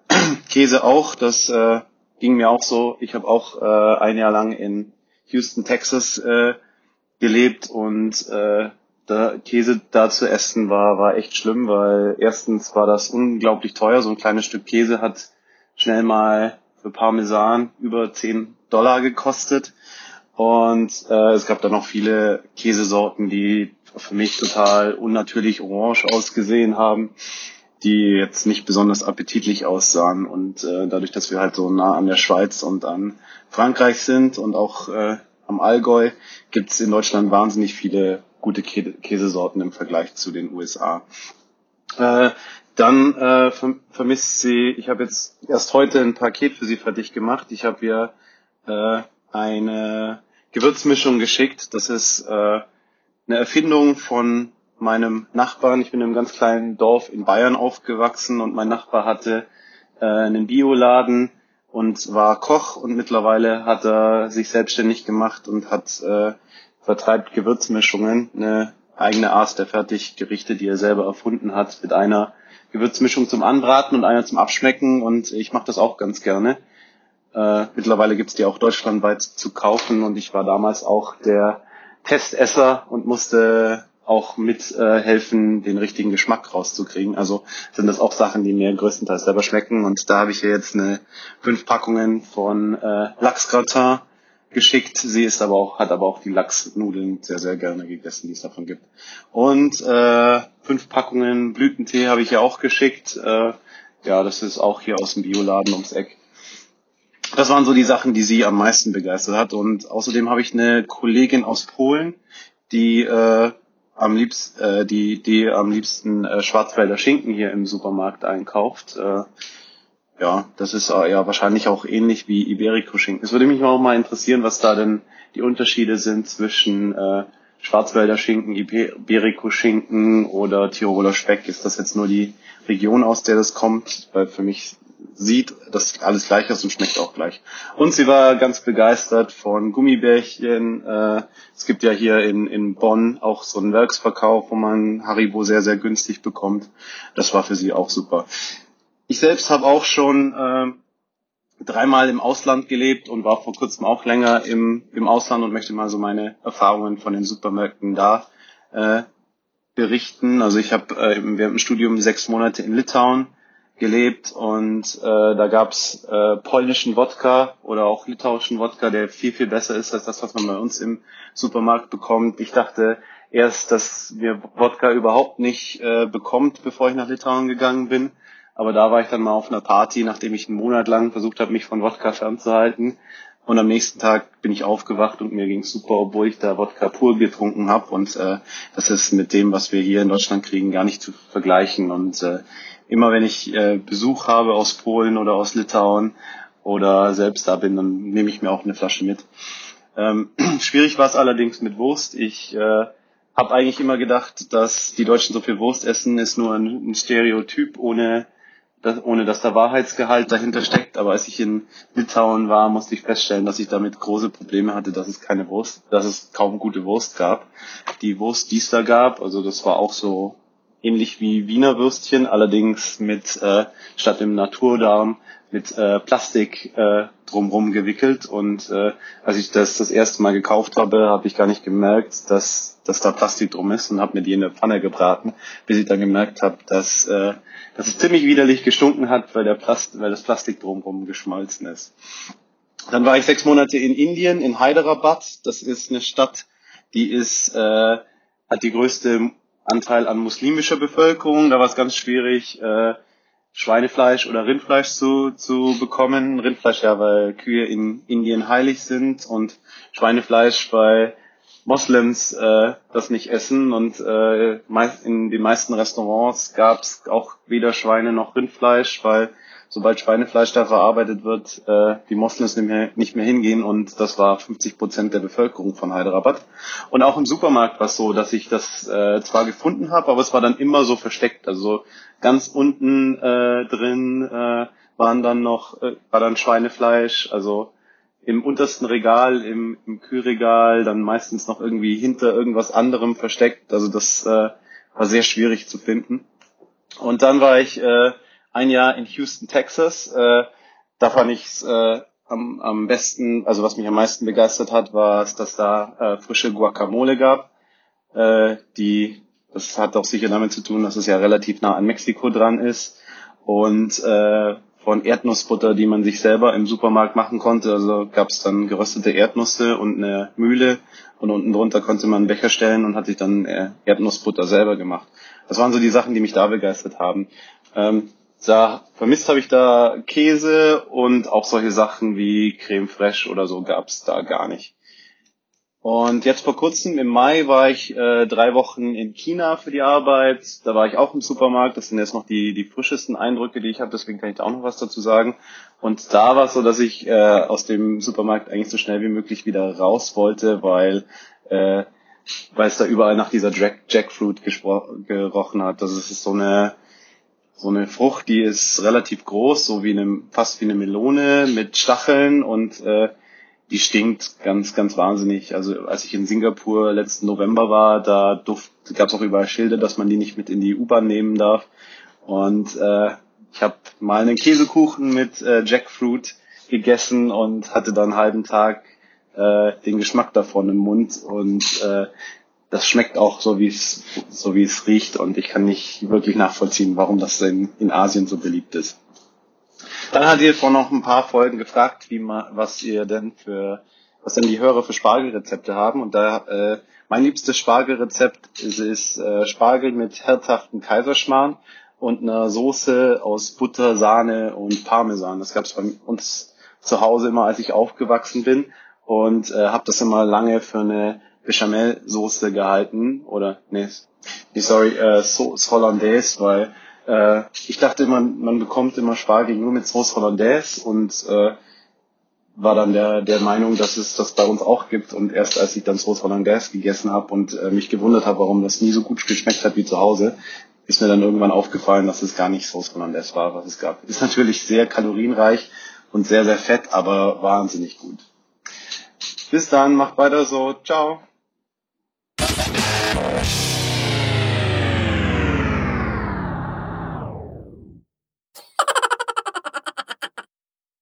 Speaker 3: Käse auch, das äh, ging mir auch so. Ich habe auch äh, ein Jahr lang in Houston, Texas äh, gelebt und äh, da Käse da zu essen war war echt schlimm, weil erstens war das unglaublich teuer. So ein kleines Stück Käse hat schnell mal für Parmesan über 10 Dollar gekostet und äh, es gab da noch viele Käsesorten, die für mich total unnatürlich orange ausgesehen haben, die jetzt nicht besonders appetitlich aussahen. Und äh, dadurch, dass wir halt so nah an der Schweiz und an Frankreich sind und auch äh, am Allgäu, gibt's in Deutschland wahnsinnig viele gute Kä Käsesorten im Vergleich zu den USA. Äh, dann äh, verm- vermisst sie, ich habe jetzt erst heute ein Paket für sie fertig gemacht. Ich habe ihr äh, eine Gewürzmischung geschickt. Das ist äh, eine Erfindung von meinem Nachbarn. Ich bin in einem ganz kleinen Dorf in Bayern aufgewachsen und mein Nachbar hatte äh, einen Bioladen und war Koch und mittlerweile hat er sich selbstständig gemacht und hat äh, vertreibt Gewürzmischungen, eine eigene Art der Fertiggerichte, die er selber erfunden hat, mit einer Gewürzmischung zum Anbraten und einer zum Abschmecken und ich mache das auch ganz gerne. Äh, mittlerweile gibt's die auch deutschlandweit zu kaufen und ich war damals auch der Testesser und musste auch mithelfen, äh, den richtigen Geschmack rauszukriegen. Also sind das auch Sachen, die mir größtenteils selber schmecken. Und da habe ich hier jetzt eine fünf Packungen von äh, Lachsgratin geschickt. Sie ist aber auch, hat aber auch die Lachsnudeln sehr, sehr gerne gegessen, die es davon gibt. Und äh, fünf Packungen Blütentee habe ich hier auch geschickt. Äh, ja, das ist auch hier aus dem Bioladen ums Eck. Das waren so die Sachen, die sie am meisten begeistert hat. Und außerdem habe ich eine Kollegin aus Polen, die äh, am liebsten, äh, die, die am liebsten äh, Schwarzwälder Schinken hier im Supermarkt einkauft. Äh, ja, das ist äh, ja wahrscheinlich auch ähnlich wie Iberico-Schinken. Es würde mich auch mal interessieren, was da denn die Unterschiede sind zwischen äh, Schwarzwälder Schinken, Iberico-Schinken oder Tiroler Speck. Ist das jetzt nur die Region, aus der das kommt? Weil für mich sieht, dass alles gleich ist und schmeckt auch gleich. Und sie war ganz begeistert von Gummibärchen. Äh, es gibt ja hier in, in Bonn auch so einen Werksverkauf, wo man Haribo sehr, sehr günstig bekommt. Das war für sie auch super. Ich selbst habe auch schon äh, dreimal im Ausland gelebt und war vor kurzem auch länger im, im Ausland und möchte mal so meine Erfahrungen von den Supermärkten da äh, berichten. Also ich habe äh, während dem Studium sechs Monate in Litauen gelebt und äh, da gab's äh, polnischen Wodka oder auch litauischen Wodka, der viel, viel besser ist als das, was man bei uns im Supermarkt bekommt. Ich dachte erst, dass mir Wodka überhaupt nicht äh, bekommt, bevor ich nach Litauen gegangen bin. Aber da war ich dann mal auf einer Party, nachdem ich einen Monat lang versucht habe, mich von Wodka fernzuhalten. Und am nächsten Tag bin ich aufgewacht und mir ging's super, obwohl ich da Wodka pur getrunken habe. Und äh, das ist mit dem, was wir hier in Deutschland kriegen, gar nicht zu vergleichen. Und äh, immer wenn ich äh, Besuch habe aus Polen oder aus Litauen oder selbst da bin, dann nehme ich mir auch eine Flasche mit. Ähm, schwierig war es allerdings mit Wurst. Ich äh, habe eigentlich immer gedacht, dass die Deutschen so viel Wurst essen, ist nur ein, ein Stereotyp, ohne dass, ohne dass da Wahrheitsgehalt dahinter steckt. Aber als ich in Litauen war, musste ich feststellen, dass ich damit große Probleme hatte, dass es keine Wurst, dass es kaum gute Wurst gab. Die Wurst, die es da gab, also das war auch so ähnlich wie Wiener Würstchen, allerdings mit äh, statt dem Naturdarm mit äh, Plastik äh, drumrum gewickelt. Und äh, als ich das das erste Mal gekauft habe, habe ich gar nicht gemerkt, dass, dass da Plastik drum ist und habe mir die in der Pfanne gebraten, bis ich dann gemerkt habe, dass, äh, dass es ziemlich widerlich gestunken hat, weil, der Plast weil das Plastik drumrum geschmolzen ist. Dann war ich sechs Monate in Indien, in Hyderabad. Das ist eine Stadt, die ist, äh, hat die größte Anteil an muslimischer Bevölkerung. Da war es ganz schwierig, äh, Schweinefleisch oder Rindfleisch zu, zu bekommen. Rindfleisch ja, weil Kühe in Indien heilig sind und Schweinefleisch, weil Moslems äh, das nicht essen und äh, in den meisten Restaurants gab es auch weder Schweine noch Rindfleisch, weil sobald Schweinefleisch da verarbeitet wird, äh, die Moslems nicht mehr, nicht mehr hingehen und das war 50 Prozent der Bevölkerung von Hyderabad. Und auch im Supermarkt war es so, dass ich das äh, zwar gefunden habe, aber es war dann immer so versteckt. Also ganz unten äh, drin äh, waren dann noch, äh, war dann Schweinefleisch, also im untersten Regal, im, im Kühlregal, dann meistens noch irgendwie hinter irgendwas anderem versteckt. Also das äh, war sehr schwierig zu finden. Und dann war ich äh, ein Jahr in Houston, Texas. Äh, da fand ich äh, am, am besten, also was mich am meisten begeistert hat, war es, dass da äh, frische Guacamole gab. Äh, die, das hat auch sicher damit zu tun, dass es ja relativ nah an Mexiko dran ist. Und äh, von Erdnussbutter, die man sich selber im Supermarkt machen konnte. Also gab es dann geröstete Erdnüsse und eine Mühle und unten drunter konnte man einen Becher stellen und hat sich dann äh, Erdnussbutter selber gemacht. Das waren so die Sachen, die mich da begeistert haben. Ähm, da vermisst habe ich da Käse und auch solche Sachen wie Creme Fraiche oder so gab's da gar nicht. Und jetzt vor kurzem im Mai war ich äh, drei Wochen in China für die Arbeit. Da war ich auch im Supermarkt. Das sind jetzt noch die, die frischesten Eindrücke, die ich habe. Deswegen kann ich da auch noch was dazu sagen. Und da war es so, dass ich äh, aus dem Supermarkt eigentlich so schnell wie möglich wieder raus wollte, weil äh, weil es da überall nach dieser Jack Jackfruit gerochen hat. Das ist so eine so eine Frucht, die ist relativ groß, so wie eine, fast wie eine Melone mit Stacheln und äh, die stinkt ganz, ganz wahnsinnig. Also als ich in Singapur letzten November war, da gab es auch überall Schilder, dass man die nicht mit in die U-Bahn nehmen darf. Und äh, ich habe mal einen Käsekuchen mit äh, Jackfruit gegessen und hatte dann einen halben Tag äh, den Geschmack davon im Mund und äh, das schmeckt auch so wie es so wie es riecht und ich kann nicht wirklich nachvollziehen, warum das in, in Asien so beliebt ist. Dann hat ihr vor noch ein paar Folgen gefragt, wie man, was ihr denn für was denn die Hörer für Spargelrezepte haben und da äh, mein liebstes Spargelrezept ist, ist äh, Spargel mit herzhaften Kaiserschmarrn und einer Soße aus Butter, Sahne und Parmesan. Das gab es bei uns zu Hause immer, als ich aufgewachsen bin und äh, habe das immer lange für eine Bechamel-Soße gehalten oder nee, sorry, äh, Sauce Hollandaise, weil äh, ich dachte immer, man bekommt immer Spargel nur mit Sauce Hollandaise und äh, war dann der, der Meinung, dass es das bei uns auch gibt. Und erst als ich dann Sauce Hollandaise gegessen habe und äh, mich gewundert habe, warum das nie so gut geschmeckt hat wie zu Hause, ist mir dann irgendwann aufgefallen, dass es gar nicht Sauce Hollandaise war, was es gab. Ist natürlich sehr kalorienreich und sehr, sehr fett, aber wahnsinnig gut. Bis dann, macht weiter so. Ciao. Música